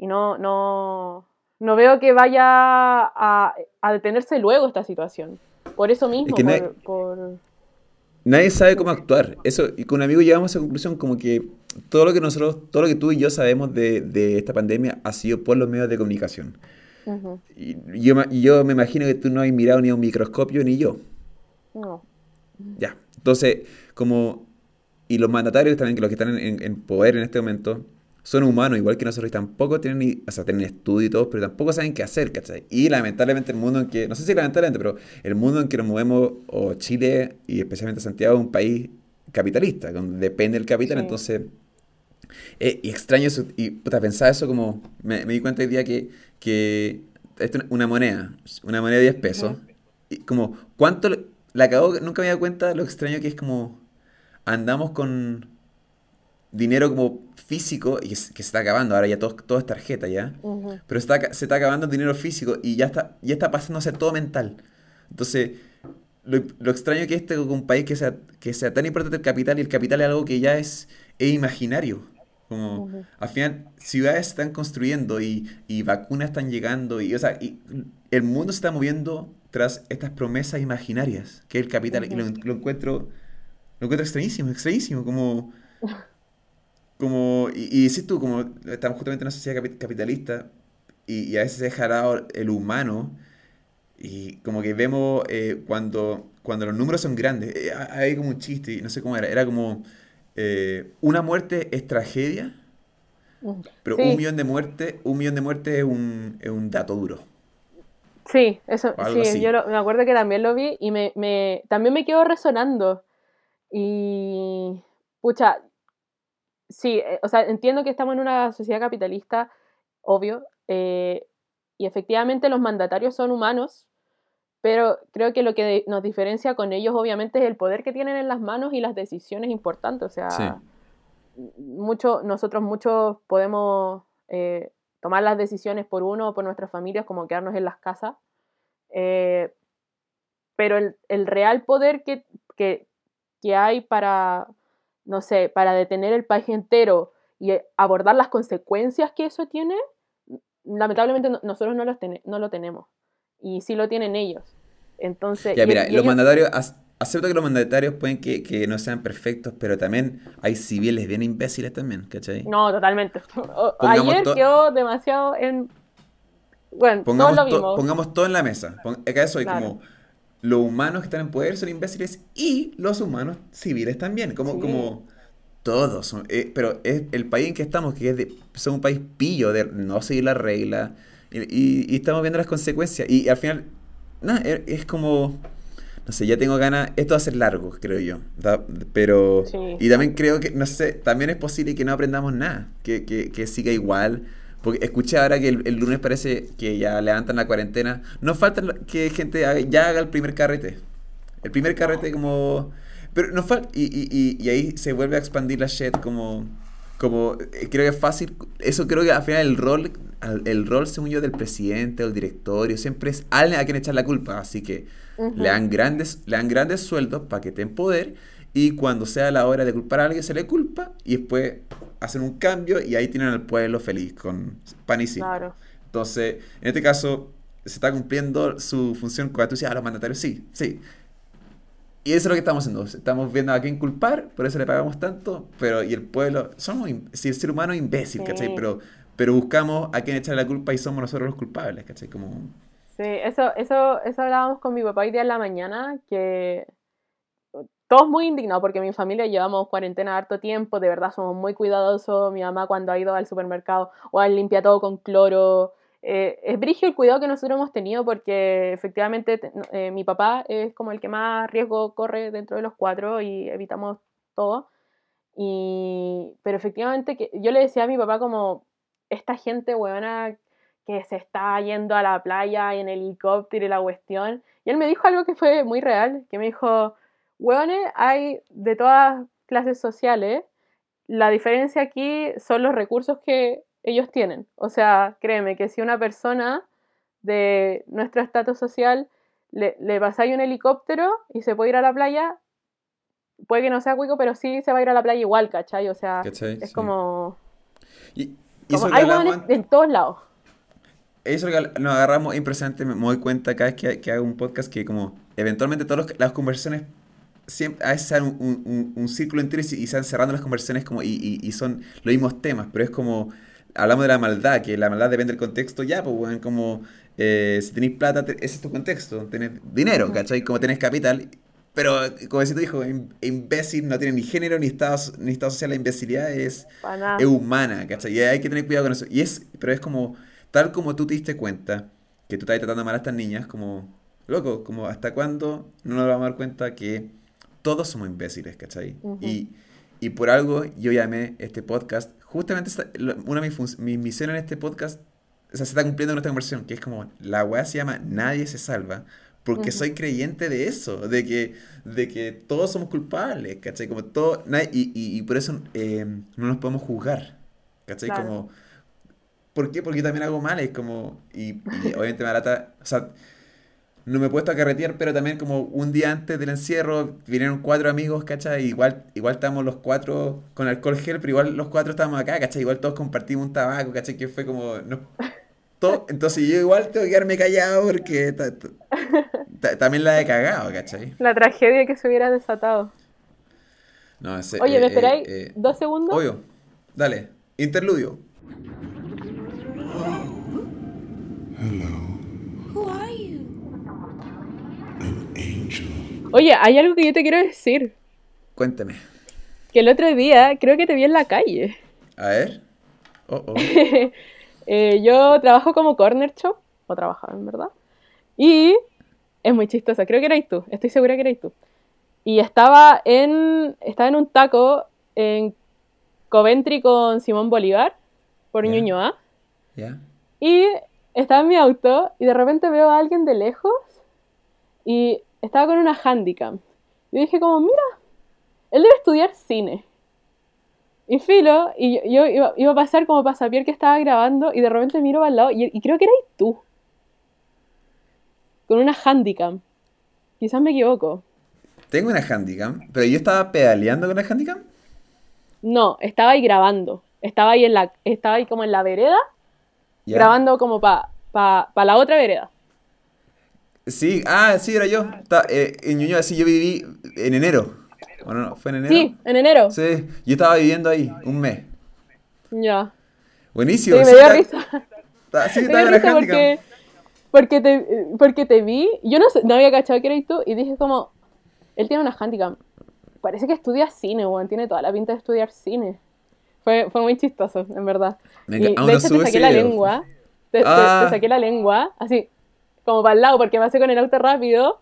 y, no, no, no veo que vaya a, a, detenerse luego esta situación. Por eso mismo, por, por... Nadie sabe cómo actuar. Eso, y con un amigo llegamos a esa conclusión como que todo lo que nosotros, todo lo que tú y yo sabemos de, de esta pandemia ha sido por los medios de comunicación y yo, yo me imagino que tú no has mirado ni a un microscopio ni yo. No. Ya. Entonces, como. Y los mandatarios también, que los que están en, poder en este momento, son humanos, igual que nosotros, y tampoco tienen, ni, o sea, tienen estudio y todo, pero tampoco saben qué hacer, ¿cachai? Y lamentablemente el mundo en que, no sé si lamentablemente, pero el mundo en que nos movemos, o Chile, y especialmente Santiago, es un país capitalista, donde depende del capital, entonces... Eh, y extraño eso, y puta, pensaba eso como, me, me di cuenta hoy día que que es una moneda, una moneda de 10 pesos. Y como, ¿cuánto la acabo Nunca me dado cuenta lo extraño que es como andamos con dinero como físico y que, se está acabando, ahora ya todo, todo es tarjeta ya, pero está, se está acabando el dinero físico y ya está, ya está pasando a ser todo mental. Entonces, lo, lo extraño que este un país que sea, que sea tan importante el capital y el capital es algo que ya es, es imaginario. Como, al final, ciudades están construyendo y, y, vacunas están llegando y, o sea, y el mundo se está moviendo tras estas promesas imaginarias, que es el capital, y lo, encuentro, lo encuentro extrañísimo, extrañísimo, como, como, y, y dices tú, como estamos justamente en una sociedad capitalista y, a veces se deja el humano y como que vemos eh, cuando, cuando los números son grandes, eh, hay como un chiste, y no sé cómo era, era como eh, una muerte es tragedia, mm, pero un millón de muertes, un millón de muertes es un, es un dato duro. Sí, eso, sí, yo me acuerdo que también lo vi y me, me, también me quedó resonando. Y, pucha, sí, eh, o sea, entiendo que estamos en una sociedad capitalista, obvio, eh, y efectivamente los mandatarios son humanos, pero creo que lo que nos diferencia con ellos obviamente es el poder que tienen en las manos y las decisiones importantes. O sea, mucho, nosotros muchos podemos eh, tomar las decisiones por uno o por nuestras familias, como quedarnos en las casas. Eh, pero el, el, real poder que, que, que, hay para, no sé, para detener el país entero y abordar las consecuencias que eso tiene, lamentablemente nosotros no, los no lo tenemos y sí lo tienen ellos. Entonces, ya, mira, los mandatarios, acepto que los mandatarios pueden que, no sean perfectos, pero también hay civiles bien imbéciles también, ¿cachai? No, totalmente. Ayer quedó demasiado en... Bueno, pongamos, lo vimos. pongamos todo en la mesa. Acá soy como los humanos que están en poder son imbéciles y los humanos civiles también, como, como todos. Son, eh, pero es el país en que estamos, que es de, un país pillo de no seguir la regla y, y, estamos viendo las consecuencias. Y al final, nada, e, es como. No sé, ya tengo ganas. Esto va a ser largo, creo yo. Pero. Y también creo que, no sé, también es posible que no aprendamos nada. Que, que, que siga igual. Porque escuché ahora que el, lunes parece que ya levantan la cuarentena. No falta que gente ya haga el primer carrete. El primer carrete como... Pero no falta... Y, y, y, ahí se vuelve a expandir la shit como... Como... Eh, creo que es fácil... Eso creo que al final el rol el rol, según yo, del presidente o el directorio siempre es alguien a quien echar la culpa. Así que le, dan grandes, le dan grandes sueldos para que esté en poder y cuando sea la hora de culpar a alguien se le culpa y después hacen un cambio y ahí tienen al pueblo feliz con pan y Entonces, en este caso, se está cumpliendo su función decías, a los mandatarios, sí, sí. Y eso es lo que estamos haciendo. Estamos viendo a quién culpar, por eso le pagamos tanto, pero y el pueblo, somos, si el ser humano es imbécil, ¿cachai? Pero, pero buscamos a quién echarle la culpa y somos nosotros los culpables, ¿cachai? Como... Sí, eso, eso, eso hablábamos con mi papá hoy día en la mañana, que todos muy indignados porque mi familia llevamos cuarentena harto tiempo, de verdad somos muy cuidadosos. Mi mamá cuando ha ido al supermercado o ha limpiado todo con cloro. Eh, es brigio el cuidado que nosotros hemos tenido porque efectivamente eh, mi papá es como el que más riesgo corre dentro de los cuatro y evitamos todo. Y, pero efectivamente que, yo le decía a mi papá como esta gente buena que se está yendo a la playa en helicóptero y la cuestión. Y él me dijo algo que fue muy real, que me dijo, hueones hay de todas clases sociales. La diferencia aquí son los recursos que ellos tienen. O sea, créeme que si una persona de nuestro estatus social le, le pasáis un helicóptero y se puede ir a la playa, puede que no sea cuico, pero sí se va a ir a la playa igual, ¿cachai? O sea, es como... Y, hay hueones en todos lados. Eso que nos agarramos impresionante, me doy cuenta cada vez que, que hago un podcast que como eventualmente todas las conversaciones siempre, a veces se un, un, un, círculo entero y, se van cerrando las conversaciones como, y, y, son los mismos temas, pero es como, hablamos de la maldad, que la maldad depende del contexto, ya, pues, bueno, como, eh, si tenéis plata, ese es tu contexto, tenés dinero, ¿cachai? Como tenés capital, pero, como decía tu hijo, imbécil no tiene ni género ni estado, ni estado social, la imbecilidad es, es humana, ¿cachai? Y hay que tener cuidado con eso. Y es, pero es como, tal como tú te diste cuenta que tú estás tratando mal a estas niñas, como, loco, como, ¿hasta cuándo no nos vamos a dar cuenta que todos somos imbéciles, ¿cachai? y, y, por algo yo llamé este podcast, justamente una de mis, misiones en este podcast, o sea, se está cumpliendo nuestra conversión, que es como, la weá se llama Nadie se salva, porque soy creyente de eso, de que, de que todos somos culpables, ¿cachai? Como todo, y, y, y por eso eh, no nos podemos juzgar, ¿cachai? Como, ¿por qué? Porque yo también hago mal, es como, y, obviamente me lata, o sea, no me he puesto a carretear, pero también como un día antes del encierro vinieron cuatro amigos, ¿cachai? Igual, igual estábamos los cuatro con alcohol gel, pero igual los cuatro estábamos acá, ¿cachai? Igual todos compartimos un tabaco, ¿cachai? Que fue como... No, todo, entonces yo igual tengo que quedarme callado porque también la he cagado, ¿cachai? La tragedia que se hubiera desatado. No, Oye, ¿me eh, esperáis eh, eh, dos segundos? Obvio. Dale. Interludio. Oye, hay algo que yo te quiero decir. Cuéntame. Que el otro día creo que te vi en la calle. A ver. Oh, oh. Eh, yo trabajo como corner shop, o trabajaba en verdad. Y es muy chistosa, creo que erais tú, estoy segura que erais tú. Y estaba en, estaba en un taco en Coventry con Simón Bolívar, por Ñuñoa. Y estaba en mi auto y de repente veo a alguien de lejos y estaba con una handicap. Y dije como, mira, él debe estudiar cine. Y filo, y yo, iba, a pasar como pasapier que estaba grabando y de repente miro al lado y, creo que eras tú. Con una handicap. Quizás me equivoco. Tengo una handicap, pero yo estaba pedaleando con la handicap. No, estaba ahí grabando. Estaba ahí en la, estaba ahí como en la vereda, grabando como para pa, pa la otra vereda. Sí, ah, sí, era yo. Eh, en Ñuñoa, sí, yo viví en enero. Bueno, no, ¿fue en enero? Sí, en enero. Sí, yo estaba viviendo ahí un mes. Ya. Buenísimo. Sí, me dio risa. sí, me dio risa porque, porque, te, porque te vi, yo no, no había cachado que eras tú y dije como, él tiene una handicap. Parece que estudia cine, weón, tiene toda la pinta de estudiar cine. Fue, fue muy chistoso, en verdad. Me y, de hecho, te saqué la lengua. Te, ah. te, saqué la lengua, así, como para el lado, porque pasé con el auto rápido.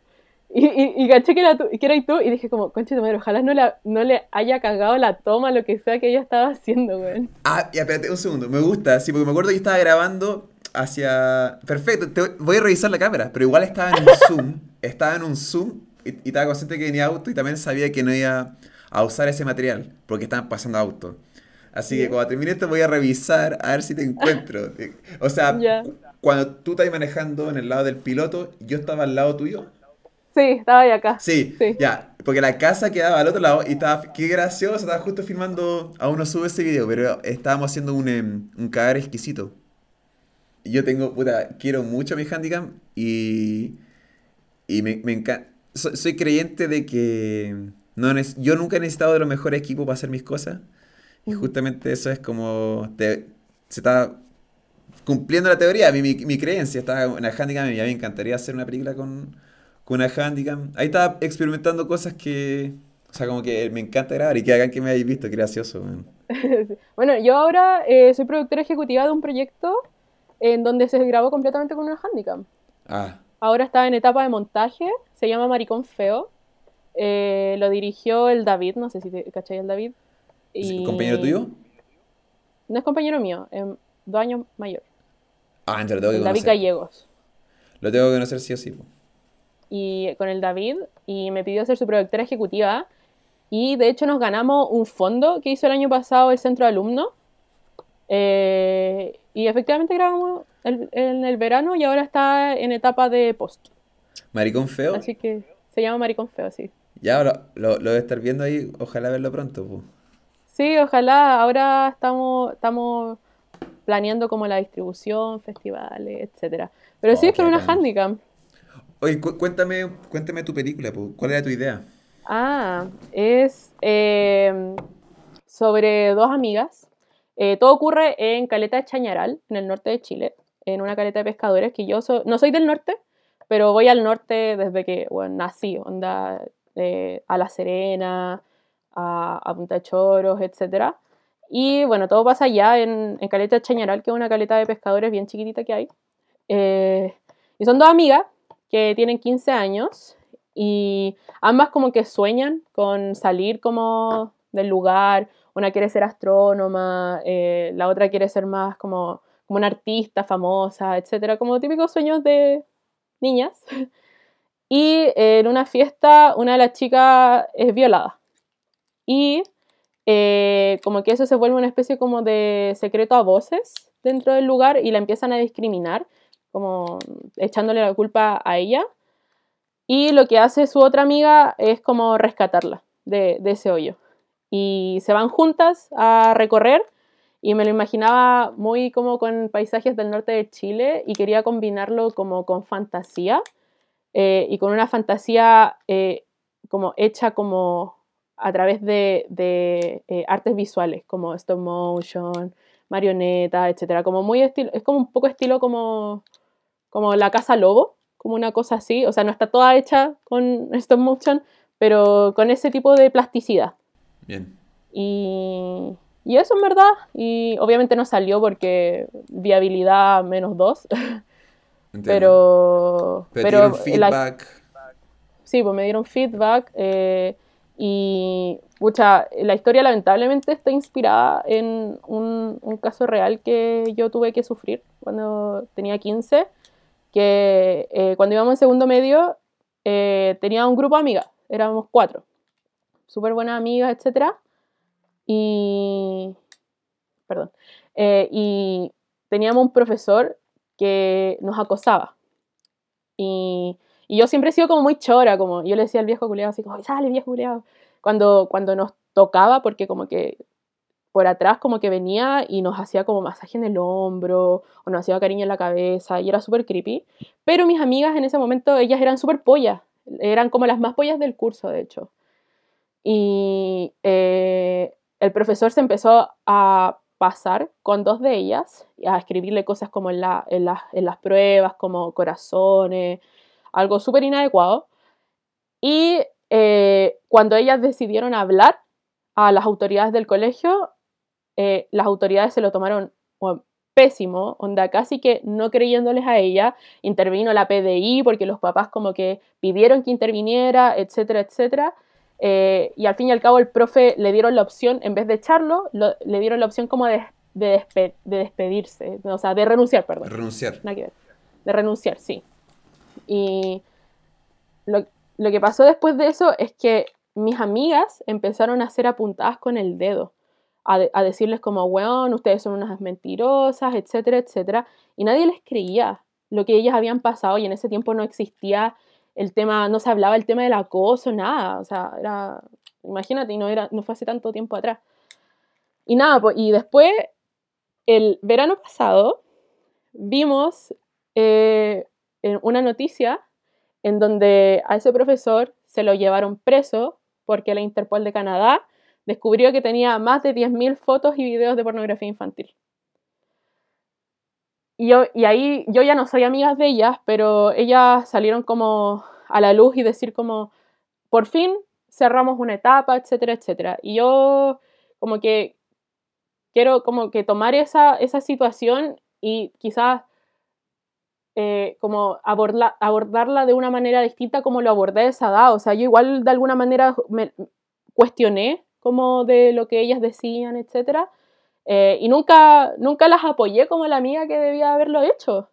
Y, y, caché que, era tú, que eras tú y dije como, conche tu madre, ojalá no, la, no le haya cagado la toma, lo que sea que ella estaba haciendo, güey. Ah, ya, espérate un segundo, me gusta, sí, porque me acuerdo que estaba grabando hacia... Perfecto, te voy a revisar la cámara, pero igual estaba en un zoom, estaba en un zoom y, estaba consciente que venía auto y también sabía que no iba a usar ese material, porque estaban pasando auto. Así que cuando termine esto voy a revisar a ver si te encuentro. O sea, cuando tú estás manejando en el lado del piloto, yo estaba al lado tuyo. Sí, estaba ahí acá. Sí, ya, porque la casa quedaba al otro lado y estaba, qué gracioso, estaba justo filmando, aún no sube ese video, pero estábamos haciendo un, um, un cadáver exquisito. yo tengo, puta, quiero mucho mi handicap y, y me, me encanta. Soy, soy creyente de que no yo nunca he necesitado de los mejores equipos para hacer mis cosas. Y justamente eso es como. te- se está cumpliendo la teoría, mi, mi, mi creencia. Estaba en la handicap y a mí me encantaría hacer una película con, con una handicap. Ahí estaba experimentando cosas que. O sea, como que me encanta grabar y que hagan que me hayáis visto, qué gracioso, weón. Bueno, yo ahora eh, soy productora ejecutiva de un proyecto en donde se grabó completamente con una handicam. Ah, Ahora está en etapa de montaje, se llama Maricón Feo. Eh, lo dirigió el David, no sé si te cachai el David. ¿es ¿compañero tuyo? No es compañero mío, es dos años mayor. Ah, entonces lo tengo que David conocer. Gallegos. Lo tengo que conocer sí o sí. po. y con el David y me pidió ser su productora ejecutiva y de hecho nos ganamos un fondo que hizo el año pasado el centro de alumnos Eh, y efectivamente grabamos el- en el verano y ahora está en etapa de post Maricón feo. así que se llama Maricón Feo, sí Ya lo, lo, lo debe estar viendo ahí, ojalá verlo pronto. po. sí, ojalá ahora estamos, estamos planeando como la distribución, festivales, etcétera pero sí es con una handicap Oye, cu- cuéntame, cuéntame tu película. ¿cuál era tu idea? Ah, es eh, sobre dos amigas. Eh, todo ocurre en Caleta de Chañaral, en el norte de Chile, en una caleta de pescadores que yo so- no soy del norte, pero voy al norte desde que bueno, nací, onda eh, a La Serena, a, a Punta Choros, etc. Y bueno, todo pasa allá en, en Caleta Chañaral, que es una caleta de pescadores bien chiquitita que hay. Eh, y son dos amigas que tienen 15 años y ambas como que sueñan con salir como del lugar. Una quiere ser astrónoma, eh, la otra quiere ser más como, como una artista famosa, etcétera, como típicos sueños de niñas. Y en una fiesta una de las chicas es violada. Y eh, como que eso se vuelve una especie como de secreto a voces dentro del lugar y la empiezan a discriminar, como echándole la culpa a ella. Y lo que hace su otra amiga es como rescatarla de, de ese hoyo. Y se van juntas a recorrer y me lo imaginaba muy como con paisajes del norte de Chile y quería combinarlo como con fantasía eh, y con una fantasía eh, como hecha como a través de, de, eh, artes visuales como stop motion, marioneta, etcétera, como muy estilo, es como un poco estilo como, como la casa lobo, como una cosa así, o sea, no está toda hecha con stop motion, pero con ese tipo de plasticidad. Bien. Y, y eso en verdad, y obviamente no salió porque viabilidad menos dos, entiendo. pero, Pero, pero la- feedback. sí, pues me dieron feedback eh, y pucha, la historia lamentablemente está inspirada en un, un caso real que yo tuve que sufrir cuando tenía 15, que eh, cuando íbamos en segundo medio eh, tenía un grupo de amigas, éramos cuatro, súper buenas amigas, etc. Y, perdón, eh, y teníamos un profesor que nos acosaba. Y, y yo siempre he sido como muy chora, como yo le decía al viejo culeado así como, sale viejo culeado, cuando, cuando nos tocaba, porque como que por atrás como que venía y nos hacía como masaje en el hombro, o nos hacía cariño en la cabeza, y era súper creepy. Pero mis amigas en ese momento, ellas eran súper pollas, eran como las más pollas del curso, de hecho. Y eh, el profesor se empezó a pasar con dos de ellas, a escribirle cosas como en, la- en las- en las pruebas, como corazones, algo súper inadecuado. Y eh, cuando ellas decidieron hablar a las autoridades del colegio, eh, las autoridades se lo tomaron bueno, pésimo, onda casi que no creyéndoles a ella, intervino la PDI porque los papás como que pidieron que interviniera, etcétera, etcétera. Eh, y al fin y al cabo el profe le dieron la opción, en vez de echarlo, lo- le dieron la opción como de, de, despe- de despedirse, o sea, de renunciar, perdón. Renunciar. De renunciar, sí. Y lo, lo que pasó después de eso es que mis amigas empezaron a ser apuntadas con el dedo, a, a decirles como, weón, ustedes son unas mentirosas, etcétera, etcétera. Y nadie les creía lo que ellas habían pasado y en ese tiempo no existía el tema, no se hablaba el tema del acoso, nada. O sea, era, imagínate, no, era, no fue hace tanto tiempo atrás. Y nada, pues, y después, el verano pasado, vimos eh, una noticia en donde a ese profesor se lo llevaron preso porque la Interpol de Canadá descubrió que tenía más de 10.000 fotos y videos de pornografía infantil. Y, yo, y ahí yo ya no soy amiga de ellas, pero ellas salieron como a la luz y decir como, por fin cerramos una etapa, etcétera, etcétera. Y yo como que quiero como que tomar esa, esa situación y quizás eh, como abordarla de una manera distinta como lo abordé esa edad. O sea, yo igual de alguna manera me cuestioné como de lo que ellas decían, etc. Eh, y nunca, nunca las apoyé como la amiga que debía haberlo hecho.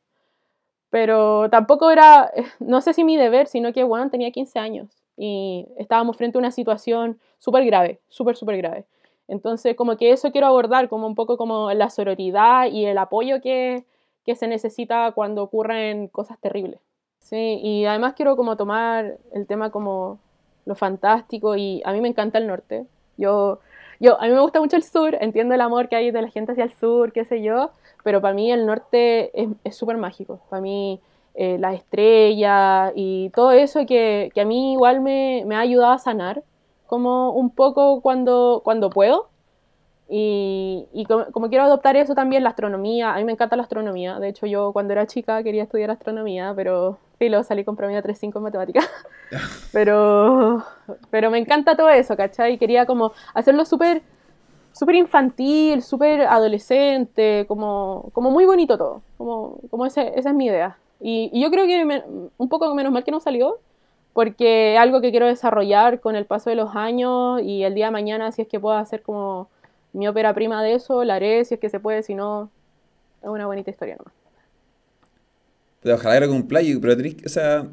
Pero tampoco era, no sé si mi deber, sino que, bueno, tenía 15 años y estábamos frente a una situación súper grave, súper, súper grave. Entonces, como que eso quiero abordar, como un poco como la sororidad y el apoyo que, que se necesita cuando ocurren cosas terribles. Sí, y además quiero como tomar el tema como lo fantástico y a mí me encanta el norte. Yo, yo, a mí me gusta mucho el sur, entiendo el amor que hay de la gente hacia el sur, qué sé yo, pero para mí el norte es súper mágico. Para mí eh, las estrellas y todo eso que, a mí igual me, me, ha ayudado a sanar como un poco cuando, cuando puedo. Y, y como, quiero adoptar eso también, la astronomía, a mí me encanta la astronomía. De hecho, yo cuando era chica quería estudiar astronomía, pero filo, salí con promedio 3.5 en matemáticas. pero, pero me encanta todo eso, ¿cachai? Y quería como hacerlo súper súper infantil, súper adolescente, como, como muy bonito todo. Como, como ese, esa es mi idea. Y, y yo creo que un poco menos mal que no salió, porque es algo que quiero desarrollar con el paso de los años y el día de mañana, si es que puedo hacer como mi ópera prima de eso, la haré si es que se puede, si no, es una bonita historia nomás. Pero ojalá que lo cumpláis, pero tenéis, o sea,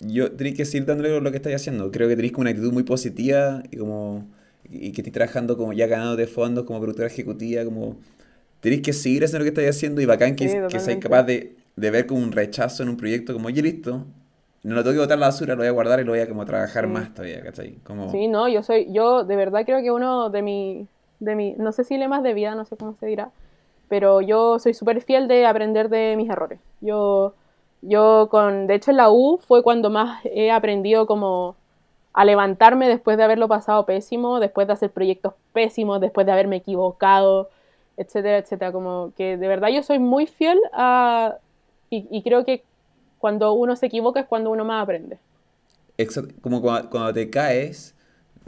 yo tenéis que seguir dándole lo que estáis haciendo. Creo que tenéis como una actitud muy positiva y como y que estéis trabajando como ya ganando de fondos como productora ejecutiva, como tenéis que seguir haciendo lo que estáis haciendo y bacán que, que seáis capaz de, de, ver como un rechazo en un proyecto como, oye, listo, no lo tengo que botar la basura, lo voy a guardar y lo voy a como trabajar más todavía, ¿cachai? Como... Sí, no, yo soy, yo de verdad creo que uno de mis de mi, no sé si más de vida, no sé cómo se dirá, pero yo soy súper fiel de aprender de mis errores. Yo, yo con, de hecho en la U fue cuando más he aprendido como a levantarme después de haberlo pasado pésimo, después de hacer proyectos pésimos, después de haberme equivocado, etcétera, etcétera. Como que de verdad yo soy muy fiel a... Y, creo que cuando uno se equivoca es cuando uno más aprende. Exacto. Como cuando te caes,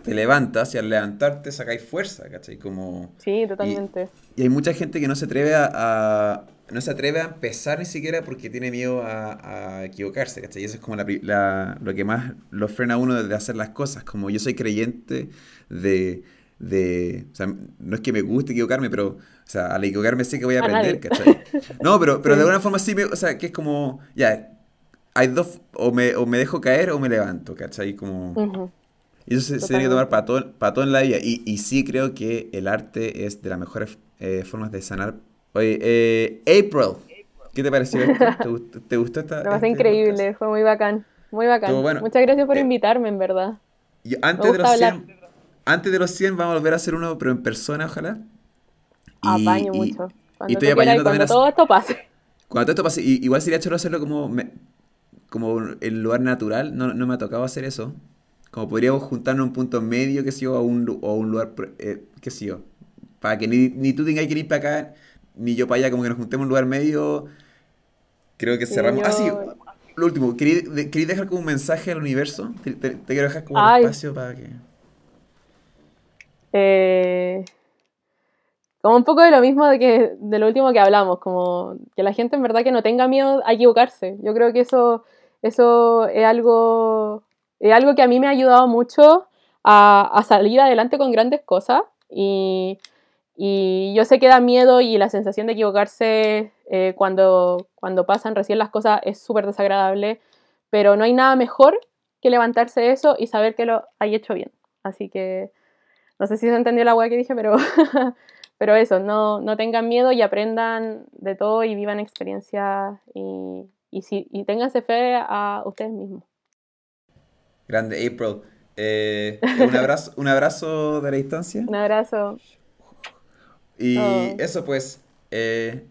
te levantas y al levantarte sacáis fuerza, ¿cachai? Como, sí, totalmente. Y, hay mucha gente que no se atreve a, no se atreve a empezar ni siquiera porque tiene miedo a, equivocarse, ¿cachai? Y eso es como la, lo que más lo frena a uno de, hacer las cosas. Como yo soy creyente de, de, o sea, no es que me guste equivocarme, pero, o sea, al equivocarme sé que voy a aprender, ¿cachai? No, pero, pero de alguna forma sí, me, o sea, que es como, ya, hay dos, o me, o me dejo caer o me levanto, ¿cachai? Como... Y eso se, tiene que tomar para todo, para todo en la vida. Y, y, sí creo que el arte es de las mejores eh, formas de sanar. Oye, eh, April, ¿qué te pareció? ¿Te, te gustó esta? Pasé este increíble, fue muy bacán. Muy bacán. Muchas gracias por eh, invitarme, en verdad. Y antes, de los 100, antes de los 100 vamos a volver a hacer uno, pero en persona, ojalá. Y, Apaño mucho. Cuando y estoy apañando también. Cuando todo esto pase. Cuando todo esto pase. Y, igual sería chulo hacerlo como, como el lugar natural. No, no me ha tocado hacer eso. Como podríamos juntarnos en un punto medio, que sé yo, o un, o un lugar, eh, qué sé yo, para que ni, ni tú tengas que ir para acá, ni yo para allá, como que nos juntemos en un lugar medio. Creo que cerramos. Ah, sí, lo último, ¿queréis dejar como un mensaje al universo? Te, quiero dejar como un espacio para que. Eh, como un poco de lo mismo de que de lo último que hablamos, como que la gente en verdad que no tenga miedo a equivocarse. Yo creo que eso, eso es algo es algo que a mí me ha ayudado mucho a, salir adelante con grandes cosas y, yo sé que da miedo y la sensación de equivocarse eh, cuando, cuando pasan recién las cosas es súper desagradable, pero no hay nada mejor que levantarse de eso y saber que lo hay hecho bien. Así que no sé si se entendió la hueá que dije, pero, pero eso, no, no tengan miedo y aprendan de todo y vivan experiencias y, y, si, y ténganse fe a ustedes mismos. Grande, April. Eh, un, abrazo, un abrazo de la distancia. Un abrazo. Y oh. eso pues, eh,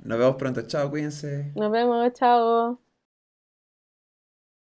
Nos vemos pronto. Chao, cuídense. Nos vemos, chao.